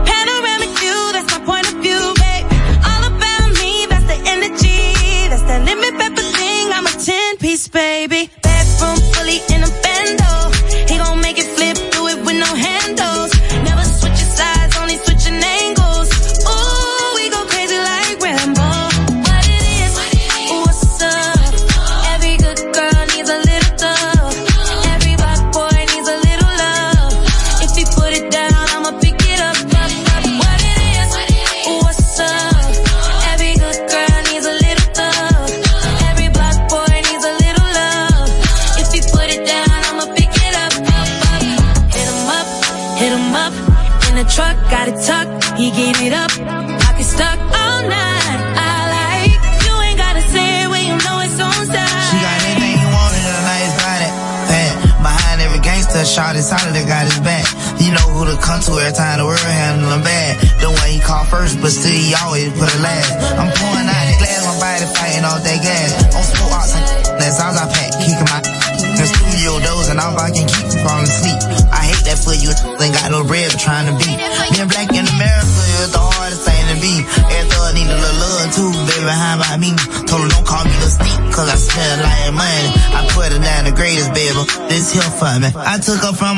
Panoramic view, that's my point of view, babe. All about me, that's the energy. That's the limit, pepper thing. I'm a 10 piece, baby. Bedroom fully I took her from